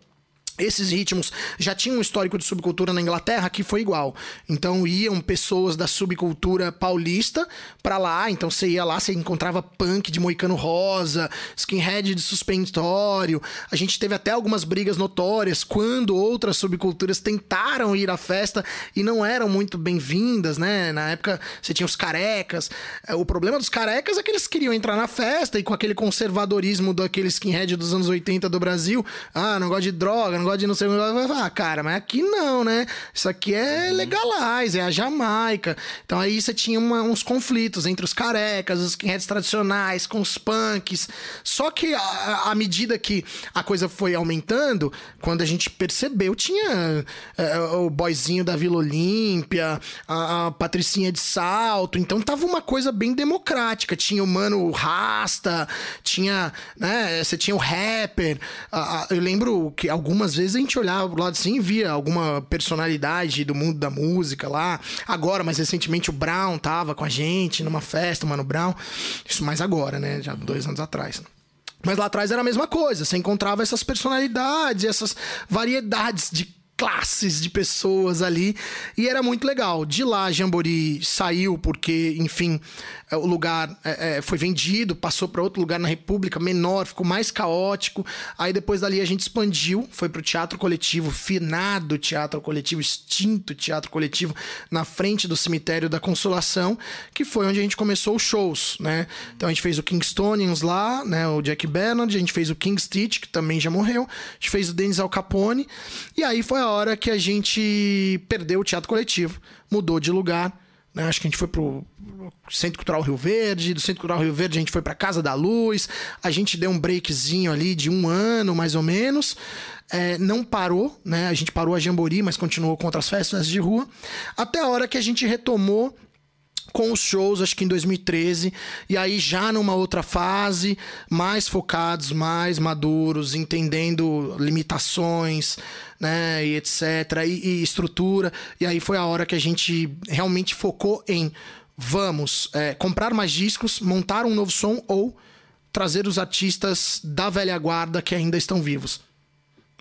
esses ritmos já tinham um histórico de subcultura na Inglaterra que foi igual. Então iam pessoas da subcultura paulista para lá, então você ia lá, você encontrava punk de moicano rosa, skinhead de suspensório. A gente teve até algumas brigas notórias quando outras subculturas tentaram ir à festa e não eram muito bem-vindas, né? Na época você tinha os carecas. É, o problema dos carecas é que eles queriam entrar na festa e com aquele conservadorismo daquele skinhead dos anos 80 do Brasil, ah, não gosta de droga, não gosta de não sei o que, vai falar, cara, mas aqui não, né? Isso aqui é legalize, é a Jamaica. Então aí você tinha uma, uns conflitos entre os carecas, os skinheads tradicionais, com os punks. Só que à medida que a coisa foi aumentando, quando a gente percebeu, tinha é, o boyzinho da Vila Olímpia, a, a Patricinha de Salto. Então tava uma coisa bem democrática. Tinha o mano Rasta, tinha, né? Você tinha o rapper. A, a, eu lembro que algumas vezes a gente olhava pro lado assim e via alguma personalidade do mundo da música lá. Agora, mais recentemente, o Brown tava com a gente numa festa, Mano Brown. Isso mais agora, né? Já dois anos atrás. Mas lá atrás era a mesma coisa. Você encontrava essas personalidades, essas variedades de classes de pessoas ali e era muito legal. De lá, Jambori saiu porque, enfim, é, o lugar é, foi vendido, passou para outro lugar na República, menor, ficou mais caótico. Aí depois dali a gente expandiu, foi para o Teatro Coletivo, finado Teatro Coletivo, extinto Teatro Coletivo, na frente do Cemitério da Consolação, que foi onde a gente começou os shows, né? Então a gente fez o Kingstonians lá, né? O Jack Bernard, a gente fez o King Stitch, que também já morreu, a gente fez o Denis Al Capone, e aí foi a hora que a gente perdeu o Teatro Coletivo, mudou de lugar né? Acho que a gente foi pro Centro Cultural Rio Verde, do Centro Cultural Rio Verde a gente foi pra Casa da Luz, a gente deu um breakzinho ali de um ano, mais ou menos. É, não parou, né? A gente parou a Jambori, mas continuou com outras festas de rua. Até a hora que a gente retomou com os shows, acho que em 2013, e aí já numa outra fase, mais focados, mais maduros, entendendo limitações, né, e etc, e, e estrutura, e aí foi a hora que a gente realmente focou em vamos é, comprar mais discos, montar um novo som ou trazer os artistas da velha guarda que ainda estão vivos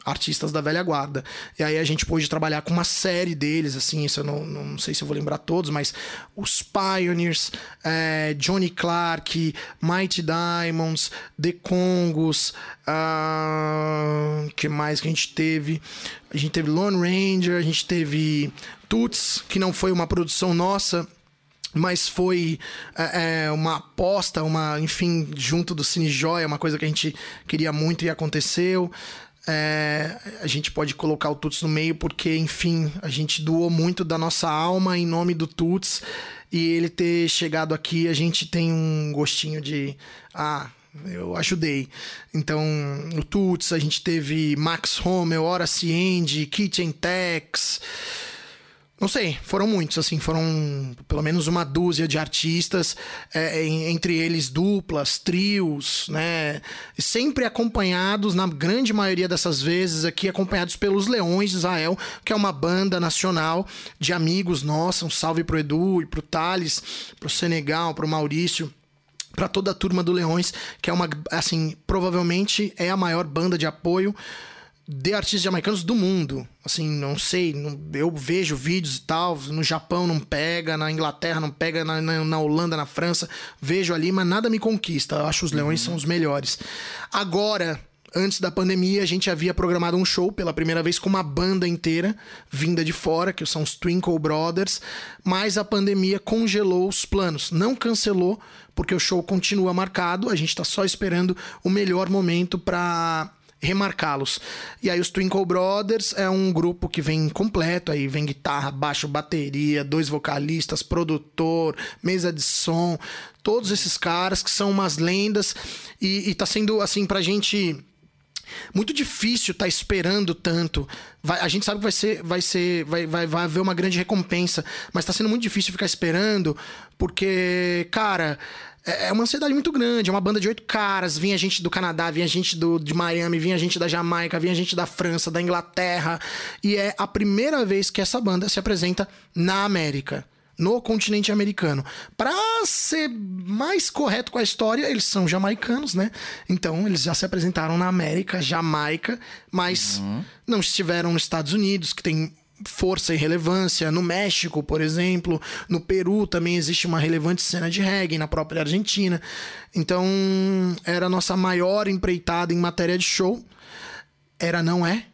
artistas da velha guarda. E aí a gente pôde trabalhar com uma série deles, assim, isso eu não, não sei se eu vou lembrar todos, mas os Pioneers, é, Johnny Clark, Mighty Diamonds, The Congos, uh, que mais que a gente teve? A gente teve Lone Ranger, a gente teve Toots, que não foi uma produção nossa, mas foi é, uma aposta, uma, enfim, junto do Cine Joia, uma coisa que a gente queria muito e aconteceu. É, a gente pode colocar o Tuts no meio porque, enfim, a gente doou muito da nossa alma em nome do Tuts e ele ter chegado aqui, a gente tem um gostinho de. Ah, eu ajudei. Então, o Tuts, a gente teve Max Hommel, Horace Andy, Kitchen Tex. Não sei, foram muitos, assim, foram pelo menos uma dúzia de artistas, é, entre eles duplas, trios, né? Sempre acompanhados, na grande maioria dessas vezes aqui, acompanhados pelos Leões de Israel, que é uma banda nacional de amigos nossos. Um salve pro Edu e pro Thales, pro Senegal, pro Maurício para toda a turma do Leões, que é uma, assim, provavelmente é a maior banda de apoio de artistas jamaicanos do mundo. Assim, não sei, não- eu vejo vídeos e tal, no Japão não pega, na Inglaterra não pega, na, na, na Holanda, na França, vejo ali, mas nada me conquista. Eu acho os Leões são os melhores. Agora, antes da pandemia, a gente havia programado um show pela primeira vez com uma banda inteira vinda de fora, que são os Twinkle Brothers, mas a pandemia congelou os planos. Não cancelou, porque o show continua marcado, a gente está só esperando o melhor momento para remarcá-los. E aí os Twinkle Brothers é um grupo que vem completo, aí vem guitarra, baixo, bateria, dois vocalistas, produtor, mesa de som, todos esses caras que são umas lendas e, e tá sendo assim pra gente muito difícil estar esperando tanto. Vai- a gente sabe que vai ser, vai ser, vai, vai, vai haver uma grande recompensa, mas tá sendo muito difícil ficar esperando, porque, cara, é é uma ansiedade muito grande. É uma banda de oito caras. Vinha gente do Canadá, vinha gente do, de Miami, vinha gente da Jamaica, vinha gente da França, da Inglaterra. E é a primeira vez que essa banda se apresenta na América no continente americano. Para ser mais correto com a história, eles são jamaicanos, né? Então eles já se apresentaram na América, Jamaica, mas não estiveram nos Estados Unidos, que tem força e relevância, no México, por exemplo, no Peru também existe uma relevante cena de reggae, na própria Argentina. Então, era a nossa maior empreitada em matéria de show. Era, não é?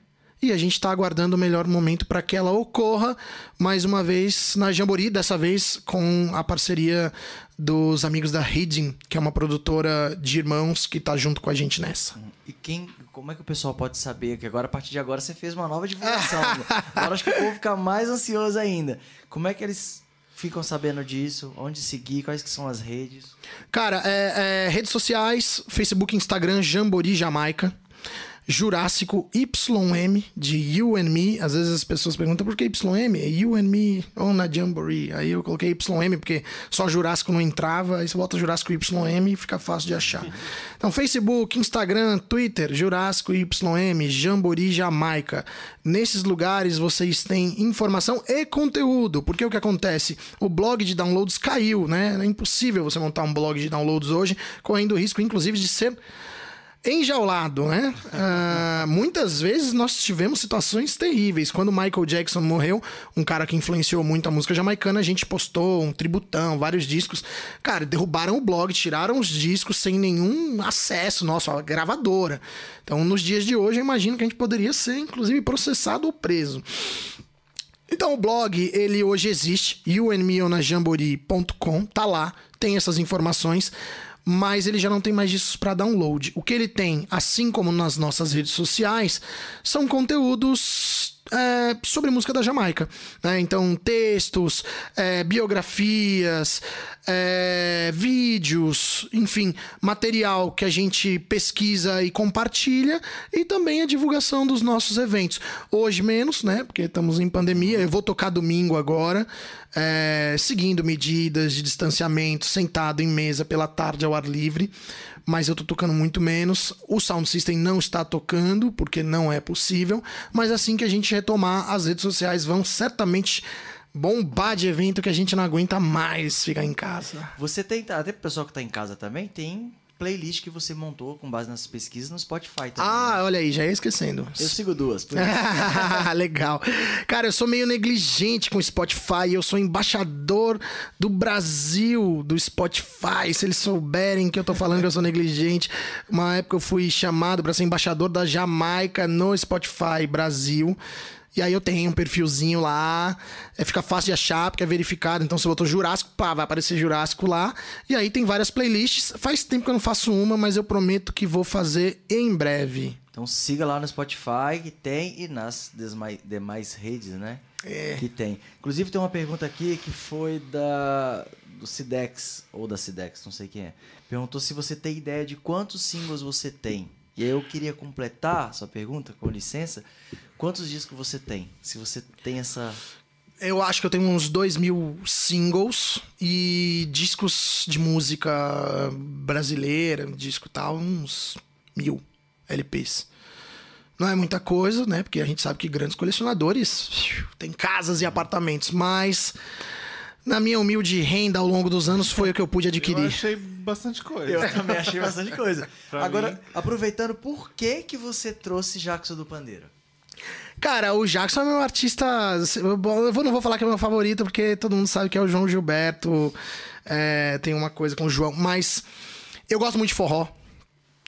E a gente está aguardando o melhor momento para que ela ocorra mais uma vez na Jambori, dessa vez com a parceria dos amigos da Reading, que é uma produtora de irmãos que tá junto com a gente nessa. E quem, como é que o pessoal pode saber que agora, a partir de agora, você fez uma nova divulgação? né? agora acho que o povo fica mais ansioso ainda. Como é que eles ficam sabendo disso? Onde seguir? Quais que são as redes? Cara, é, é, redes sociais, Facebook, Instagram, Jambori Jamaica. Jurássico YM de You and Me. Às vezes as pessoas perguntam por que YM? É You and Me ou na Jamboree. Aí eu coloquei YM porque só Jurássico não entrava. Aí você bota Jurássico YM e fica fácil de achar. Então, Facebook, Instagram, Twitter, Jurássico YM, Jamboree Jamaica. Nesses lugares vocês têm informação e conteúdo. Porque o que acontece? O blog de downloads caiu, né? É impossível você montar um blog de downloads hoje, correndo o risco, inclusive, de ser enjaulado, né? Ah, muitas vezes nós tivemos situações terríveis. Quando Michael Jackson morreu, um cara que influenciou muito a música jamaicana, a gente postou um tributão, vários discos. Cara, derrubaram o blog, tiraram os discos sem nenhum acesso nosso à gravadora. Então, nos dias de hoje, eu imagino que a gente poderia ser, inclusive, processado ou preso. Então o blog, ele hoje existe, youandmeonajambori.com, tá lá, tem essas informações, mas ele já não tem mais discos para download. O que ele tem, assim como nas nossas redes sociais, são conteúdos é, sobre música da Jamaica. né? Então, textos, é, biografias, é, vídeos, enfim, material que a gente pesquisa e compartilha e também a divulgação dos nossos eventos. Hoje menos, né? Porque estamos em pandemia. Eu vou tocar domingo agora, é, seguindo medidas de distanciamento, sentado em mesa pela tarde ao ar livre. Mas eu tô tocando muito menos. O Sound System não está tocando, porque não é possível. Mas assim que a gente retomar, as redes sociais vão certamente bombar de evento que a gente não aguenta mais ficar em casa. Você tem, até pro pessoal que tá em casa também, tem playlist que você montou com base nessas pesquisas no Spotify também. Ah, né? olha aí, já ia esquecendo. Eu sigo duas. por isso. Legal. Cara, eu sou meio negligente com o Spotify. Eu sou embaixador do Brasil do Spotify. Se eles souberem que eu tô falando que eu sou negligente. Uma época eu fui chamado para ser embaixador da Jamaica no Spotify Brasil. E aí eu tenho um perfilzinho lá, é, fica fácil de achar, porque é verificado. Então, se eu botou Jurássico, pá, vai aparecer Jurássico lá. E aí tem várias playlists. Faz tempo que eu não faço uma, mas eu prometo que vou fazer em breve. Então siga lá no Spotify que tem e nas demais redes, né? É. Que tem. Inclusive tem uma pergunta aqui que foi da do Cidex ou da Cidex, não sei quem é. Perguntou se você tem ideia de quantos singles você tem. E aí eu queria completar sua pergunta, com licença. Quantos discos você tem? Se você tem essa Eu acho que eu tenho uns dois mil singles e discos de música brasileira, disco tal, uns mil LPs. Não é muita coisa, né? Porque a gente sabe que grandes colecionadores têm casas e apartamentos, mas na minha humilde renda ao longo dos anos foi o que eu pude Eu adquirir. achei bastante coisa. Eu também achei bastante coisa. Agora, mim- aproveitando, por que que você trouxe Jackson do Pandeiro? Cara, o Jackson é meu artista. Eu não vou falar que é meu favorito, porque todo mundo sabe que é o João Gilberto. é, tem uma coisa com o João. Mas eu gosto muito de forró.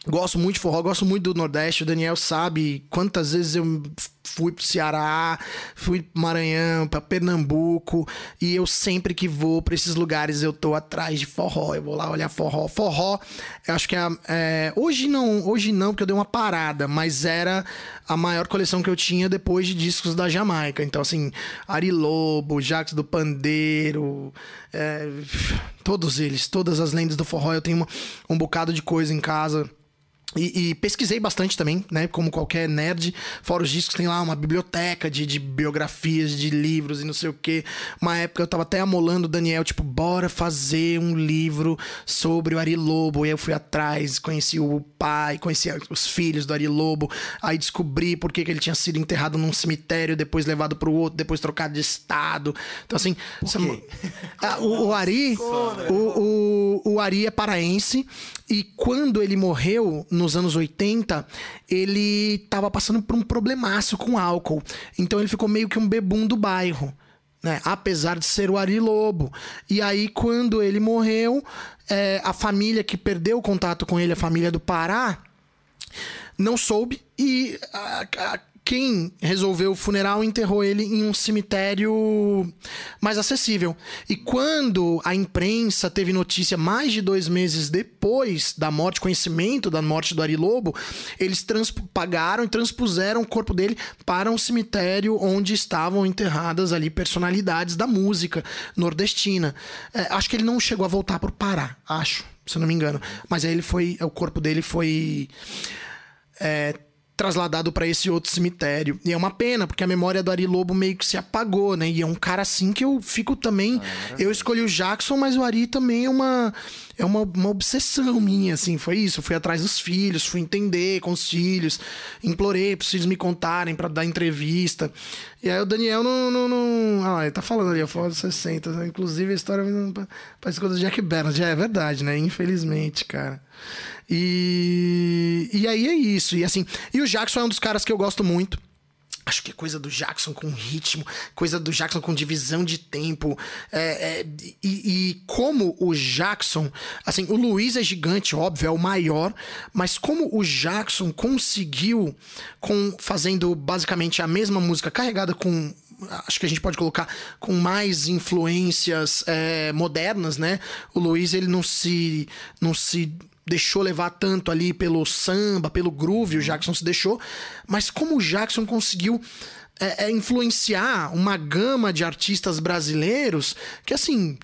Gosto muito de forró, gosto muito do Nordeste. O Daniel sabe quantas vezes eu fui pro Ceará, fui pro Maranhão, pra Pernambuco. E eu sempre que vou pra esses lugares eu tô atrás de forró. Eu vou lá olhar forró. Forró, eu acho que é, é. Hoje não, hoje não, porque eu dei uma parada, mas era a maior coleção que eu tinha depois de discos da Jamaica. Então, assim, Ari Lobo, Jacques do Pandeiro, é, todos eles, todas as lendas do forró. Eu tenho uma- um bocado de coisa em casa. E, e pesquisei bastante também, né? Como qualquer nerd. Fora os discos, tem lá uma biblioteca de, de biografias, de livros e não sei o quê. Uma época eu tava até amolando o Daniel, tipo, bora fazer um livro sobre o Ari Lobo. E aí eu fui atrás, conheci o pai, conheci os filhos do Ari Lobo. Aí descobri por que, que ele tinha sido enterrado num cemitério, depois levado pro outro, depois trocado de estado. Então, assim. essa-? Ah, o, o Ari. O, o, o Ari é paraense. E quando ele morreu, nos anos 80, ele tava passando por um problemaço com álcool. Então ele ficou meio que um bebum do bairro. Né? Apesar de ser o Ari Lobo. E aí, quando ele morreu, é, a família que perdeu o contato com ele, a família do Pará, não soube e a- a- quem resolveu o funeral enterrou ele em um cemitério mais acessível. E quando a imprensa teve notícia mais de dois meses depois da morte, conhecimento da morte do Ari Lobo, eles pagaram e transpuseram o corpo dele para um cemitério onde estavam enterradas ali personalidades da música nordestina. É, acho que ele não chegou a voltar para o Pará, acho, se eu não me engano. Mas aí ele foi, o corpo dele foi é, trasladado para esse outro cemitério. E é uma pena, porque a memória do Ari Lobo meio que se apagou, né? E é um cara assim que eu fico também. eu escolhi o Jackson, mas o Ari também é uma. É uma, uma obsessão minha, assim, foi isso. Eu fui atrás dos filhos, fui entender com os filhos, implorei pros filhos me contarem para dar entrevista. E aí o Daniel não. não, não... Ah, ele tá falando ali, a foto dos 60. né? Inclusive a história parece coisa do Jack Bernard. Já é verdade, né? Infelizmente, cara. E, e aí é isso. E assim, e o Jackson é um dos caras que eu gosto muito. Acho que é coisa do Jackson com ritmo, coisa do Jackson com divisão de tempo. é, é, e, e como o Jackson. Assim, o Luiz é gigante, óbvio, é o maior. Mas como o Jackson conseguiu, com fazendo basicamente a mesma música carregada com acho que a gente pode colocar com mais influências é, modernas, né? O Luiz ele não se não se deixou levar tanto ali pelo samba, pelo groove, o Jackson se deixou, mas como o Jackson conseguiu é, é, influenciar uma gama de artistas brasileiros que assim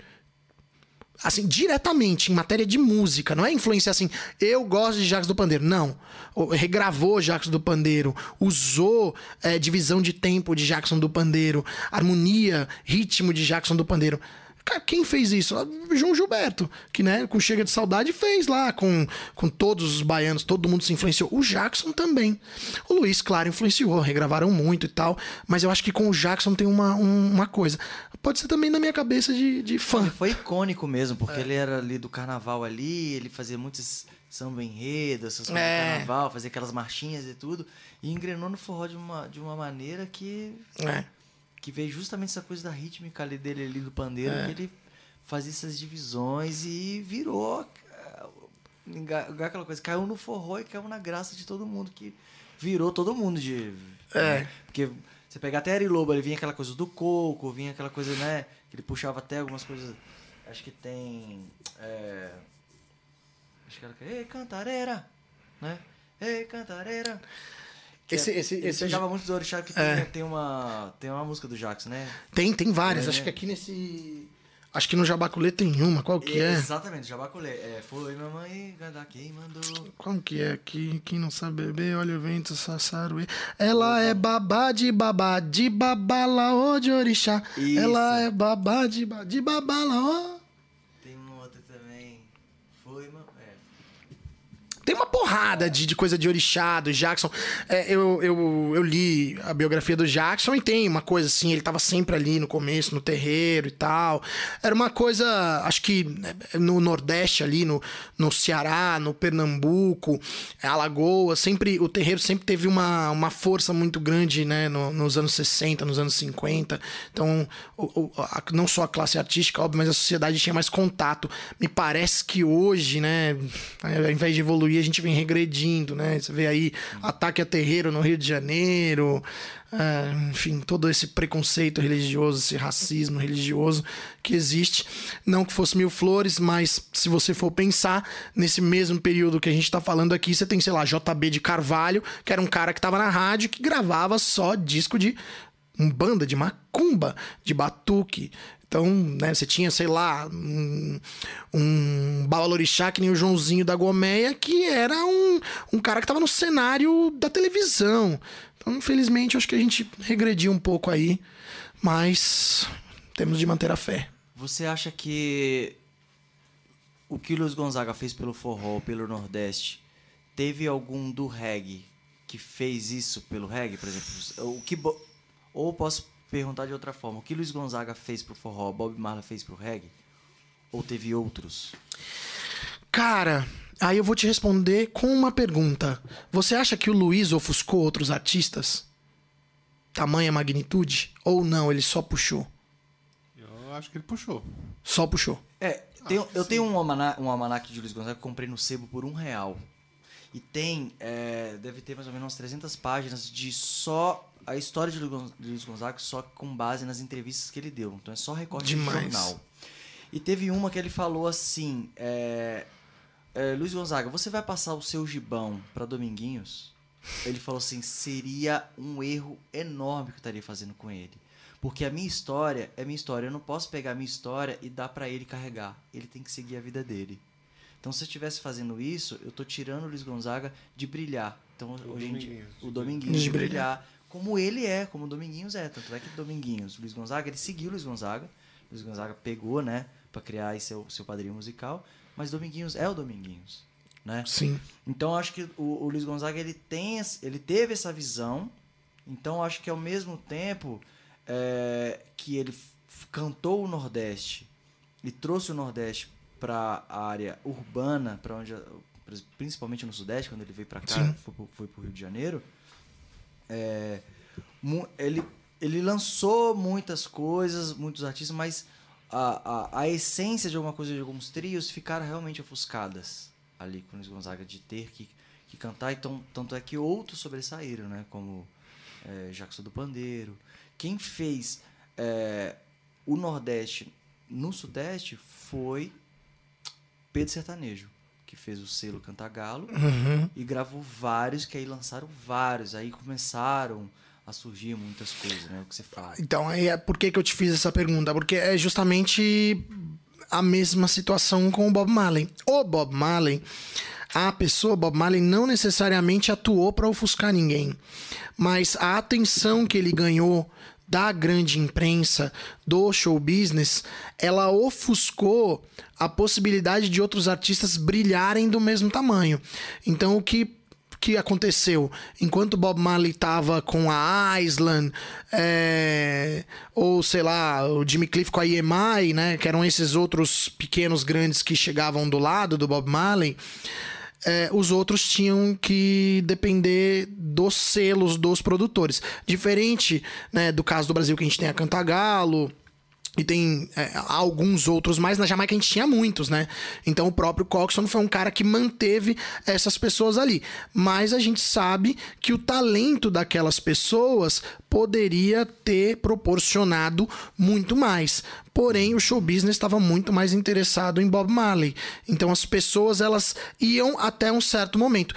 assim, diretamente em matéria de música, não é influência assim, eu gosto de Jacques do Pandeiro, não. O- Regravou Jacques do Pandeiro, usou é, divisão de tempo de Jackson do Pandeiro, harmonia, ritmo de Jackson do Pandeiro. Cara, quem fez isso? Ah, João Gilberto, que né, com Chega de Saudade fez lá, com, com todos os baianos, todo mundo se influenciou. O Jackson também. O Luiz, claro, influenciou, regravaram muito e tal, mas eu acho que com o Jackson tem uma, um- uma coisa. Pode ser também na minha cabeça de, de fã. Ele foi icônico mesmo, porque É. ele era ali do carnaval ali, ele fazia muitos samba enredo, essas coisas É. do carnaval, fazia aquelas marchinhas e tudo, e engrenou no forró de uma, de uma maneira que, É. que veio justamente essa coisa da rítmica ali dele ali do pandeiro, É. que ele fazia essas divisões e virou aquela coisa, caiu no forró e caiu na graça de todo mundo, que virou todo mundo de... É. né? Porque você pegar até Ari Lobo, ele vinha aquela coisa do coco, vinha aquela coisa, né? Que ele puxava até algumas coisas. Acho que tem. é, acho que era. Ei, cantareira! Né? Ei, cantareira! Esse- é- esse- ele esse- pegava muito do orixá que tem, É. tem, uma, tem uma música do Jackson, né? Tem, tem várias. É, Acho né? que aqui nesse. Acho que no Jabaculê tem uma, qual que é? Exatamente, Jabaculê. É, foi mamãe, gada quem mandou. Qual que é? Que, quem não sabe beber, olha o vento, sassaruê. Ela é babá de babá, de babalaô de orixá. Isso. Ela é babá de, ba- de babalaô. Tem uma outra também. Foi, mamãe. É. Tem uma porrada de, de coisa de orixá, do Jackson. É, eu, eu, eu li a biografia do Jackson e tem uma coisa assim, ele tava sempre ali no começo, no terreiro e tal. Era uma coisa, acho que é, no Nordeste ali, no, no Ceará, no Pernambuco, Alagoas, sempre, o terreiro sempre teve uma, uma força muito grande, né, no- nos anos 60, nos anos 50. Então, o- o- a- não só a classe artística, óbvio, mas a sociedade tinha mais contato. Me parece que hoje, né, ao invés de evoluir, a gente vem regredindo, né? Você vê aí ataque a terreiro no Rio de Janeiro, é, enfim, todo esse preconceito religioso, esse racismo religioso que existe. Não que fosse mil flores, mas se você for pensar, nesse mesmo período que a gente tá falando aqui, você tem, sei lá, JB de Carvalho, que era um cara que tava na rádio que gravava só disco de um banda de macumba, de batuque. Então, né, você tinha, sei lá, um, um babalorixá que nem o Joãozinho da Gomeia, que era um, um cara que tava no cenário da televisão. Então, infelizmente, acho que a gente regrediu um pouco aí, mas temos de manter a fé. Você acha que o que o Luiz Gonzaga fez pelo forró, pelo Nordeste, teve algum do reggae que fez isso pelo reggae, por exemplo? O que ou posso perguntar de outra forma, o que Luiz Gonzaga fez pro forró, Bob Marley fez pro reggae? Ou teve outros? Cara, aí eu vou te responder com uma pergunta. Você acha que o Luiz ofuscou outros artistas? Tamanha magnitude? Ou não, ele só puxou? Eu acho que ele puxou. Só puxou. É, tenho- eu tenho um, almana um almanac de Luiz Gonzaga que eu comprei no sebo por um real. E tem, é, deve ter mais ou menos umas 300 páginas de só a história de Luiz Gonzaga, só com base nas entrevistas que ele deu. Então é só recorte Demais. de jornal. E teve uma que ele falou assim: é, é, Luiz Gonzaga, você vai passar o seu gibão pra Dominguinhos? Ele falou assim: seria um erro enorme que eu estaria fazendo com ele. Porque a minha história é minha história. Eu não posso pegar a minha história e dar pra ele carregar. Ele tem que seguir a vida dele. Então, se eu estivesse fazendo isso, eu tô tirando o Luiz Gonzaga de brilhar. Então, hoje em dia, o Dominguinhos De de brilhar. brilhar. Como ele é, como o Dominguinhos é. Tanto é que o Dominguinhos, o Luiz Gonzaga, ele seguiu o Luiz Gonzaga. O Luiz Gonzaga pegou, né, pra criar aí seu, seu padrinho musical. Mas Dominguinhos é o Dominguinhos, né? Sim. Então acho que o, o Luiz Gonzaga ele tem, ele teve essa visão. Então acho que ao mesmo tempo é, que ele cantou o Nordeste e trouxe o Nordeste para a área urbana, para onde principalmente no Sudeste, quando ele veio para cá, Sim. foi, foi pro Rio de Janeiro. É, ele, ele lançou muitas coisas, muitos artistas, mas a, a, a essência de alguma coisa de alguns trios ficaram realmente ofuscadas ali com o Luiz Gonzaga de ter que, que cantar. Então, tanto é que outros sobressaíram, né? Como é, Jackson do Pandeiro. Quem fez é, o Nordeste no Sudeste foi Pedro Sertanejo, que fez o selo Cantagalo Uhum. e gravou vários, que aí lançaram vários. Aí começaram a surgir muitas coisas, né? O que você fala. Então, aí é por que, que eu te fiz essa pergunta? Porque é justamente a mesma situação com o Bob Marley. O Bob Marley, a pessoa Bob Marley não necessariamente atuou para ofuscar ninguém, mas a atenção que ele ganhou da grande imprensa, do show business, ela ofuscou a possibilidade de outros artistas brilharem do mesmo tamanho. Então, o que que aconteceu? Enquanto Bob Marley tava com a Island, é, ou sei lá, o Jimmy Cliff com a EMI, né? Que eram esses outros pequenos grandes que chegavam do lado do Bob Marley. É, os outros tinham que depender dos selos dos produtores. Diferente né, do caso do Brasil, que a gente tem a Cantagalo, e tem é, alguns outros mais. Na Jamaica a gente tinha muitos, né? Então o próprio Coxon foi um cara que manteve essas pessoas ali. Mas a gente sabe que o talento daquelas pessoas poderia ter proporcionado muito mais. Porém, o show business estava muito mais interessado em Bob Marley. Então as pessoas elas iam até um certo momento.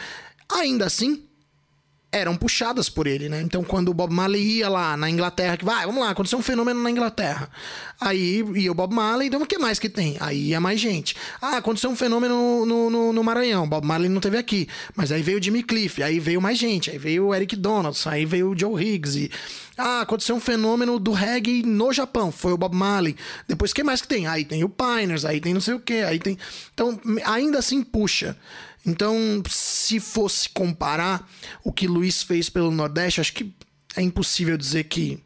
Ainda assim, eram puxadas por ele, né? Então, quando o Bob Marley ia lá na Inglaterra, que vai, vamos lá, aconteceu um fenômeno na Inglaterra. Aí ia o Bob Marley, então o que mais que tem? Aí ia mais gente. Ah, aconteceu um fenômeno no, no, no, Maranhão, Bob Marley não teve aqui. Mas aí veio o Jimmy Cliff, aí veio mais gente, aí veio o Eric Donaldson, aí veio o Joe Higgs. E... Ah, aconteceu um fenômeno do reggae no Japão, foi o Bob Marley. Depois, o que mais que tem? Aí tem o Piners, aí tem não sei o que, aí tem. Então, ainda assim puxa. Então, se fosse comparar o que Luiz fez pelo Nordeste, acho que é impossível dizer que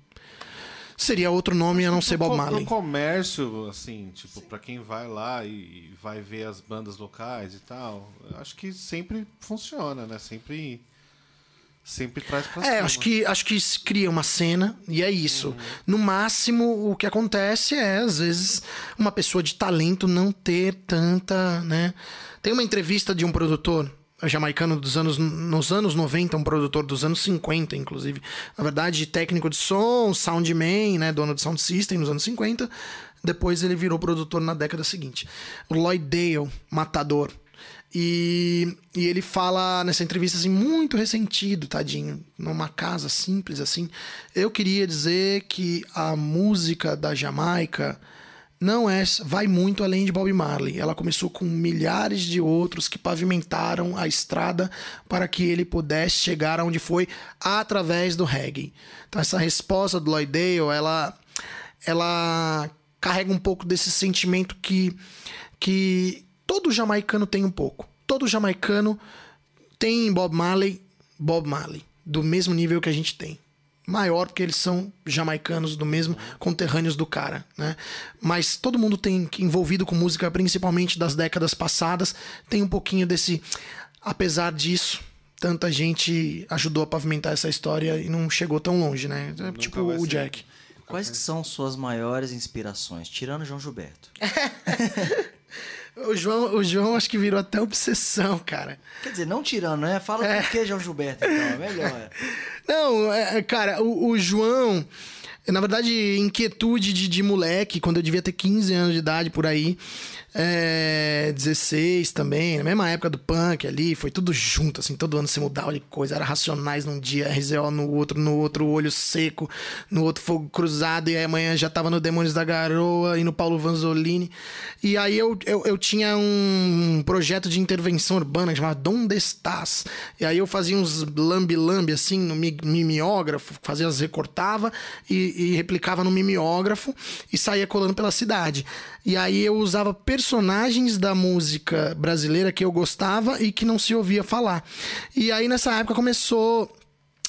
seria outro nome a não ser Bob Marley. No comércio, assim, tipo, para quem vai lá e vai ver as bandas locais e tal, acho que sempre funciona, né? Sempre sempre traz pra É, acho que acho que se cria uma cena e é isso. Uhum. No máximo, o que acontece é às vezes uma pessoa de talento não ter tanta, né? Tem uma entrevista de um produtor jamaicano dos anos nos anos 90, um produtor dos anos 50, inclusive. Na verdade, técnico de som, soundman, né, dono de sound system nos anos 50. Depois ele virou produtor na década seguinte. O Lloyd Dale, matador. E, e ele fala nessa entrevista assim, muito ressentido, tadinho, numa casa simples assim. Eu queria dizer que a música da Jamaica não é vai muito além de Bob Marley. Ela começou com milhares de outros que pavimentaram a estrada para que ele pudesse chegar aonde foi através do reggae. Então essa resposta do Lloyd Dale, ela ela carrega um pouco desse sentimento que que todo jamaicano tem um pouco. Todo jamaicano tem Bob Marley, Bob Marley, do mesmo nível que a gente tem maior porque eles são jamaicanos do mesmo conterrâneos do cara, né? Mas todo mundo tem envolvido com música, principalmente das décadas passadas, tem um pouquinho desse apesar disso, tanta gente ajudou a pavimentar essa história e não chegou tão longe, né? Nunca tipo o Jack. Quais que são suas maiores inspirações, tirando João Gilberto? O João, o João acho que virou até obsessão, cara. Quer dizer, não tirando, né? Fala é. por que João Gilberto, então, é melhor. Não, é, cara, o, o João, na verdade, inquietude de, de moleque, quando eu devia ter 15 anos de idade por aí. É, 16 também, na mesma época do punk ali, foi tudo junto, assim, todo ano se mudava de coisa, era Racionais num dia, RZO no outro, no outro Olho Seco, no outro Fogo Cruzado, e aí amanhã já tava no Demônios da Garoa e no Paulo Vanzolini. E aí eu, eu, eu tinha um projeto de intervenção urbana chamado Donde Estás? E aí eu fazia uns lambi-lambi assim no mimeógrafo, fazia as recortava e, e replicava no mimeógrafo e saía colando pela cidade. E aí eu usava personagens da música brasileira que eu gostava e que não se ouvia falar. E aí nessa época começou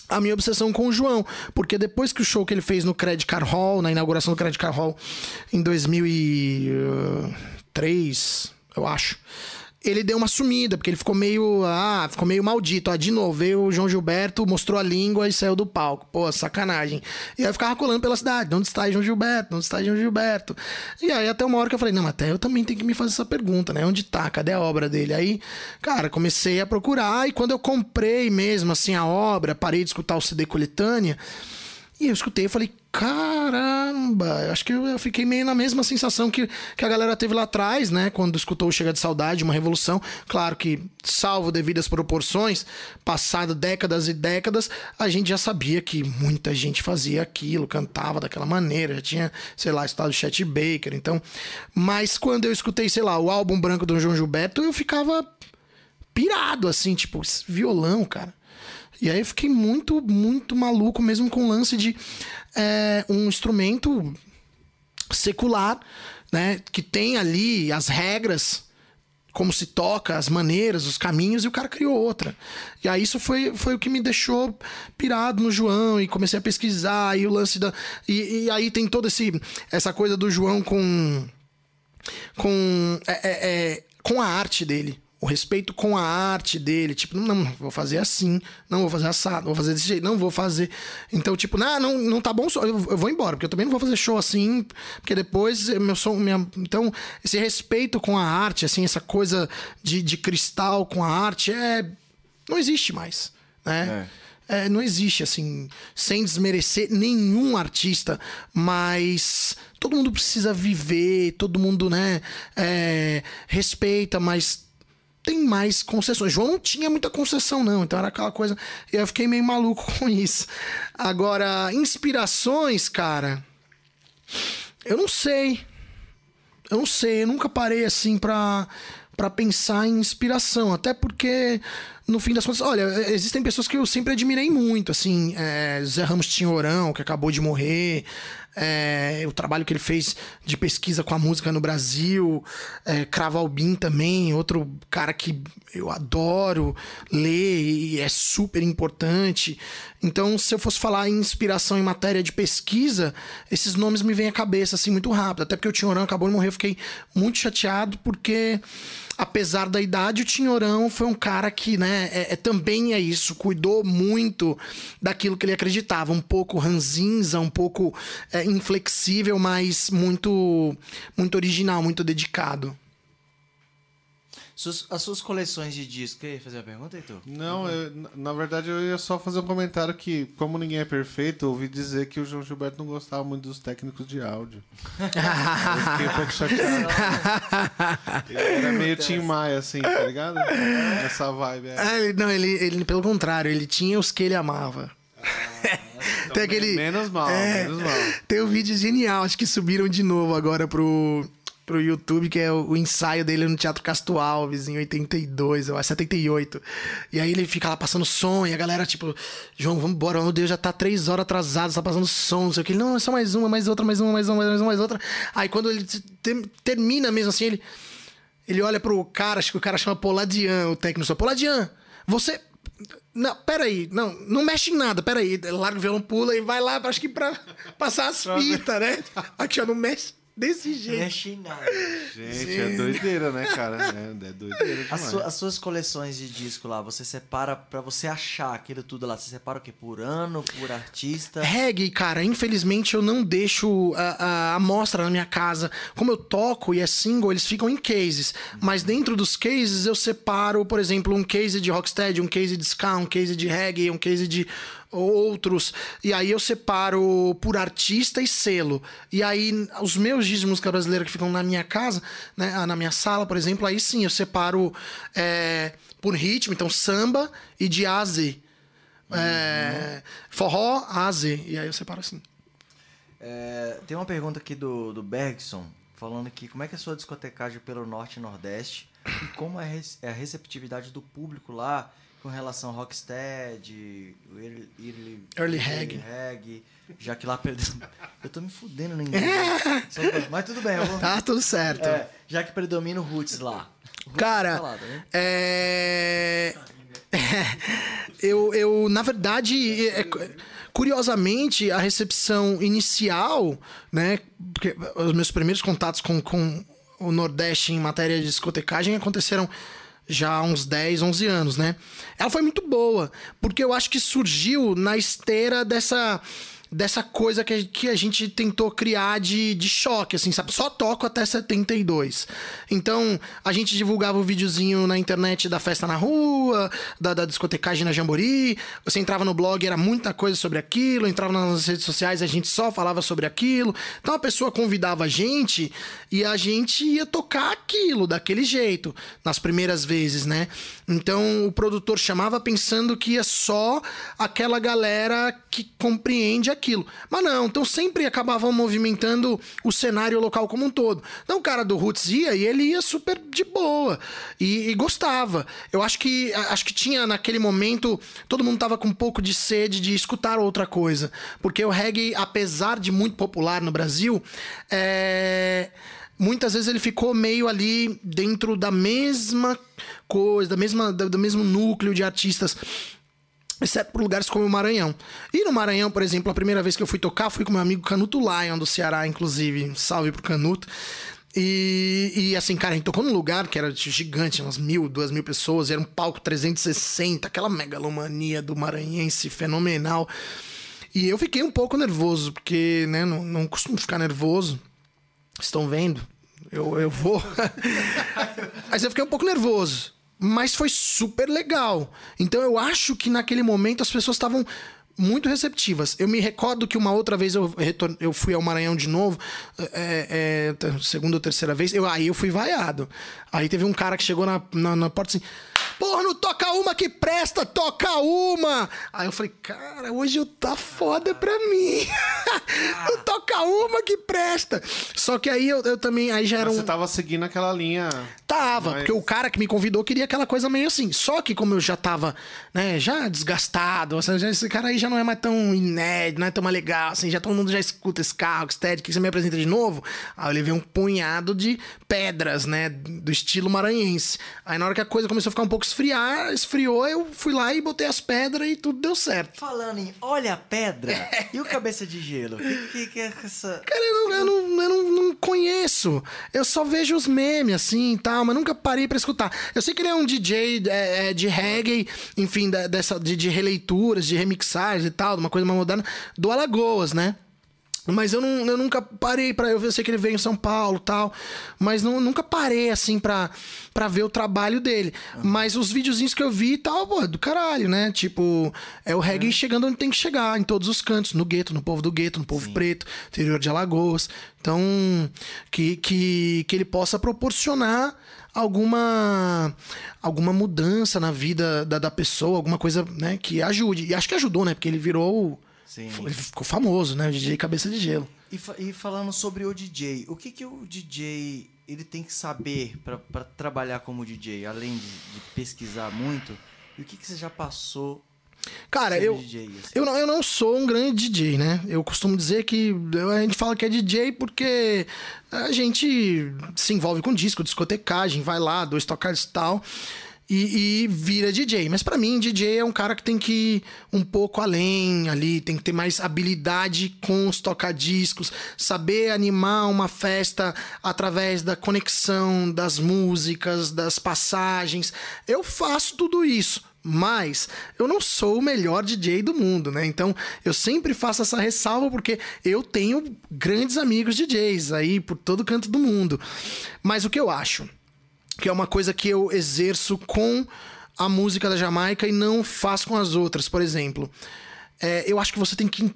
a minha obsessão com o João, porque depois que o show que ele fez no Credit Card Hall, na inauguração do Credit Card Hall em 2003, eu acho ele deu uma sumida, porque ele ficou meio. Ah, ficou meio maldito. Ah, de novo, veio o João Gilberto, mostrou a língua e saiu do palco. Pô, sacanagem. E aí eu ficava colando pela cidade. Onde está João Gilberto? Onde está João Gilberto? E aí até uma hora que eu falei, não, até eu também tenho que me fazer essa pergunta, né? Onde tá? Cadê a obra dele? Aí, cara, comecei a procurar. E quando eu comprei mesmo, assim, a obra, parei de escutar o CD coletânea. E eu escutei e falei, caramba, acho que eu fiquei meio na mesma sensação que, que a galera teve lá atrás, né? Quando escutou Chega de Saudade, uma revolução. Claro que, salvo devidas proporções, passado décadas e décadas, a gente já sabia que muita gente fazia aquilo, cantava daquela maneira, já tinha, sei lá, estado Chet Baker, então. Mas quando eu escutei, sei lá, o álbum branco do João Gilberto, eu ficava pirado, assim, tipo, violão, cara. E aí eu fiquei muito, muito maluco mesmo com o lance de é, um instrumento secular, né? Que tem ali as regras, como se toca, as maneiras, os caminhos, e o cara criou outra. E aí isso foi, foi o que me deixou pirado no João e comecei a pesquisar, e o lance da. E, e aí tem toda essa coisa do João com. com. É, é, é com a arte dele o respeito com a arte dele, tipo, não, vou fazer assim, não vou fazer assado, vou fazer desse jeito, não vou fazer. Então, tipo, não, não, não tá bom, eu, eu vou embora, porque eu também não vou fazer show assim, porque depois meu som, minha, então, esse respeito com a arte, assim, essa coisa de, de cristal com a arte é não existe mais, né? É. É, não existe, assim, sem desmerecer nenhum artista, mas todo mundo precisa viver, todo mundo, né, é, respeita, mas tem mais concessões. João não tinha muita concessão, não. Então era aquela coisa. Eu fiquei meio maluco com isso. Agora, inspirações, cara. Eu não sei. Eu não sei. Eu nunca parei assim pra, pra pensar em inspiração. Até porque, no fim das contas, olha, existem pessoas que eu sempre admirei muito. Assim, é, Zé Ramos Tinhorão, que acabou de morrer é, o trabalho que ele fez de pesquisa com a música no Brasil, é, Cravo Albin também, outro cara que eu adoro ler e é super importante. Então, se eu fosse falar em inspiração em matéria de pesquisa, esses nomes me vêm à cabeça assim muito rápido. Até porque o Tinhorão acabou de morrer, eu fiquei muito chateado porque apesar da idade, o Tinhorão foi um cara que, né, é, é, também é isso, cuidou muito daquilo que ele acreditava, um pouco ranzinza, um pouco é, inflexível, mas muito, muito original, muito dedicado. Suas, as suas coleções de discos. Quer fazer uma pergunta, Heitor? Não, eu, na verdade eu ia só fazer um comentário que, como ninguém é perfeito, eu ouvi dizer que o João Gilberto não gostava muito dos técnicos de áudio. eu fiquei um pouco chateado. Ele era meio Tim Maia, assim, tá ligado? Essa vibe. É. Ah, ele, não, ele, ele, pelo contrário, ele tinha os que ele amava. Ah, então tem aquele, menos mal, é, menos mal. Tem um vídeo genial, acho que subiram de novo agora pro, pro YouTube, que é o, o, ensaio dele no Teatro Castro Alves, em 82, eu acho, 78. E aí ele fica lá passando som, e a galera, tipo, João, vambora, meu Deus, já tá três horas atrasado, tá passando som, não sei o que. Ele, não, é só mais uma, mais outra, mais uma, mais uma, mais uma, mais outra. Aí quando ele termina mesmo assim, ele, ele olha pro cara, acho que o cara chama Poladian, o técnico, só, Poladian, você não, peraí, não, não mexe em nada, peraí. Larga o violão, pula e vai lá, acho que pra passar as fitas, né? Aqui, ó, não mexe. Desse jeito. Mexe em nada. Gente, Sim. é doideira, né, cara? É, é doideira As, su as, suas coleções de disco lá, você separa pra você achar aquilo tudo lá. Você separa o quê? Por ano, por artista? Reggae, cara, infelizmente eu não deixo a, a amostra na minha casa. Como eu toco e é single, eles ficam em cases. Uhum. Mas dentro dos cases eu separo, por exemplo, um case de rocksteady, um case de ska, um case de reggae, um case de outros. E aí eu separo por artista e selo. E aí os meus discos de música brasileira que ficam na minha casa, né, ah, na minha sala, por exemplo, aí sim eu separo é, por ritmo, então samba e de A a Z. É, forró A a Z. E aí eu separo assim. É, tem uma pergunta aqui do, do Bergson, falando aqui como é que é a sua discotecagem pelo Norte e Nordeste e como é a receptividade do público lá com relação ao Rockstead, Early, early, early Reg. Reg, já que lá perdeu. Eu tô me fudendo no inglês. Mas tudo bem. Vou... Tá tudo certo. É, já que predomina o Roots lá. O roots Cara, tá falado, né? é... eu, eu, na verdade, é... curiosamente, a recepção inicial, né? Porque os meus primeiros contatos com, com o Nordeste em matéria de discotecagem aconteceram já há uns 10, 11 anos, né? Ela foi muito boa, porque eu acho que surgiu na esteira dessa dessa coisa que, que a gente tentou criar de, de choque, assim, sabe? Só toco até 72. Então, a gente divulgava o videozinho na internet da festa na rua, da, da discotecagem na Jambori. Você entrava no blog, era muita coisa sobre aquilo. Entrava nas redes sociais, a gente só falava sobre aquilo. Então, a pessoa convidava a gente e a gente ia tocar aquilo daquele jeito, nas primeiras vezes, né? Então, o produtor chamava pensando que ia só aquela galera que compreende aquilo. Mas não, então sempre acabavam movimentando o cenário local como um todo. Então o cara do Roots ia e ele ia super de boa e, e gostava. Eu acho que acho que tinha naquele momento todo mundo tava com um pouco de sede de escutar outra coisa, porque o reggae, apesar de muito popular no Brasil, é muitas vezes ele ficou meio ali dentro da mesma coisa, da mesma, do, do mesmo núcleo de artistas exceto por lugares como o Maranhão. E no Maranhão, por exemplo, a primeira vez que eu fui tocar, fui com meu amigo Canuto Lion, do Ceará, inclusive. Salve pro Canuto. E, e, assim, cara, a gente tocou num lugar que era gigante, umas mil, duas mil pessoas, era um palco 360, aquela megalomania do maranhense fenomenal. E eu fiquei um pouco nervoso, porque, né, não, não costumo ficar nervoso. Estão vendo? Eu, eu vou. Mas eu fiquei um pouco nervoso mas foi super legal. Então eu acho que naquele momento as pessoas estavam muito receptivas. Eu me recordo que uma outra vez eu, eu fui ao Maranhão de novo, é, é, segunda ou terceira vez, eu, aí eu fui vaiado. Aí teve um cara que chegou na, na, na porta assim: Porra, não toca uma que presta, toca uma! Aí eu falei, cara, hoje eu tá foda pra mim. não toca uma que presta. Só que aí eu, eu também, aí já era um. Você tava seguindo aquela linha. Tava, Mas- porque o cara que me convidou queria aquela coisa meio assim. Só que como eu já tava, né, já desgastado, esse cara aí já não é mais tão inédito, não é tão mais legal, assim, já todo mundo já escuta esse carro, estético, que você me apresenta de novo. Aí eu levei um punhado de pedras, né, do estilo maranhense. Aí na hora que a coisa começou a ficar um pouco esfriar, esfriou, eu fui lá e botei as pedras e tudo deu certo. Falando em Olha a Pedra e o Cabeça de Gelo. O que, que, que é essa. Cara, eu, não, eu, não, eu não, não conheço. Eu só vejo os memes, assim e tal, mas nunca parei pra escutar. Eu sei que ele é um DJ é, é, de reggae, enfim, dessa, de, de releituras, de remixagens e tal, de uma coisa mais moderna, do Alagoas, né? Mas eu, não, eu nunca parei pra. Eu sei que ele veio em São Paulo e tal. Mas não, nunca parei, assim, pra, pra ver o trabalho dele. Mas os videozinhos que eu vi e tal, pô, é do caralho, né? Tipo, é o reggae chegando onde tem que chegar, em todos os cantos, no gueto, no povo do gueto, no povo preto, interior de Alagoas. Então, que, que, que ele possa proporcionar alguma alguma mudança na vida da, da pessoa, alguma coisa, né, que ajude. E acho que ajudou, né? Porque ele virou. Sim. Ele ficou famoso, né? O DJ Cabeça de Gelo. E, fa- e falando sobre o DJ, o que, que o DJ ele tem que saber pra trabalhar como DJ, além de, de pesquisar muito? E o que, que você já passou Cara, eu, DJ? assim? eu, não, eu não sou um grande DJ, né? Eu costumo dizer que a gente fala que é DJ porque a gente se envolve com disco, discotecagem, vai lá, dois tocados e tal. E, e vira DJ. Mas pra mim, DJ é um cara que tem que ir um pouco além ali, tem que ter mais habilidade com os tocadiscos, saber animar uma festa através da conexão das músicas, das passagens. Eu faço tudo isso. Mas eu não sou o melhor DJ do mundo, né? Então eu sempre faço essa ressalva porque eu tenho grandes amigos DJs aí por todo canto do mundo. Mas o que eu acho? Que é uma coisa que eu exerço com a música da Jamaica e não faço com as outras, por exemplo. É, eu acho que você tem que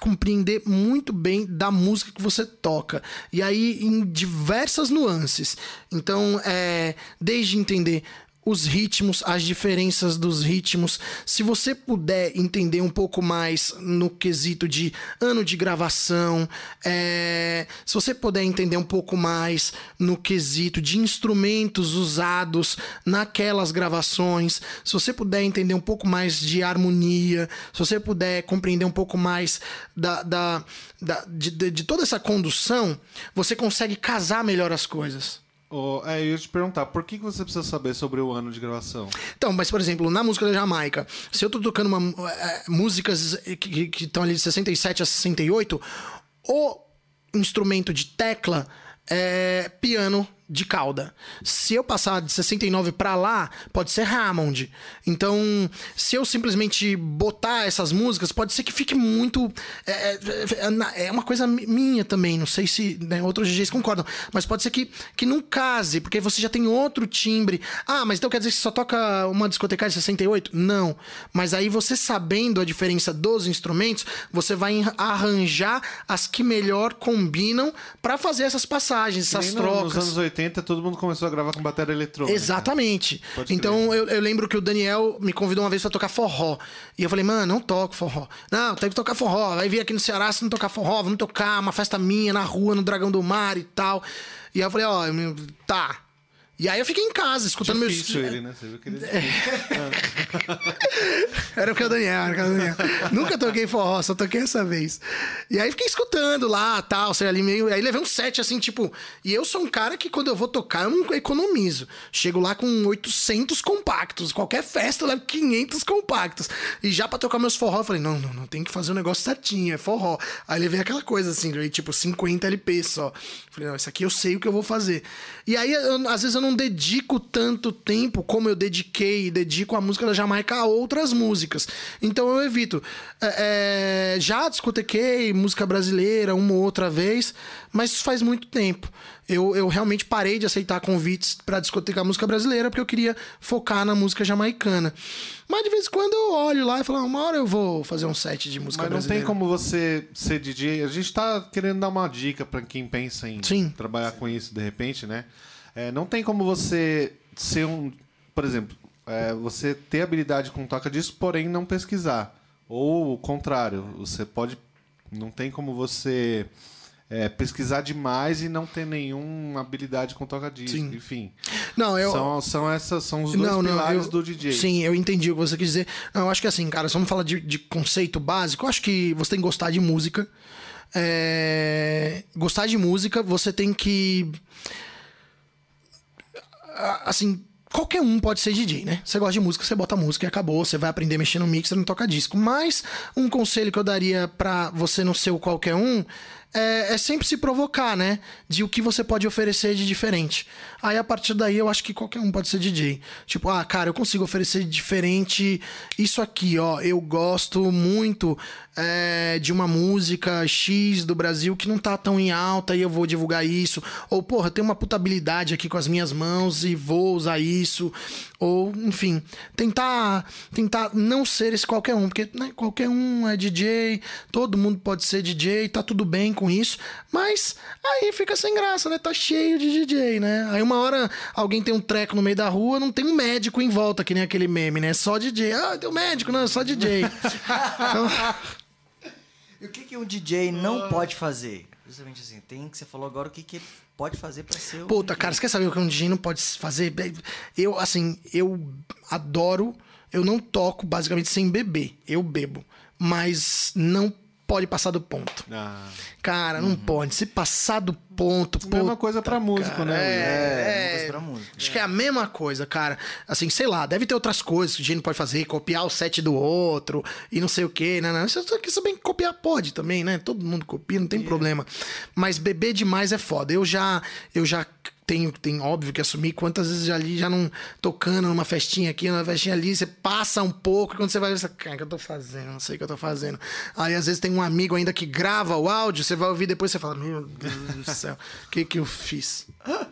compreender muito bem da música que você toca. E aí, em diversas nuances. Então, é, desde entender os ritmos, as diferenças dos ritmos. Se você puder entender um pouco mais no quesito de ano de gravação, é, se você puder entender um pouco mais no quesito de instrumentos usados naquelas gravações, se você puder entender um pouco mais de harmonia, se você puder compreender um pouco mais da, da, da- de, de- de toda essa condução, você consegue casar melhor as coisas. Ô, é, eu ia te perguntar, por que você precisa saber sobre o ano de gravação? Então, mas por exemplo, na música da Jamaica, se eu tô tocando uma, eh, músicas que estão ali de 67 a 68, o instrumento de tecla é piano de cauda. Se eu passar de 69 pra lá, pode ser Hammond. Então, se eu simplesmente botar essas músicas, pode ser que fique muito. É, é- é uma coisa mi- minha também, não sei se né, outros DJs concordam, mas pode ser que, que não case, porque você já tem outro timbre. Ah, mas então quer dizer que só toca uma discoteca de 68? Não. Mas aí você sabendo a diferença dos instrumentos, você vai arranjar as que melhor combinam pra fazer essas passagens, essas trocas. Nos anos 80, todo mundo começou a gravar com bateria eletrônica. Exatamente. Então eu, eu lembro que o Daniel me convidou uma vez pra tocar forró. E eu falei, mano, não toco forró. Não, tem que tocar forró. Vai vir aqui no Ceará se não tocar forró, vamos tocar uma festa minha na rua, no Dragão do Mar e tal. E aí eu falei, ó, eu- tá. E aí eu fiquei em casa, escutando meus. Difícil ele, né? Você viu que ele... Era o que o Daniel, era o que o Daniel. Nunca toquei forró, só toquei essa vez. E aí fiquei escutando lá, tal, sei ali meio. Aí levei um set assim, tipo. E eu sou um cara que quando eu vou tocar, eu não economizo. Chego lá com 800 compactos. Qualquer festa eu levo 500 compactos. E já pra tocar meus forró, eu falei, não, não, não, tem que fazer o negócio certinho, é forró. Aí levei aquela coisa assim, tipo 50 LP só. Falei, não, isso aqui eu sei o que eu vou fazer. E aí, eu- às vezes eu não dedico tanto tempo como eu dediquei e dedico a música da Jamaica a outras músicas. Então eu evito. É, é, já discotequei música brasileira uma ou outra vez, mas faz muito tempo. Eu, eu realmente parei de aceitar convites para discotecar música brasileira porque eu queria focar na música jamaicana. Mas de vez em quando eu olho lá e falo, ah, uma hora eu vou fazer um set de música Mas não brasileira. tem como você ser DJ. A gente tá querendo dar uma dica para quem pensa em Sim. trabalhar com isso de repente, né? É, não tem como você ser um. Por exemplo, é, você ter habilidade com toca disso, porém não pesquisar. Ou o contrário, você pode. Não tem como você é, pesquisar demais e não ter nenhuma habilidade com toca disco. Sim. Enfim. Não, eu. São, são, essas, são os dois pilares eu- do DJ. Sim, eu entendi o que você quis dizer. Não, eu acho que assim, cara, se vamos falar de, de conceito básico, eu acho que você tem que gostar de música. É, Gostar de música, você tem que. Assim, qualquer um pode ser DJ, né? Você gosta de música, você bota música e acabou. Você vai aprender a mexer no mixer, não toca disco. Mas um conselho que eu daria pra você não ser o qualquer um é, é sempre se provocar, né? De o que você pode oferecer de diferente. Aí a partir daí eu acho que qualquer um pode ser DJ. Tipo, ah, cara, eu consigo oferecer de diferente isso aqui, ó. Eu gosto muito é, de uma música X do Brasil que não tá tão em alta e eu vou divulgar isso. Ou, porra, tenho uma puta habilidade aqui com as minhas mãos e vou usar isso. Ou, enfim, tentar, tentar não ser esse qualquer um, porque né, qualquer um é DJ, todo mundo pode ser DJ, tá tudo bem com isso, mas aí fica sem graça, né? Tá cheio de DJ, né? Aí uma hora alguém tem um treco no meio da rua, não tem um médico em volta, que nem aquele meme, né? Só DJ. Ah, tem um médico, não, só DJ. Então, E o que, que um DJ não pode fazer? Justamente assim, tem que você falou agora o que, que ele pode fazer pra ser o Puta, DJ. cara, você quer saber o que um DJ não pode fazer? Eu, assim, eu adoro. Eu não toco basicamente sem beber. Eu bebo. Mas não pode passar do ponto. Ah, Cara, não pode. Se passar do ponto. mesma puta, coisa pra músico, cara, né? É, É, uma coisa pra música. Acho que é a mesma coisa, cara. Assim, sei lá, deve ter outras coisas que o não pode fazer, copiar o set do outro e não sei o quê, né? né? Isso aqui, bem que copiar pode também, né? Todo mundo copia, não tem problema. Mas beber demais é foda. Eu já, eu já tenho, tenho óbvio que assumir quantas vezes já ali, já não tocando numa festinha aqui, numa festinha ali, você passa um pouco, e quando você vai ver, você, cara, o que eu tô fazendo? Não sei o que eu tô fazendo. Aí às vezes tem um amigo ainda que grava o áudio, você vai ouvir depois você fala, meu Deus do céu, o que que eu fiz?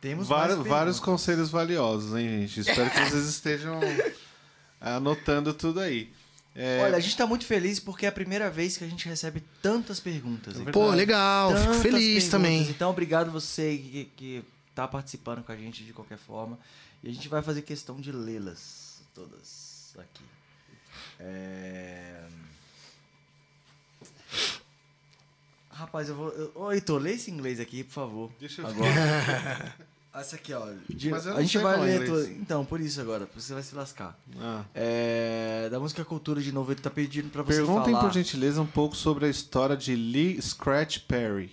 Temos Vários, vários conselhos valiosos, hein, gente? Espero que vocês estejam anotando tudo aí. É, Olha, a gente tá muito feliz porque é a primeira vez que a gente recebe tantas perguntas. aqui. Pô, legal, fico Tantas feliz perguntas. também. Então, obrigado você que, que tá participando com a gente de qualquer forma. E a gente vai fazer questão de lê-las todas aqui. É... Rapaz, eu vou. eu- Ô, Heitor, lê esse inglês aqui, por favor. Deixa eu Agora. Essa aqui, ó. de- Mas eu a gente vai ler. to- Então, por isso agora. Você vai se lascar. ah. É, da música Cultura de novo, ele tá pedindo pra você Perguntem, falar. por gentileza, um pouco sobre a história de Lee Scratch Perry.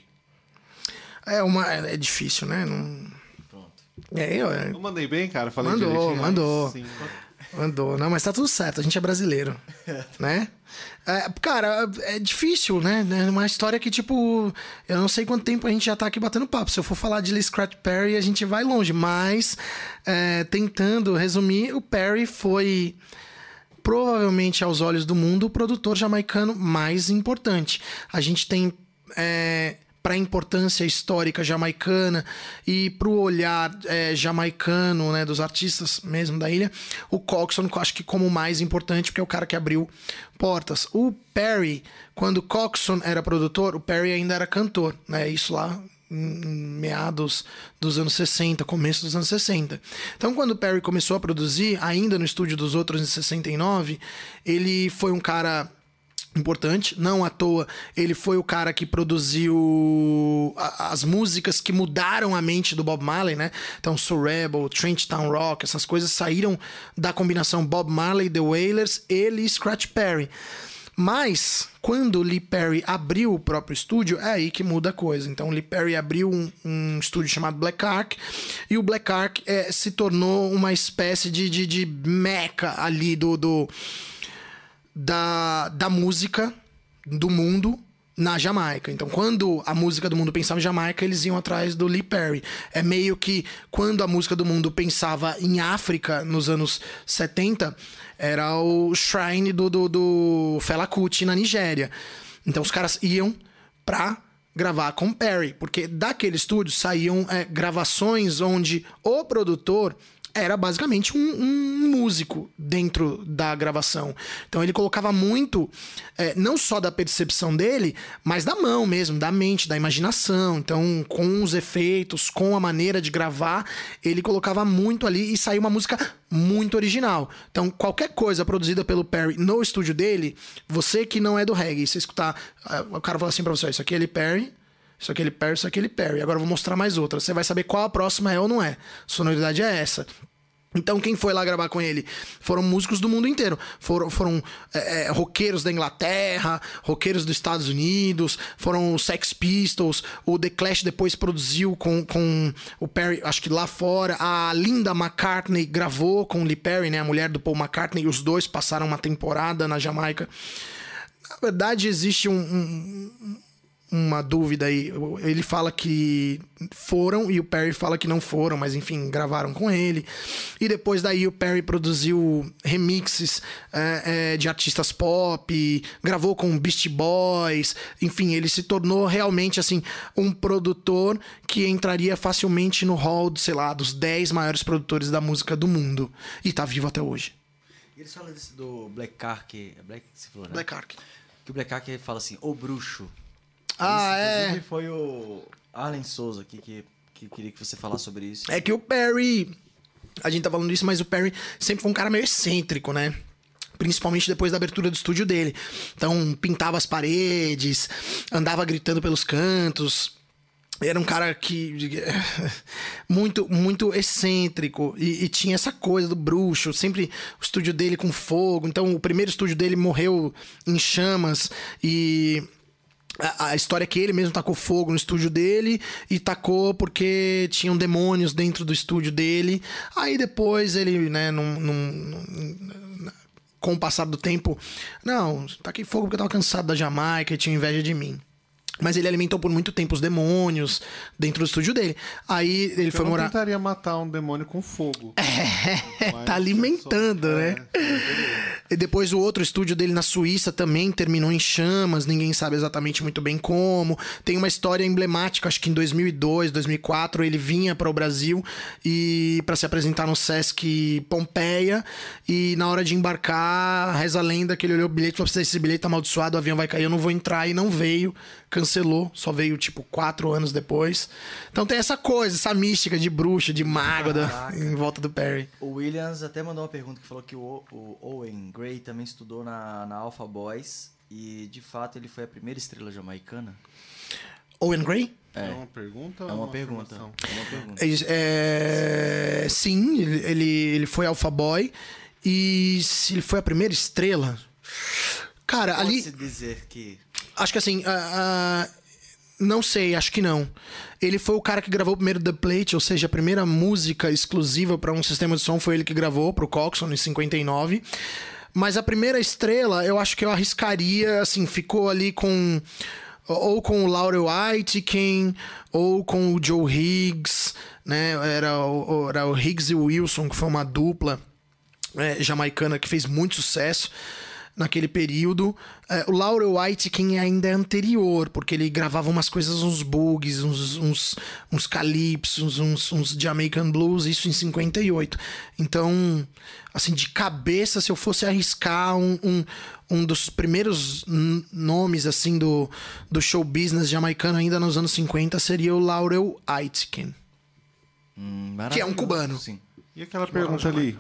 É uma. É, é difícil, né? Não... Pronto. É, eu, é, Eu mandei bem, cara? Falei Mandou, direitinho? mandou. Sim. Mandou. Não, mas tá tudo certo, a gente é brasileiro. né? É, cara, é difícil, né? É uma história que, tipo, eu não sei quanto tempo a gente já tá aqui batendo papo. Se eu for falar de Lee Scratch Perry, a gente vai longe. Mas, é, tentando resumir, o Perry foi provavelmente aos olhos do mundo o produtor jamaicano mais importante. A gente tem é, para a importância histórica jamaicana e para o olhar é, jamaicano né, dos artistas mesmo da ilha, o Coxon eu acho que como mais importante porque é o cara que abriu portas. O Perry, quando Coxon era produtor, o Perry ainda era cantor, né? Isso lá meados dos anos 60, começo dos anos 60. Então, quando o Perry começou a produzir, ainda no estúdio dos outros em 69, ele foi um cara importante, não à toa, ele foi o cara que produziu as músicas que mudaram a mente do Bob Marley, né? Então, Soul Rebel, Trench Town Rock, essas coisas saíram da combinação Bob Marley, The Wailers e Lee Scratch Perry. Mas, quando Lee Perry abriu o próprio estúdio, é aí que muda a coisa. Então, Lee Perry abriu um, um estúdio chamado Black Ark, e o Black Ark é, se tornou uma espécie de, de, de meca ali do, do, da, da música do mundo na Jamaica. Então, quando a música do mundo pensava em Jamaica, eles iam atrás do Lee Perry. É meio que quando a música do mundo pensava em África nos anos 70, era o Shrine do, do, do Fela Kuti na Nigéria. Então, os caras iam pra gravar com Perry, porque daquele estúdio saíam é, gravações onde o produtor era basicamente um, um, músico dentro da gravação. Então ele colocava muito, é, não só da percepção dele, mas da mão mesmo, da mente, da imaginação. Então, com os efeitos, com a maneira de gravar, ele colocava muito ali e saiu uma música muito original. Então, qualquer coisa produzida pelo Perry no estúdio dele, você que não é do reggae, você escutar, é, o cara fala assim pra você: Isso aqui é ele Perry. Isso aqui ele Perry, isso aqui ele Perry. Agora eu vou mostrar mais outra. Você vai saber qual a próxima é ou não é. Sonoridade é essa. Então, quem foi lá gravar com ele? Foram músicos do mundo inteiro. Foram, foram é, é, roqueiros da Inglaterra, roqueiros dos Estados Unidos, foram os Sex Pistols. O The Clash depois produziu com, com o Perry, acho que lá fora. A Linda McCartney gravou com o Lee Perry, né, a mulher do Paul McCartney. Os dois passaram uma temporada na Jamaica. Na verdade, existe um, um uma dúvida aí. Ele fala que foram e o Perry fala que não foram, mas enfim, gravaram com ele. E depois daí o Perry produziu remixes é, é, de artistas pop, gravou com Beast Boys, enfim, ele se tornou realmente assim um produtor que entraria facilmente no hall, sei lá, dos 10 maiores produtores da música do mundo. E tá vivo até hoje. Eles falam desse do Black Ark, é Black, você falou, né? Black Ark. Que o Black Ark fala assim, o bruxo. Ah, Esse, é. foi o Arlen Souza aqui que, que queria que você falasse sobre isso. É que o Perry. A gente tá falando isso, mas o Perry sempre foi um cara meio excêntrico, né? Principalmente depois da abertura do estúdio dele. Então, pintava as paredes, andava gritando pelos cantos. Era um cara que. muito, muito excêntrico. E, e, tinha essa coisa do bruxo. Sempre o estúdio dele com fogo. Então, o primeiro estúdio dele morreu em chamas. E a, história é que ele mesmo tacou fogo no estúdio dele e tacou porque tinham demônios dentro do estúdio dele. Aí depois ele, né, num, num, num, com o passar do tempo, não, taquei fogo porque eu tava cansado da Jamaica e tinha inveja de mim. Mas ele alimentou por muito tempo os demônios dentro do estúdio dele. Aí ele eu foi morar. Eu tentaria matar um demônio com fogo. É, tá alimentando, só... né? É, e depois o outro estúdio dele na Suíça também terminou em chamas, ninguém sabe exatamente muito bem como. Tem uma história emblemática, acho que em 2002, 2004, ele vinha para o Brasil e para se apresentar no Sesc Pompeia e na hora de embarcar, reza a lenda que ele olhou o bilhete e falou: "Esse bilhete tá amaldiçoado, o avião vai cair, eu não vou entrar" e não veio cancelou, só veio tipo quatro anos depois. Então tem essa coisa, essa mística de bruxa, de mago da, em volta do Perry. O Williams até mandou uma pergunta que falou que o, o Owen Gray também estudou na, na Alpha Boys e de fato ele foi a primeira estrela jamaicana. Owen Gray? É, é uma pergunta? É uma, uma pergunta. É uma pergunta. É, sim, ele, ele, ele foi Alpha Boy e se ele foi a primeira estrela. Cara, Pode ali. dizer que Acho que assim. Uh, uh, não sei, acho que não. Ele foi o cara que gravou o primeiro The Plate, ou seja, a primeira música exclusiva para um sistema de som foi ele que gravou pro Coxon em 59. Mas a primeira estrela, eu acho que eu arriscaria, assim, ficou ali com ou com o Laurel Aitken, ou com o Joe Higgs, né? Era o, era o Higgs e o Wilson, que foi uma dupla é, jamaicana que fez muito sucesso naquele período. É, o Laurel White, quem ainda é anterior, porque ele gravava umas coisas, uns bugs, uns, uns, uns calypsos, uns, uns Jamaican Blues, isso em 58. Então, assim, de cabeça, se eu fosse arriscar um, um, um dos primeiros nomes, assim, do, do show business jamaicano ainda nos anos 50, seria o Laurel Aitken. Hum, que é um cubano. Sim. E aquela pergunta ali?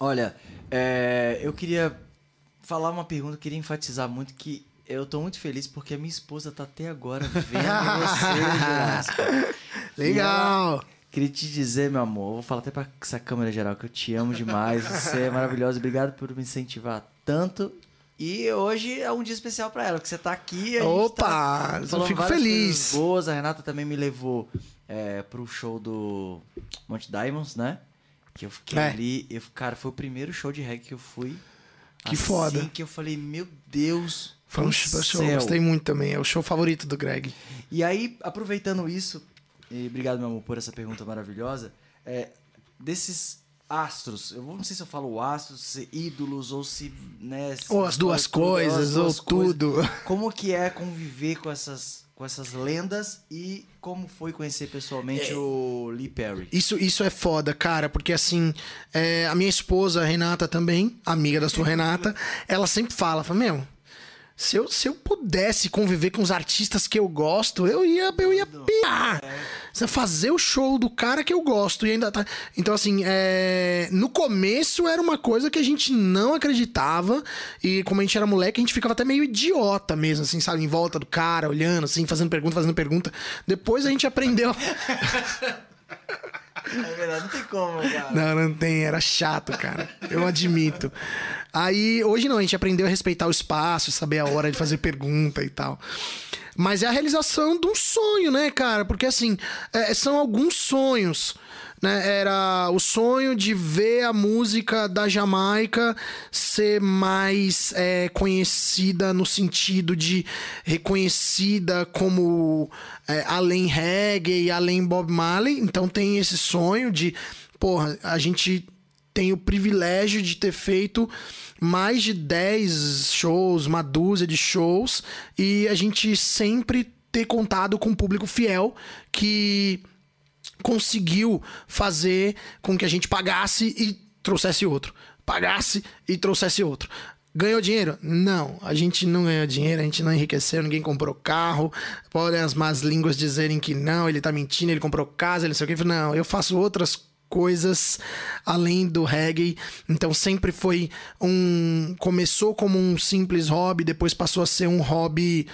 Olha, é, eu queria falar uma pergunta, eu queria enfatizar muito que eu tô muito feliz porque a minha esposa tá até agora vendo você, Legal! Queria te dizer, meu amor, vou falar até pra essa câmera geral que eu te amo demais. Você é maravilhosa. Obrigado por me incentivar tanto. E hoje é um dia especial para ela, porque você tá aqui. Opa! Tá eu fico feliz. Boas. A Renata também me levou é, pro show do Monte Diamonds, né? Que eu fiquei é. ali. Eu, cara, foi o primeiro show de reggae que eu fui. Que assim foda. que eu falei, meu Deus. Foi um show, céu. gostei muito também. É o show favorito do Greg. E aí, aproveitando isso, e obrigado, meu amor, por essa pergunta maravilhosa, é, desses astros, eu não sei se eu falo astros, se ídolos, ou se, né... se- Ou as duas tudo, ou as coisas, duas ou coisas. tudo. Como que é conviver com essas, com essas lendas e como foi conhecer pessoalmente o Lee Perry? Isso, isso é foda, cara, porque assim, é, a minha esposa, a Renata também, amiga da sua Renata, ela sempre fala, fala, meu, se eu, se eu pudesse conviver com os artistas que eu gosto, eu ia, eu ia pirar. Você fazer o show do cara que eu gosto e ainda tá. Então, assim, é, no começo era uma coisa que a gente não acreditava. E como a gente era moleque, a gente ficava até meio idiota mesmo, assim, sabe? Em volta do cara, olhando, assim, fazendo pergunta, fazendo pergunta. Depois a gente aprendeu. É verdade, não tem como, cara. Não, não tem, era chato, cara. Eu admito. Aí, hoje não, a gente aprendeu a respeitar o espaço, saber a hora de fazer pergunta e tal. Mas é a realização de um sonho, né, cara? Porque assim, é, são alguns sonhos. Né? Era o sonho de ver a música da Jamaica ser mais é, conhecida no sentido de reconhecida como é, além reggae, além Bob Marley. Então tem esse sonho de, porra, a gente tem o privilégio de ter feito mais de 10 shows, uma dúzia de shows, e a gente sempre ter contado com um público fiel que conseguiu fazer com que a gente pagasse e trouxesse outro. Pagasse e trouxesse outro. Ganhou dinheiro? Não, a gente não ganhou dinheiro, a gente não enriqueceu, ninguém comprou carro. Podem as más línguas dizerem que não, ele tá mentindo, ele comprou casa, ele não sei o que. Não, eu faço outras coisas além do reggae. Então sempre foi um. Começou como um simples hobby, depois passou a ser um hobby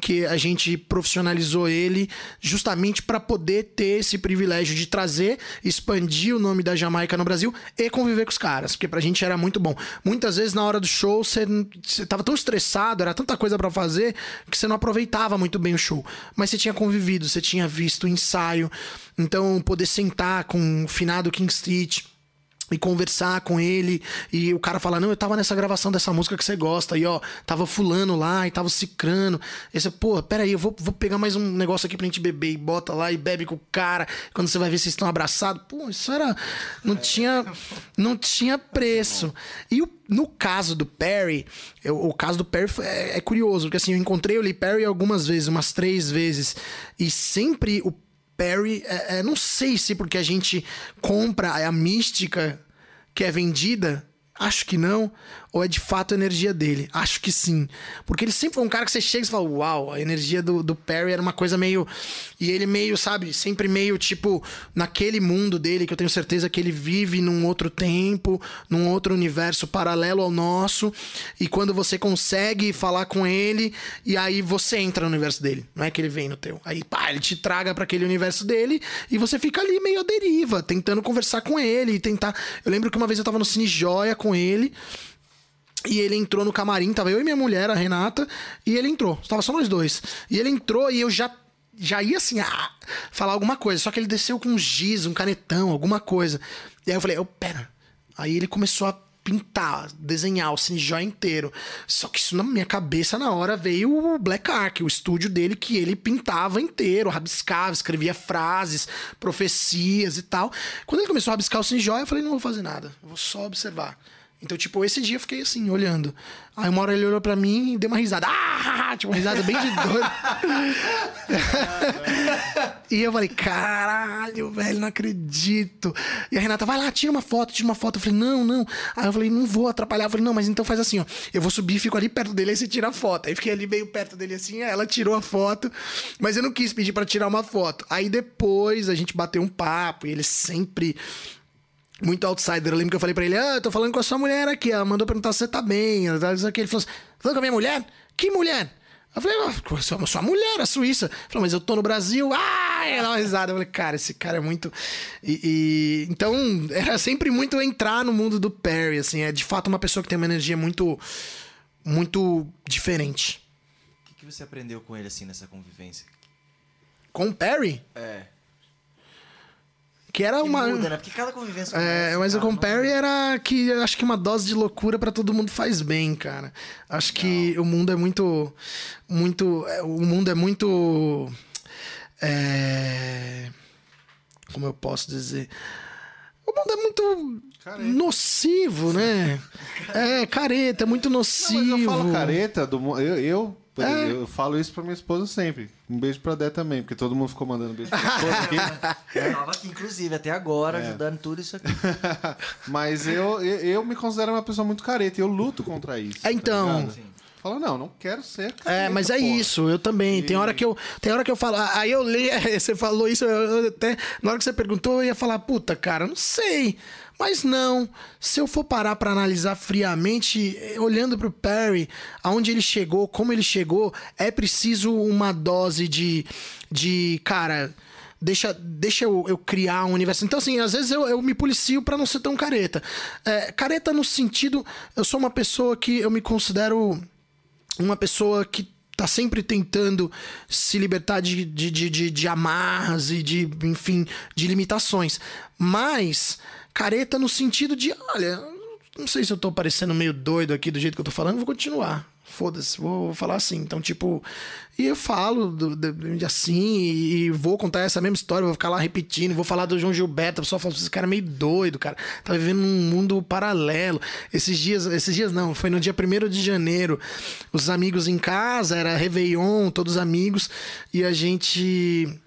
que a gente profissionalizou ele justamente para poder ter esse privilégio de trazer, expandir o nome da Jamaica no Brasil e conviver com os caras, porque pra gente era muito bom. Muitas vezes na hora do show você tava tão estressado, era tanta coisa para fazer que você não aproveitava muito bem o show. Mas você tinha convivido, você tinha visto o ensaio. Então, poder sentar com o finado King Street e conversar com ele e o cara falar, não, eu tava nessa gravação dessa música que você gosta e ó, tava fulano lá e tava cicrano. E você, pô, peraí, eu vou, vou pegar mais um negócio aqui pra gente beber e bota lá e bebe com o cara. Quando você vai ver se estão abraçados, pô, isso era não tinha não tinha preço. E o, no caso do Perry, eu- o caso do Perry é, é curioso, porque assim, eu encontrei o Lee Perry algumas vezes, umas três vezes, e sempre o Perry, é, é, não sei se porque a gente compra a mística que é vendida, acho que não, ou é de fato a energia dele, acho que sim. Porque ele sempre foi um cara que você chega e fala, uau, a energia do, do Perry era uma coisa meio. E ele meio, sabe, sempre meio tipo, naquele mundo dele, que eu tenho certeza que ele vive num outro tempo, num outro universo paralelo ao nosso, e quando você consegue falar com ele, e aí você entra no universo dele, não é que ele vem no teu. Aí, pá, ele te traga para aquele universo dele, e você fica ali meio à deriva, tentando conversar com ele, e tentar. Eu lembro que uma vez eu tava no Cine Joia com ele. E ele entrou no camarim, tava eu e minha mulher, a Renata, e ele entrou. Tava só nós dois. E ele entrou e eu já já ia assim, ah, falar alguma coisa. Só que ele desceu com um giz, um canetão, alguma coisa. E aí eu falei, oh, pera. Aí ele começou a pintar, desenhar o Cinejó inteiro. Só que isso na minha cabeça, na hora, veio o Black Ark, o estúdio dele que ele pintava inteiro, rabiscava, escrevia frases, profecias e tal. Quando ele começou a rabiscar o Cinejó, eu falei, não vou fazer nada, vou só observar. Então, tipo, esse dia eu fiquei assim, olhando. Aí uma hora ele olhou pra mim e deu uma risada. Ah! Tipo, uma risada bem de doido. e eu falei, caralho, velho, não acredito. E a Renata, vai lá, tira uma foto, tira uma foto. Eu falei, não, não. Aí eu falei, não vou atrapalhar. Eu falei, não, mas então faz assim, ó. Eu vou subir, fico ali perto dele, aí você tira a foto. Aí fiquei ali meio perto dele assim, ela tirou a foto. Mas eu não quis pedir pra tirar uma foto. Aí depois a gente bateu um papo e ele sempre muito outsider. Eu lembro que eu falei pra ele: Ah, eu tô falando com a sua mulher aqui. Ela mandou perguntar se você tá bem. Ela tá- isso aqui. Ele falou assim: falando com a minha mulher? Que mulher? Eu falei, ah, sua, mulher, a Suíça. Falou, mas eu tô no Brasil. Ah, ela dá uma risada. Eu falei, cara, esse cara é muito. E, e- Então, era sempre muito entrar no mundo do Perry, assim. É de fato uma pessoa que tem uma energia muito. Muito diferente. O que, que você aprendeu com ele, assim, nessa convivência? Com o Perry? É. Que era Que uma. muda, né? Porque cada convivência. É, mas o cara, com não- Perry era que eu acho que uma dose de loucura pra todo mundo faz bem, cara. Acho que o mundo é muito. Muito. é, O mundo é muito. é, como eu posso dizer? O mundo é muito Careta. nocivo, né? É, careta, é muito Não, nocivo. mas eu falo careta, do, eu, eu, É. eu falo isso pra minha esposa sempre. Um beijo pra Dé também, porque todo mundo ficou mandando beijo pra minha esposa aqui. Eu tava aqui, inclusive, até agora, É. ajudando tudo isso aqui. Mas eu, eu, eu me considero uma pessoa muito careta e eu luto contra isso. É, então. Tá? Falo, não, não quero ser careta. É, mas é porra. isso, eu também. Tem hora que eu, tem hora que eu falo, aí eu leio, você falou isso, eu, eu até na hora que você perguntou, eu ia falar, puta, cara, não sei. Mas não, se eu for parar pra analisar friamente, eh, olhando pro Perry, aonde ele chegou, como ele chegou, é preciso uma dose de de, cara, Deixa, deixa eu, eu criar um universo. Então, assim, às vezes eu, eu me policio pra não ser tão careta. É, careta no sentido. Eu sou uma pessoa que eu me considero uma pessoa que tá sempre tentando se libertar de, de, de, de, de amarras e de, enfim, de limitações. Mas, careta no sentido de, olha, não sei se eu tô parecendo meio doido aqui do jeito que eu tô falando, vou continuar. Foda-se, vou falar assim. Então, tipo, e eu falo do, assim e vou contar essa mesma história, vou ficar lá repetindo, vou falar do João Gilberto, a pessoa fala, esse cara é meio doido, cara. Tá vivendo num mundo paralelo. Esses dias, esses dias não, foi no dia 1 de janeiro. Os amigos em casa, era Réveillon, todos amigos, e a gente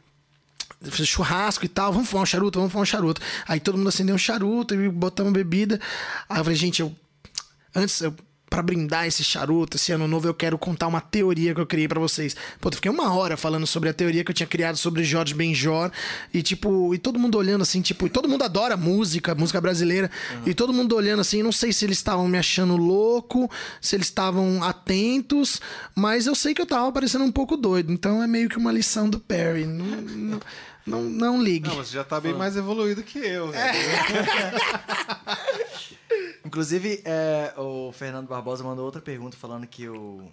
fez churrasco e tal, vamos fumar um charuto, vamos fumar um charuto. Aí todo mundo acendeu um charuto e botamos bebida. Aí eu falei, gente, eu antes eu Pra brindar esse charuto, esse ano novo, eu quero contar uma teoria que eu criei pra vocês. Pô, eu fiquei uma hora falando sobre a teoria que eu tinha criado sobre Jorge Benjor. E, tipo, e todo mundo olhando assim, tipo, e todo mundo adora música, música brasileira. E todo mundo olhando assim, não sei se eles estavam me achando louco, se eles estavam atentos, mas eu sei que eu tava parecendo um pouco doido. Então é meio que uma lição do Perry. Não, não, não, não ligue. Não, você já tá bem mais evoluído que eu. É. Inclusive, é, o Fernando Barbosa mandou outra pergunta falando que o.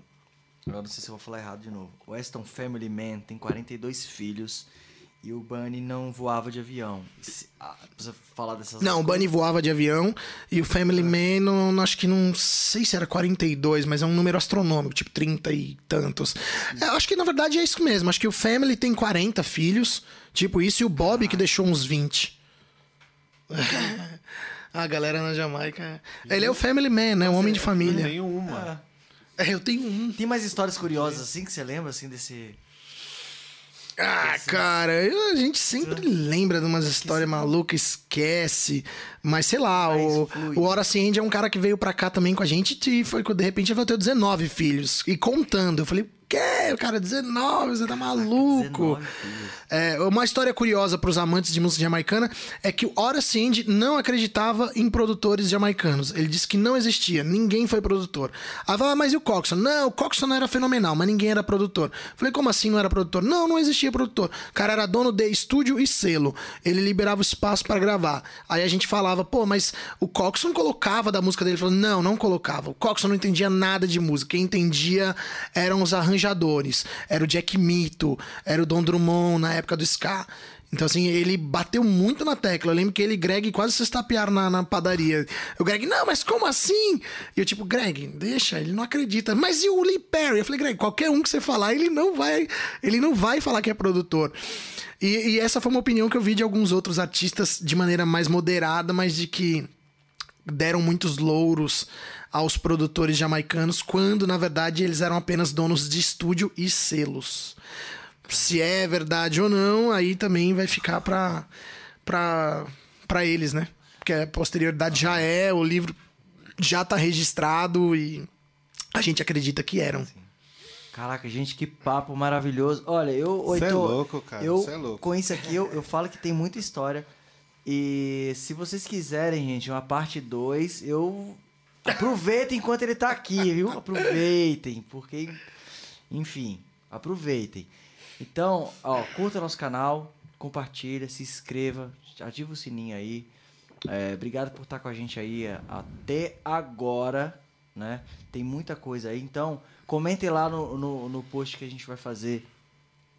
Eu não sei se eu vou falar errado de novo. O Aston Family Man tem 42 filhos e o Bunny não voava de avião. Se, ah, precisa falar dessas Não, o Bunny voava de avião e o Family Man, não, não- acho que não sei se era 42, mas é um número astronômico, tipo 30 e tantos. É, acho que na verdade é isso mesmo. Acho que o Family tem 40 filhos, tipo isso, e o Bob que deixou uns 20. A galera na Jamaica. Ele é o Family Man, né? Um homem de família. Nenhuma. É, eu tenho um. Tem mais histórias curiosas assim que você lembra assim desse. Ah, cara, eu- a gente sempre lembra de umas histórias malucas, esquece. Mas sei lá, o, flui. o Horace Andy é um cara que veio pra cá também com a gente e foi que de repente ele vai ter 19 filhos. E contando. Eu falei, quê? O cara, 19, você tá maluco. 19 filhos. É, uma história curiosa pros amantes de música jamaicana é que o Horace Andy não acreditava em produtores jamaicanos. Ele disse que não existia, ninguém foi produtor. Aí fala, "Ah, mas e o Coxon? Não, o Coxon era fenomenal, mas ninguém era produtor. Falei, como assim não era produtor? Não, não existia produtor. O cara era dono de estúdio e selo. Ele liberava o espaço pra gravar. Aí a gente falava, pô, mas o Coxon colocava da música dele. Ele falou, não, não colocava. O Coxon não entendia nada de música. Quem entendia eram os arranjadores. Era o Jack Mito, era o Don Drummond na época do ska. Então, assim, ele bateu muito na tecla. Eu lembro que ele e Greg quase se estapearam na, na padaria. O Greg, não, mas como assim? E eu, tipo, Greg, deixa, ele não acredita. Mas e o Lee Perry? Eu falei, Greg, qualquer um que você falar, ele não vai, ele não vai falar que é produtor. E, e essa foi uma opinião que eu vi de alguns outros artistas de maneira mais moderada, mas de que deram muitos louros aos produtores jamaicanos, quando na verdade eles eram apenas donos de estúdio e selos. Se é verdade ou não, aí também vai ficar pra, pra, pra eles, né? Porque a posterioridade já é, o livro já tá registrado e a gente acredita que eram. Caraca, gente, que papo maravilhoso. Olha, eu. Cê é louco, cara, Eu, é louco. com isso aqui, eu, eu falo que tem muita história. E se vocês quiserem, gente, uma parte 2, eu. Aproveitem enquanto ele tá aqui, viu? Aproveitem, porque. Enfim, aproveitem. Então, ó, curta nosso canal, compartilha, se inscreva, ativa o sininho aí. É, obrigado por estar com a gente aí é, até agora, né? Tem muita coisa aí. Então, comentem lá no, no, no post que a gente vai fazer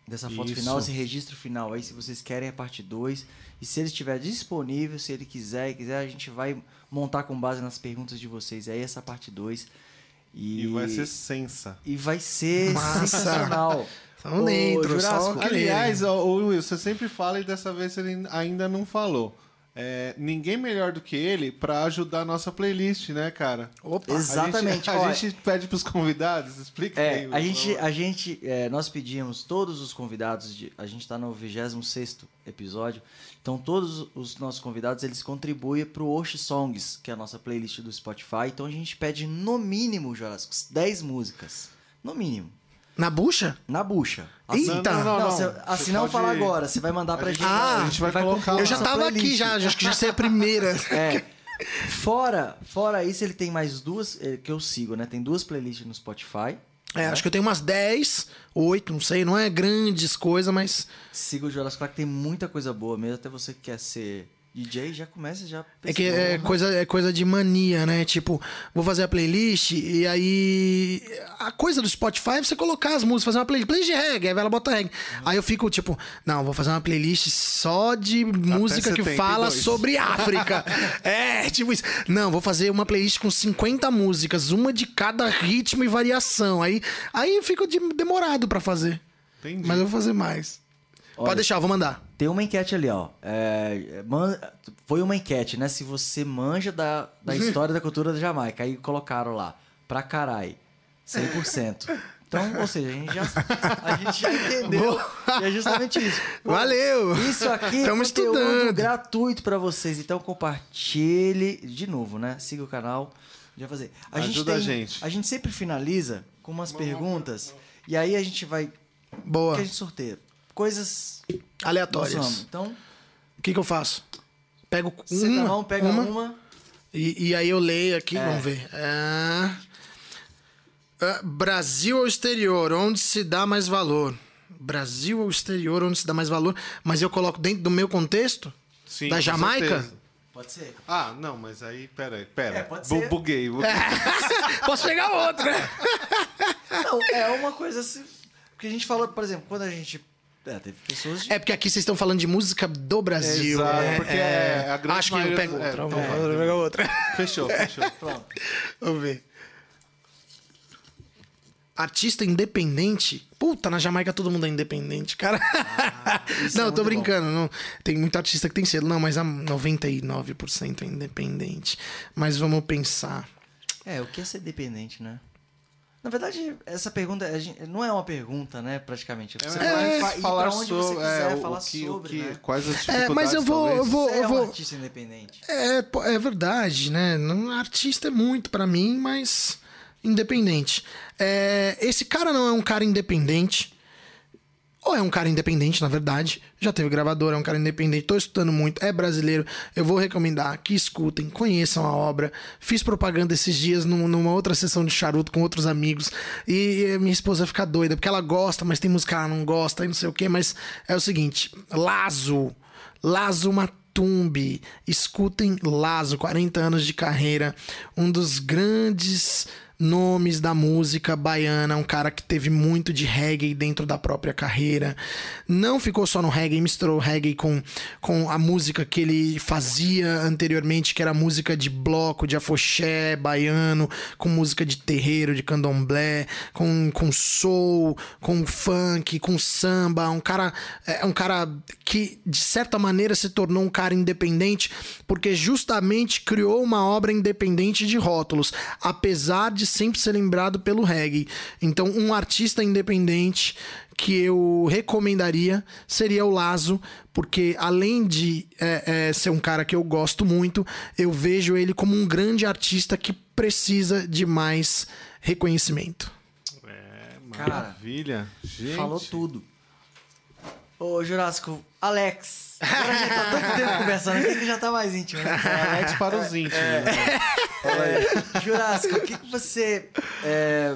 dessa foto Isso. final, esse registro final aí, se vocês querem a parte 2. E se ele estiver disponível, se ele quiser e quiser, a gente vai montar com base nas perguntas de vocês aí essa parte 2. E, E vai ser sensa. e vai ser Massa. sensacional. Tamo Ô, dentro, só. Aliás, ó, Will, você sempre fala e dessa vez ele ainda não falou. É, ninguém melhor do que ele pra ajudar a nossa playlist, né, cara? Opa. Exatamente. A gente, a Olha, gente pede pros convidados, explica É, aí. a gente, a gente, é, nós pedimos todos os convidados, de, a gente tá no 26 episódio, então todos os nossos convidados, eles contribuem pro Osh Songs, que é a nossa playlist do Spotify, então a gente pede no mínimo, Jurássico, 10 músicas, no mínimo, Na bucha? na bucha. Eita! Não, não, não. Você assim não pode- fala agora, você vai mandar pra A gente. Ah, a gente vai colocar compor lá. Eu já tava aqui, já, acho que já sei a primeira. É. Fora, fora isso, ele tem mais duas eh, que eu sigo, né? Tem duas playlists no Spotify. É, acho que eu tenho umas 10, 8, não sei, não é grandes coisas, mas. Siga o Jurassic Park, tem muita coisa boa mesmo. Até você que quer ser DJ, já começa já. É que é coisa, é coisa de mania, né? Tipo, vou fazer a playlist e aí. A coisa do Spotify é você colocar as músicas, fazer uma playlist, playlist de reggae, aí ela bota reggae. Aí eu fico tipo, não, vou fazer uma playlist só de música que 72. fala sobre África. é, tipo isso. Não, vou fazer uma playlist com 50 músicas, uma de cada ritmo e variação. Aí, aí eu fico de- demorado pra fazer. Entendi. Mas eu vou fazer mais. Olha, Pode deixar, eu vou mandar. Tem uma enquete ali, ó. É, man- foi uma enquete, né? Se você manja da, da história da cultura da Jamaica. Aí colocaram lá, pra carai, 100%. Então, ou seja, a gente já, a gente já entendeu. E é justamente isso. Valeu! Isso aqui é Tamo conteúdo estudando. gratuito pra vocês. Então compartilhe de novo, né? Siga o canal. Já fazer. A gente Ajuda tem- a gente. A gente sempre finaliza com umas perguntas e aí a gente vai Boa. que a gente sorteia coisas Aleatórias. Então, O que, que eu faço? Pego uma, mão pega uma, E, e aí eu leio aqui, É. vamos ver. É... É, Brasil ou exterior, onde se dá mais valor? Brasil ou exterior, onde se dá mais valor? Mas eu coloco dentro do meu contexto? Sim, da Jamaica? certeza. pode ser. Ah, não, mas aí, pera aí, pera. É, pode ser. Buguei, buguei. Posso pegar outra? Não, é uma coisa assim, porque a gente falou, por exemplo, quando a gente é, teve pessoas de É porque aqui vocês estão falando de música do Brasil. Exato, é, porque é. é a grande Acho que eu pego outra. é, vou, é. pegar outra. Fechou, fechou. pronto. Vamos ver. Artista independente? Puta, na Jamaica todo mundo é independente, cara. isso não, é eu tô brincando. Não. Tem muito artista que tem selo. Não, mas a 99% é independente. Mas vamos pensar. É, o que é ser dependente, né? Na verdade, essa pergunta não é uma pergunta, né, praticamente. Você É, fa- ir falar pra onde sobre, você quiser, é, o- falar o que, sobre, o que, né? quais as É, dificuldades, mas eu vou- talvez. eu vou- Você é um vou- artista independente. É, é verdade, né? Não, artista é muito pra mim, mas independente. É, esse cara não é um cara independente. Ou é um cara independente, na verdade. Já teve gravador, é um cara independente. Tô estudando muito, é brasileiro. Eu vou recomendar que escutem, conheçam a obra. Fiz propaganda esses dias num- numa outra sessão de charuto com outros amigos. E minha esposa fica doida, porque ela gosta, mas tem música que ela não gosta e não sei o quê. Mas é o seguinte: Lazo. Lazo Matumbi. Escutem Lazo, 40 anos de carreira. Um dos grandes nomes da música baiana, um cara que teve muito de reggae dentro da própria carreira. Não ficou só no reggae, misturou reggae com, com a música que ele fazia anteriormente, que era música de bloco, de afoxé baiano, com música de terreiro, de candomblé, com, com soul, com funk, com samba. Um cara, é um cara que, de certa maneira, se tornou um cara independente, porque justamente criou uma obra independente de rótulos, apesar de sempre ser lembrado pelo reggae. Então, um artista independente que eu recomendaria seria o Lazo, porque além de é, é, ser um cara que eu gosto muito, eu vejo ele como um grande artista que precisa de mais reconhecimento. É, Cara, maravilha. Gente. Falou tudo. Ô, Jurássico, Alex. Agora a gente tá tanto tempo conversando aqui que já tá mais íntimo. Né? Alex para os íntimos. né? É, Jurássico, o que, que você. é,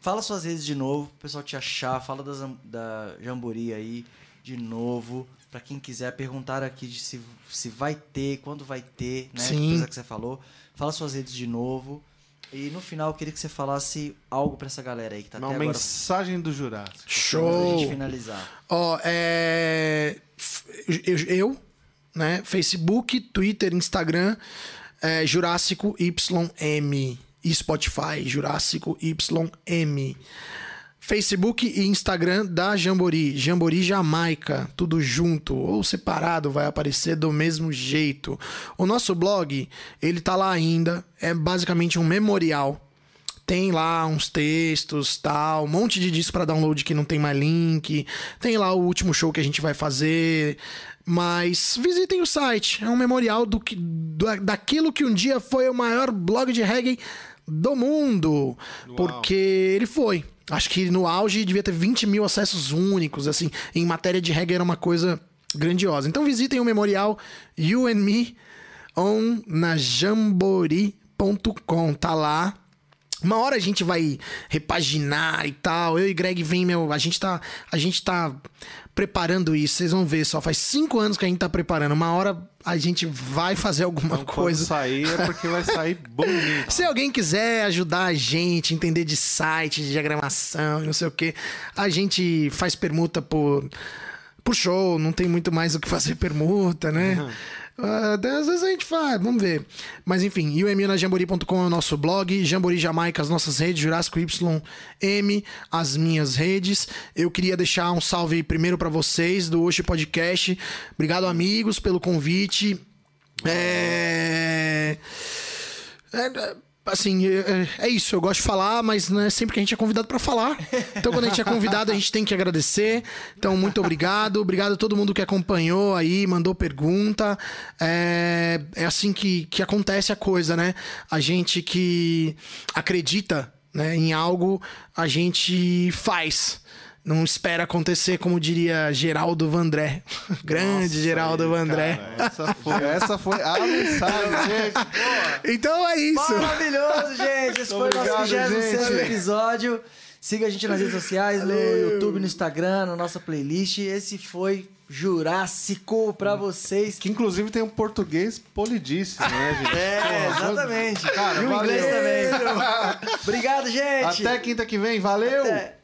fala suas redes de novo, o pessoal te achar, fala da, Zam- da Jamboree aí de novo. Pra quem quiser perguntar aqui de se, se vai ter, quando vai ter, né? Sim. Coisa que você falou. Fala suas redes de novo. E no final eu queria que você falasse algo pra essa galera aí que tá Uma até agora mensagem do Jurássico. pra Show! gente finalizar. Ó, é. f- Eu, eu, né? Facebook, Twitter, Instagram, é, Jurássico YM. E Spotify, Jurássico YM. Facebook e Instagram da Jambori, Jambori Jamaica, tudo junto ou separado, vai aparecer do mesmo jeito. O nosso blog, ele tá lá ainda, é basicamente um memorial tem lá uns textos, tal, um monte de disco para download que não tem mais link. Tem lá o último show que a gente vai fazer. Mas visitem o site, é um memorial do que, do- daquilo que um dia foi o maior blog de reggae do mundo. Porque ele foi. Acho que no auge devia ter 20 mil acessos únicos, assim. Em matéria de reggae era uma coisa grandiosa. Então visitem o memorial You and Me on na jambori.com. Tá lá. Uma hora a gente vai repaginar e tal. Eu e Greg vem, meu. A gente tá, a gente tá preparando isso. Vocês vão ver só. Faz cinco anos que a gente tá preparando. Uma hora a gente vai fazer alguma Quando coisa. sair é porque vai sair bonito. Se alguém quiser ajudar a gente, entender de site, de diagramação e não sei o que, a gente faz permuta por, por show, não tem muito mais o que fazer permuta, né? Ah, às vezes a gente faz, vamos ver. Mas enfim, umnajambori.com é o nosso blog, Jambori Jamaica, as nossas redes, Jurássico YM, as minhas redes. Eu queria deixar um salve primeiro pra vocês do Oshi Podcast. Obrigado, amigos, pelo convite. É... É, assim, é, é isso. Eu gosto de falar, mas não é sempre que a gente é convidado pra falar. Então, quando a gente é convidado, a gente tem que agradecer. Então, muito obrigado. Obrigado a todo mundo que acompanhou aí, mandou pergunta. É, é assim que, que acontece a coisa, né? A gente que acredita né, em algo, a gente faz. Não espera acontecer, como diria Geraldo Vandré. Grande Geraldo Aí, Vandré. cara, essa, foi, essa foi a mensagem, gente. Então é isso. Maravilhoso, gente! Esse foi o nosso Obrigado, 26 gente. episódio. Siga a gente nas redes sociais, no YouTube, no Instagram, na nossa playlist. Esse foi Jurássico pra vocês. Que inclusive tem um português polidíssimo, né, gente? É, exatamente. Cara, e o valeu. inglês também. Obrigado, gente! Até quinta que vem, valeu! Até.